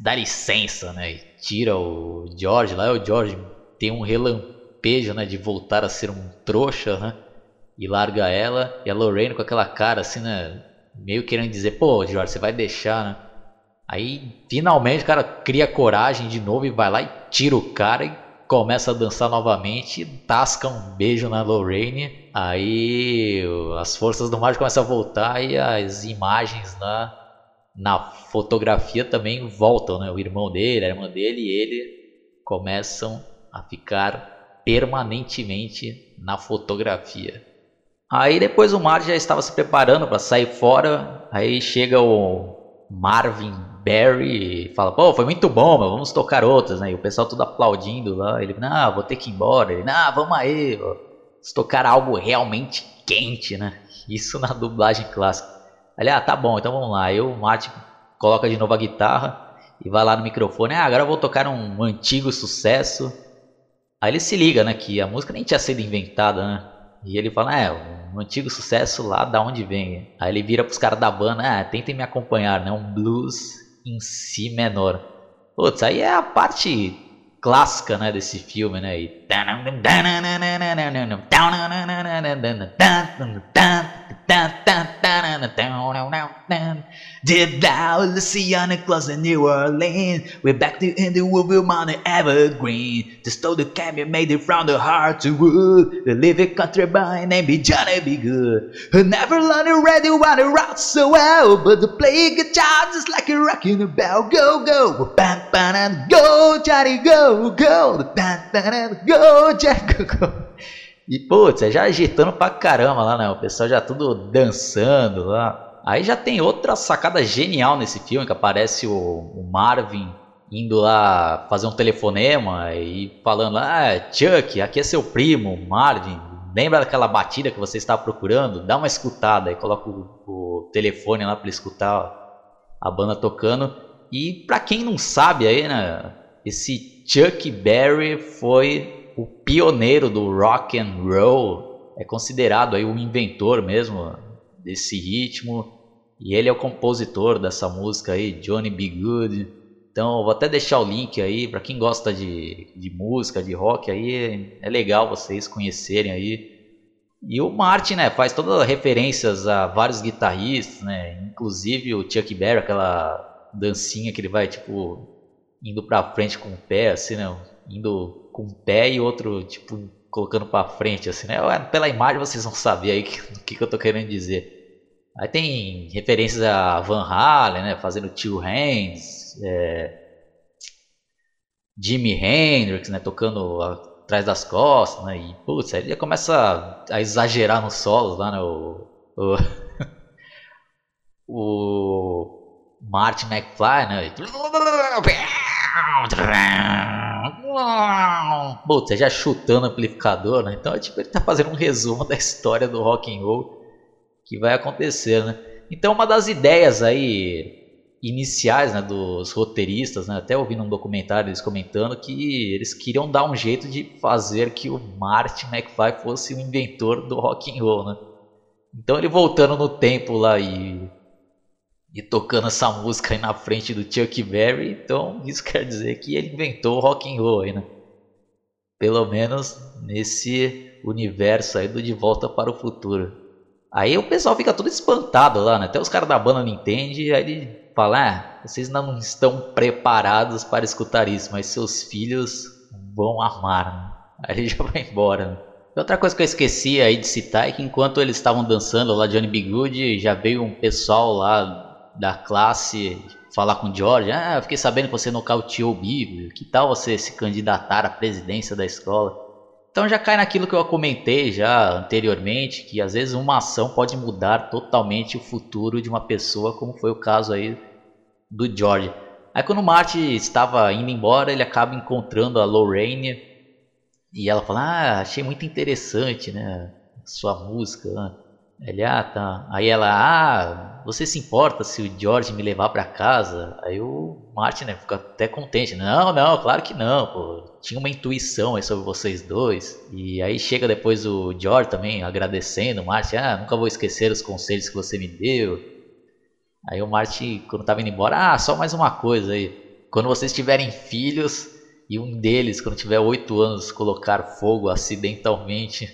dá licença, né? E tira o George lá, o George tem um relampejo, né, de voltar a ser um trouxa, né? E larga ela, e a Lorraine com aquela cara assim, né, meio querendo dizer, pô, George, você vai deixar, né? Aí finalmente o cara cria coragem de novo e vai lá e tira o cara e começa a dançar novamente, tasca um beijo na Lorraine, aí as forças do mar começam a voltar e as imagens na, na fotografia também voltam, né? O irmão dele, a irmã dele e ele começam a ficar permanentemente na fotografia. Aí depois o Mar já estava se preparando para sair fora, aí chega o Marvin Barry fala, pô, foi muito bom, mas vamos tocar outras, né? E o pessoal tudo aplaudindo lá. Ele, não, vou ter que ir embora. Ele, não, vamos aí, vamos tocar algo realmente quente, né? Isso na dublagem clássica. Ele, ah, tá bom, então vamos lá. Aí o Martin coloca de novo a guitarra e vai lá no microfone. Ah, agora eu vou tocar um antigo sucesso. Aí ele se liga, né? Que a música nem tinha sido inventada, né? E ele fala, é, um antigo sucesso lá da onde vem. Aí ele vira pros caras da banda, ah, tentem me acompanhar, né? Um blues em si menor. Putz, aí é a parte clássica, né, desse filme, né? E... Deep down Louisiana, close to New Orleans. We're back to in the Woodville Mountain Evergreen. The stole the cabin made it from the heart to wood. The living country named be Johnny Be Good. Who never learned read it while it rock so well. But the play guitar just like a rocking a bell. Go, go, bam, bam, go, Johnny, go, go. Bam, bam, go, Johnny, go, go. E, putz, é já agitando pra caramba lá, né? O pessoal já tudo dançando lá. Aí já tem outra sacada genial nesse filme, que aparece o, o Marvin indo lá fazer um telefonema e falando, ah, Chuck, aqui é seu primo, Marvin, lembra daquela batida que você estava procurando? Dá uma escutada e coloca o, o telefone lá para escutar a banda tocando. E para quem não sabe aí, né, esse Chuck Berry foi o pioneiro do rock and roll é considerado aí o inventor mesmo desse ritmo. E ele é o compositor dessa música aí, Johnny B. Good. Então, vou até deixar o link aí para quem gosta de, de música, de rock aí, é legal vocês conhecerem aí. E o Martin, né, faz todas as referências a vários guitarristas, né, inclusive o Chuck Berry, aquela dancinha que ele vai tipo indo para frente com o pé, assim, né, indo com o pé e outro tipo colocando para frente, assim, né. Pela imagem vocês vão saber aí o que, que eu tô querendo dizer. Aí tem referências a Van Halen, né? Fazendo Two Hands, é, Jimi Hendrix, né? Tocando atrás das costas, né? E, putz, aí ele começa a, a exagerar nos solos lá, né? O, o, o Martin McFly, né? Putz, já chutando o amplificador, né? Então, tipo, ele tá fazendo um resumo da história do rock and roll que vai acontecer, né? Então uma das ideias aí iniciais né, dos roteiristas, né, até ouvindo um documentário eles comentando que eles queriam dar um jeito de fazer que o Martin McFly fosse o inventor do rock and roll, né? Então ele voltando no tempo lá e, e tocando essa música aí na frente do Chuck Berry, então isso quer dizer que ele inventou o rock and roll aí, né? Pelo menos nesse universo aí do De Volta para o Futuro. Aí o pessoal fica todo espantado lá, né? Até os caras da banda não entendem, aí ele fala, ah, vocês não estão preparados para escutar isso, mas seus filhos vão amar, né? Aí ele já vai embora, né? Outra coisa que eu esqueci aí de citar é que enquanto eles estavam dançando lá Johnny B. Good, já veio um pessoal lá da classe falar com o George, ah, eu fiquei sabendo que você nocauteou o Bibo, que tal você se candidatar à presidência da escola? Então já cai naquilo que eu comentei já anteriormente, que às vezes uma ação pode mudar totalmente o futuro de uma pessoa, como foi o caso aí do George. Aí quando o Marty estava indo embora, ele acaba encontrando a Lorraine e ela fala: "Ah, achei muito interessante, né, sua música". Né? Ele, ah, tá. Aí ela, ah, você se importa se o George me levar para casa? Aí o Martin, né, fica até contente. Não, não, claro que não, pô. Tinha uma intuição aí sobre vocês dois. E aí chega depois o George também agradecendo o Martin. Ah, nunca vou esquecer os conselhos que você me deu. Aí o Martin, quando tava indo embora, ah, só mais uma coisa aí. Quando vocês tiverem filhos e um deles, quando tiver oito anos, colocar fogo acidentalmente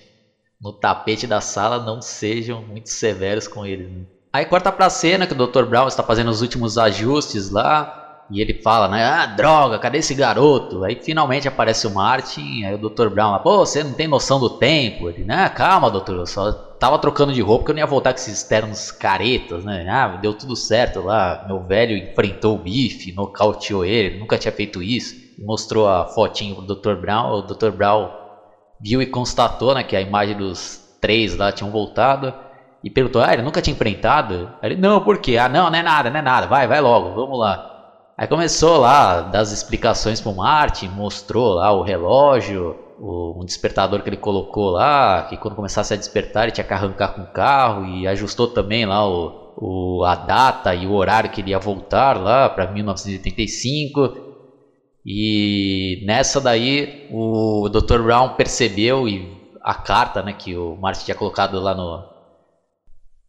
no tapete da sala não sejam muito severos com ele. Né? Aí corta pra cena que o Dr. Brown está fazendo os últimos ajustes lá. E ele fala, né? Ah, droga, cadê esse garoto? Aí finalmente aparece o Martin. Aí o Dr. Brown, pô, você não tem noção do tempo. Ele, né? Calma, doutor, eu só tava trocando de roupa que eu não ia voltar com esses ternos caretas, né? Ah, deu tudo certo lá. Meu velho enfrentou o bife, nocauteou ele, nunca tinha feito isso. Mostrou a fotinho pro Dr. Brown. O Dr. Brown viu e constatou né, que a imagem dos três lá tinham voltado e perguntou: Ah, ele nunca tinha enfrentado? Aí ele: Não, por quê? Ah, não, não é nada, não é nada, vai, vai logo, vamos lá. Aí começou lá das explicações pro Martin, mostrou lá o relógio, o, um despertador que ele colocou lá, que quando começasse a despertar ele tinha que arrancar com o carro e ajustou também lá o, o, a data e o horário que ele ia voltar lá para 1985. E nessa daí o Dr. Brown percebeu e a carta né, que o Martin tinha colocado lá no,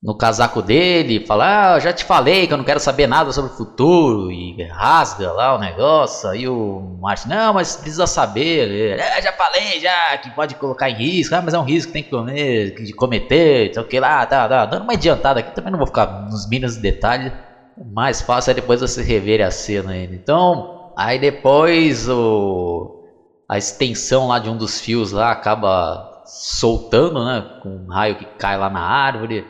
no casaco dele, fala, ah, já te falei que eu não quero saber nada sobre o futuro, e rasga lá o negócio, aí o Martin, não, mas precisa saber, ele, é, já falei já que pode colocar em risco, ah, mas é um risco que tem que comer, de cometer, sei o que lá, tá, tá, dando uma adiantada aqui, também não vou ficar nos mínimos detalhes, mais fácil é depois você rever a cena aí, então Aí depois o, a extensão lá de um dos fios lá acaba soltando, né? Com um raio que cai lá na árvore.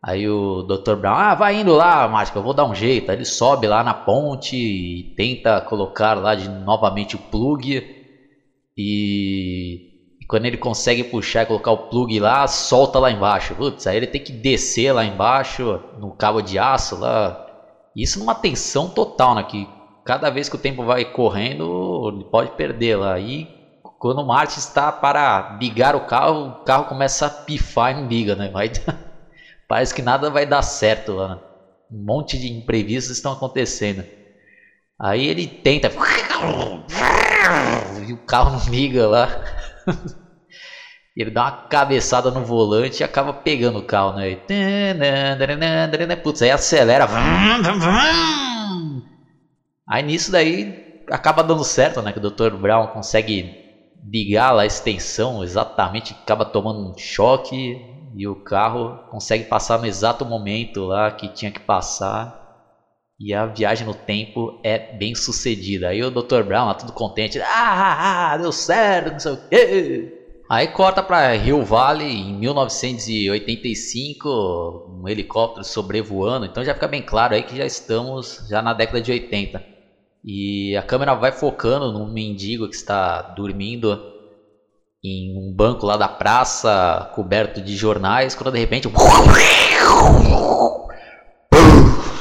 Aí o Dr. Brown, ah, vai indo lá, Mágica, eu vou dar um jeito. Aí ele sobe lá na ponte e tenta colocar lá de novamente o plug. E, quando ele consegue puxar e colocar o plug lá, solta lá embaixo. Putz, aí ele tem que descer lá embaixo no cabo de aço lá. Isso numa tensão total, né? Que cada vez que o tempo vai correndo, pode perder lá. E quando o Marte está para ligar o carro, o carro começa a pifar e não liga, né? Vai, parece que nada vai dar certo lá. Né? Um monte de imprevistos estão acontecendo. Aí ele tenta. E o carro não liga lá. Ele dá uma cabeçada no volante e acaba pegando o carro, né? Putz, aí acelera. Aí nisso daí acaba dando certo, né? Que o Dr. Brown consegue ligar lá a extensão exatamente, acaba tomando um choque e o carro consegue passar no exato momento lá que tinha que passar. E a viagem no tempo é bem sucedida. Aí o Dr. Brown lá tudo contente. Ah, ah, ah, deu certo, não sei o quê. Aí corta para Rio Valley em 1985, um helicóptero sobrevoando. Então já fica bem claro aí que já estamos já na década de 80. E a câmera vai focando num mendigo que está dormindo em um banco lá da praça, coberto de jornais, quando de repente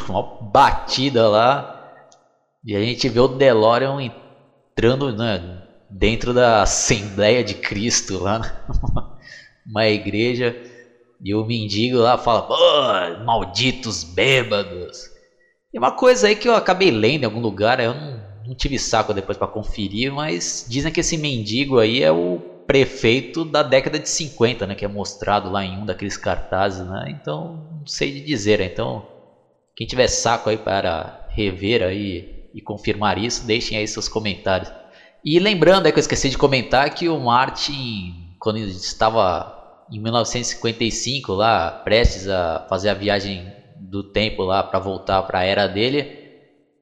uma batida lá e a gente vê o DeLorean entrando né, dentro da Assembleia de Cristo lá numa igreja e o mendigo lá fala, oh, malditos bêbados. E uma coisa aí que eu acabei lendo em algum lugar, eu não, não tive saco depois para conferir, mas dizem que esse mendigo aí é o prefeito da década de 50, né, que é mostrado lá em um daqueles cartazes, né? Então, não sei de dizer, então quem tiver saco aí para rever aí e confirmar isso, deixem aí seus comentários. E lembrando, é que eu esqueci de comentar que o Martin, quando estava em 1955 lá, prestes a fazer a viagem do tempo lá para voltar para a era dele,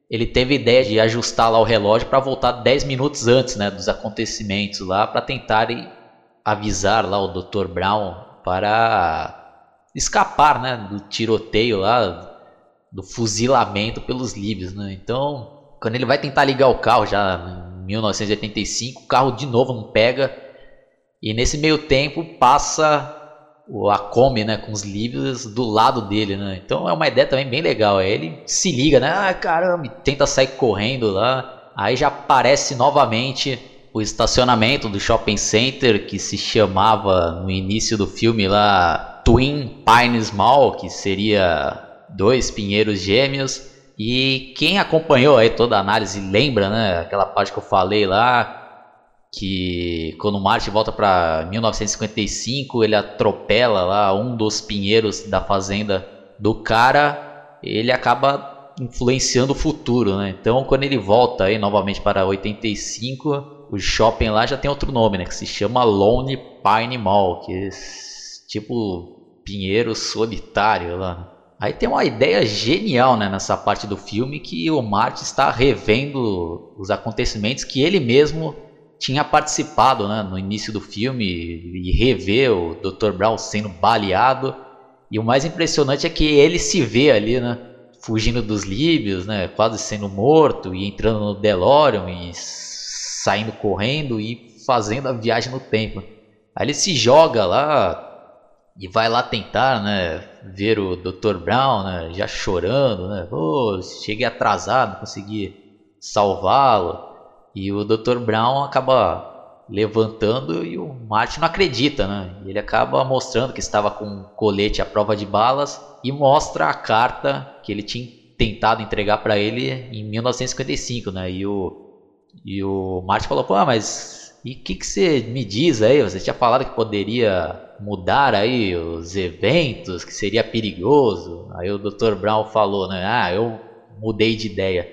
ele teve ideia de ajustar lá o relógio para voltar 10 minutos antes, né, dos acontecimentos lá para tentarem avisar lá o Dr. Brown para escapar, né, do tiroteio lá, do fuzilamento pelos líbios, né? Então, quando ele vai tentar ligar o carro já 1985, o carro de novo não pega. E nesse meio tempo passa a Kombi, né, com os livros do lado dele, né? Então é uma ideia também bem legal. Aí ele se liga, né? Ah, caramba, tenta sair correndo lá. Aí já aparece novamente o estacionamento do shopping center que se chamava no início do filme lá Twin Pines Mall, que seria dois pinheiros gêmeos. E quem acompanhou aí toda a análise lembra, né, aquela parte que eu falei lá, que quando o Marte volta para 1955, ele atropela lá um dos pinheiros da fazenda do cara, ele acaba influenciando o futuro, né? Então, quando ele volta aí novamente para 85, o shopping lá já tem outro nome, né, que se chama Lone Pine Mall, que é tipo pinheiro solitário lá. Aí tem uma ideia genial né, nessa parte do filme que o Marty está revendo os acontecimentos que ele mesmo tinha participado né, no início do filme e rever o Dr. Brown sendo baleado. E o mais impressionante é que ele se vê ali, né, fugindo dos líbios, né, quase sendo morto e entrando no DeLorean e saindo correndo e fazendo a viagem no tempo. Aí ele se joga lá, e vai lá tentar, né, ver o Dr. Brown, né, já chorando, né, oh, cheguei atrasado, consegui salvá-lo. E o Dr. Brown acaba levantando e o Martin não acredita, né? Ele acaba mostrando que estava com um colete à prova de balas e mostra a carta que ele tinha tentado entregar para ele em 1955, né? E o e o Martin falou: "Pô, mas e o que que você me diz aí? Você tinha falado que poderia mudar aí os eventos, que seria perigoso. Aí o Dr. Brown falou, né? Ah, eu mudei de ideia.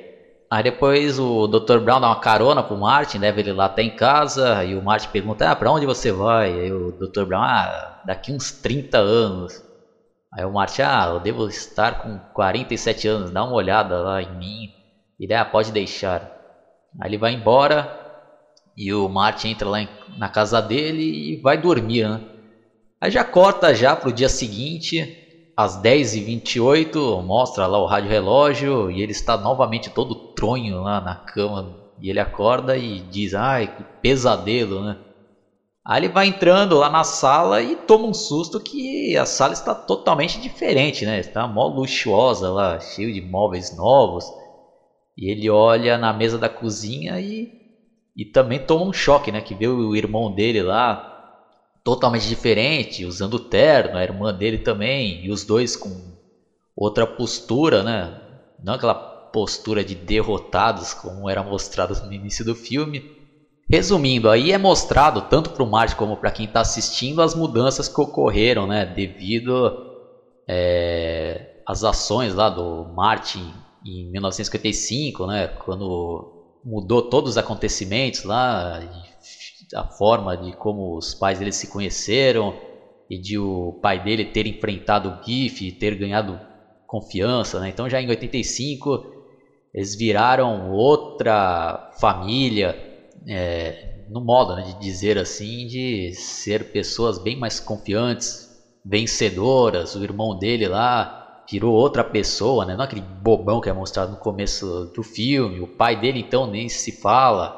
Aí depois o Dr. Brown dá uma carona pro Martin, leva ele lá até em casa, e o Martin pergunta, ah, pra onde você vai? Aí o Dr. Brown, ah, daqui uns 30 anos. Aí o Martin, ah, eu devo estar com 47 anos, dá uma olhada lá em mim. Ele, ah, pode deixar. Aí ele vai embora, e o Martin entra lá na casa dele e vai dormir, né? Aí já corta já para o dia seguinte, às 10h28, mostra lá o rádio relógio e ele está novamente todo tronho lá na cama. E ele acorda e diz, ai, que pesadelo, né? Aí ele vai entrando lá na sala e toma um susto que a sala está totalmente diferente, né? Está mó luxuosa lá, cheio de móveis novos. E ele olha na mesa da cozinha e, e também toma um choque, né? Que vê o irmão dele lá totalmente diferente, usando terno, a irmã dele também, e os dois com outra postura, né? Não aquela postura de derrotados como era mostrado no início do filme. Resumindo, aí é mostrado tanto para o Martin como para quem está assistindo as mudanças que ocorreram, né, devido é, às ações lá do Martin em 1955, né, quando mudou todos os acontecimentos lá, a forma de como os pais dele se conheceram e de o pai dele ter enfrentado o Giff e ter ganhado confiança, né? Então já em 85 eles viraram outra família é, no modo né, de dizer assim, de ser pessoas bem mais confiantes, vencedoras. O irmão dele lá virou outra pessoa, né? não aquele bobão que é mostrado no começo do filme. O pai dele então nem se fala,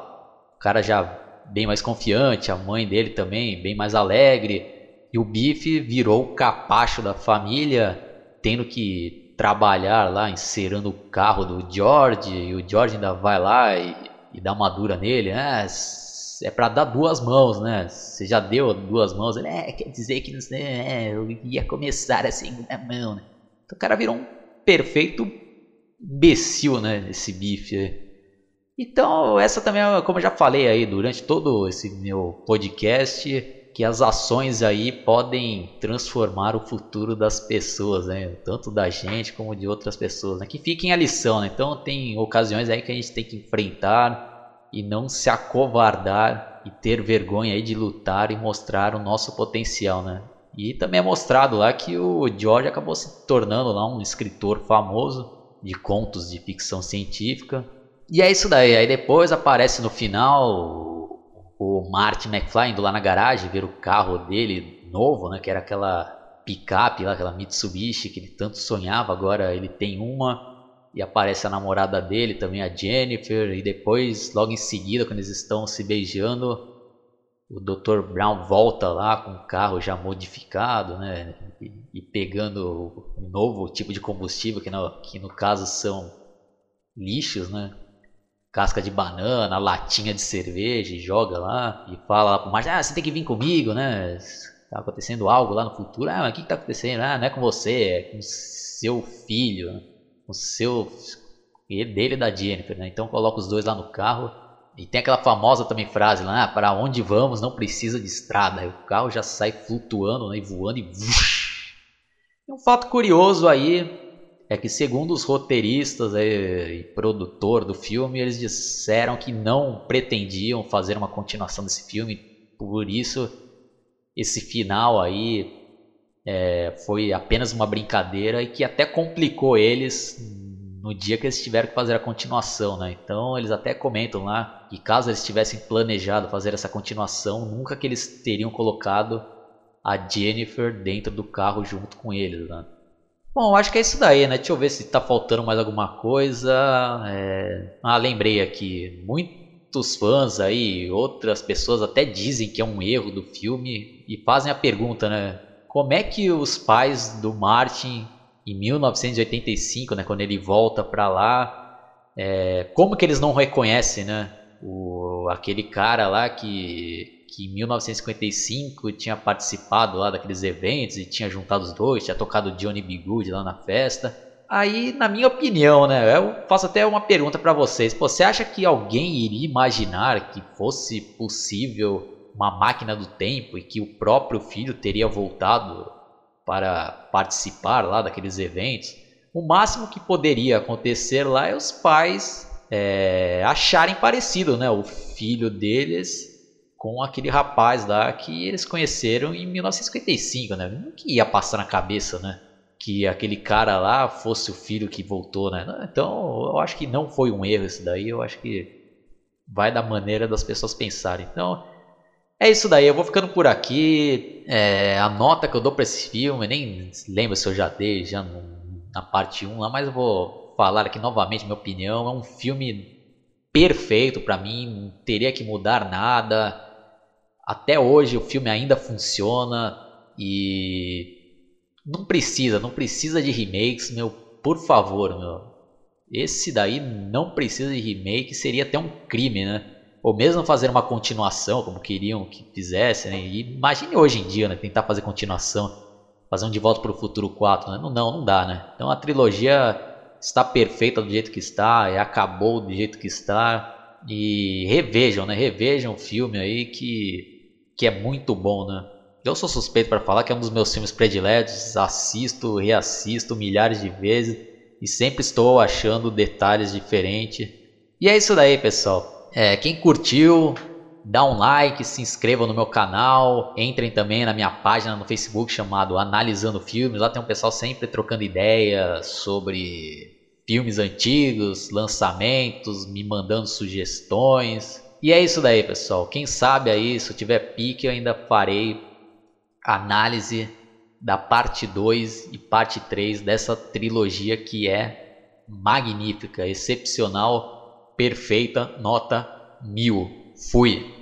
o cara já bem mais confiante, a mãe dele também bem mais alegre. E o Bife virou o capacho da família, tendo que trabalhar lá, encerando o carro do George, e o George ainda vai lá e e dá uma dura nele, né? É para dar duas mãos, né? Você já deu duas mãos, ele é, quer dizer que não sei, é, eu ia começar a segunda mão, né? Então o cara virou um perfeito imbecil, né? Esse bife. Então, essa também é, como eu já falei aí durante todo esse meu podcast, que as ações aí podem transformar o futuro das pessoas, né? Tanto da gente como de outras pessoas, né? Que fiquem a lição, né? Então tem ocasiões aí que a gente tem que enfrentar e não se acovardar e ter vergonha aí de lutar e mostrar o nosso potencial, né? E também é mostrado lá que o George acabou se tornando lá um escritor famoso de contos de ficção científica. E é isso daí. Aí depois aparece no final o Martin McFly indo lá na garagem ver o carro dele novo, né? Que era aquela picape lá, aquela Mitsubishi que ele tanto sonhava. Agora ele tem uma e aparece a namorada dele também, a Jennifer. E depois, logo em seguida, quando eles estão se beijando, o Dr. Brown volta lá com o carro já modificado, né? E, e pegando um novo tipo de combustível, que no, que no caso são lixos, né? Casca de banana, latinha de cerveja, e joga lá e fala lá pro Martin, ah, você tem que vir comigo, né? Tá acontecendo algo lá no futuro. Ah, mas o que, que tá acontecendo? Ah, não é com você, é com seu filho, né? com seu. E dele e da Jennifer, né? Então coloca os dois lá no carro e tem aquela famosa também frase lá, ah, para onde vamos não precisa de estrada. Aí o carro já sai flutuando né, e voando. E um fato curioso aí é que segundo os roteiristas e produtor do filme, eles disseram que não pretendiam fazer uma continuação desse filme, por isso esse final aí é, foi apenas uma brincadeira e que até complicou eles no dia que eles tiveram que fazer a continuação, né? Então eles até comentam lá que caso eles tivessem planejado fazer essa continuação, nunca que eles teriam colocado a Jennifer dentro do carro junto com eles, né? Bom, acho que é isso daí, né? Deixa eu ver se tá faltando mais alguma coisa. É... Ah, lembrei aqui. Muitos fãs aí, outras pessoas até dizem que é um erro do filme e fazem a pergunta, né? Como é que os pais do Martin em 1985, né, quando ele volta para lá, é, como que eles não reconhecem, né, o, aquele cara lá que, que em 1955 tinha participado lá daqueles eventos e tinha juntado os dois, tinha tocado Johnny B. Good lá na festa. Aí, na minha opinião, né, eu faço até uma pergunta para vocês. Você acha que alguém iria imaginar que fosse possível uma máquina do tempo e que o próprio filho teria voltado para participar lá daqueles eventos, o máximo que poderia acontecer lá é os pais é, acharem parecido, né, o filho deles com aquele rapaz lá que eles conheceram em 1955, né? Não que ia passar na cabeça, né? Que aquele cara lá fosse o filho que voltou, né? Então, eu acho que não foi um erro isso daí. Eu acho que vai da maneira das pessoas pensarem. Então, é isso daí, eu vou ficando por aqui. É, a nota que eu dou para esse filme, nem lembro se eu já dei já na parte 1 lá, mas eu vou falar aqui novamente minha opinião. É um filme perfeito para mim, não teria que mudar nada. Até hoje o filme ainda funciona e não precisa, não precisa de remakes, meu, por favor, meu. Esse daí não precisa de remake, seria até um crime, né? ou mesmo fazer uma continuação, como queriam que fizesse, né? E imagine hoje em dia, né? Tentar fazer continuação, fazer um De Volta para o Futuro 4, né? Não, não, não dá, né? Então a trilogia está perfeita do jeito que está, e acabou do jeito que está, E revejam, né? Revejam o filme aí que, que é muito bom, né? Eu sou suspeito para falar que é um dos meus filmes prediletos, assisto, reassisto milhares de vezes e sempre estou achando detalhes diferentes. E é isso daí, pessoal. É, quem curtiu, dá um like, se inscreva no meu canal, entrem também na minha página no Facebook chamado Analisando Filmes. Lá tem um pessoal sempre trocando ideias sobre filmes antigos, lançamentos, me mandando sugestões. E é isso daí, pessoal. Quem sabe aí, se eu tiver pique, eu ainda farei análise da parte 2 e parte 3 dessa trilogia que é magnífica, excepcional, perfeita, nota mil. Fui!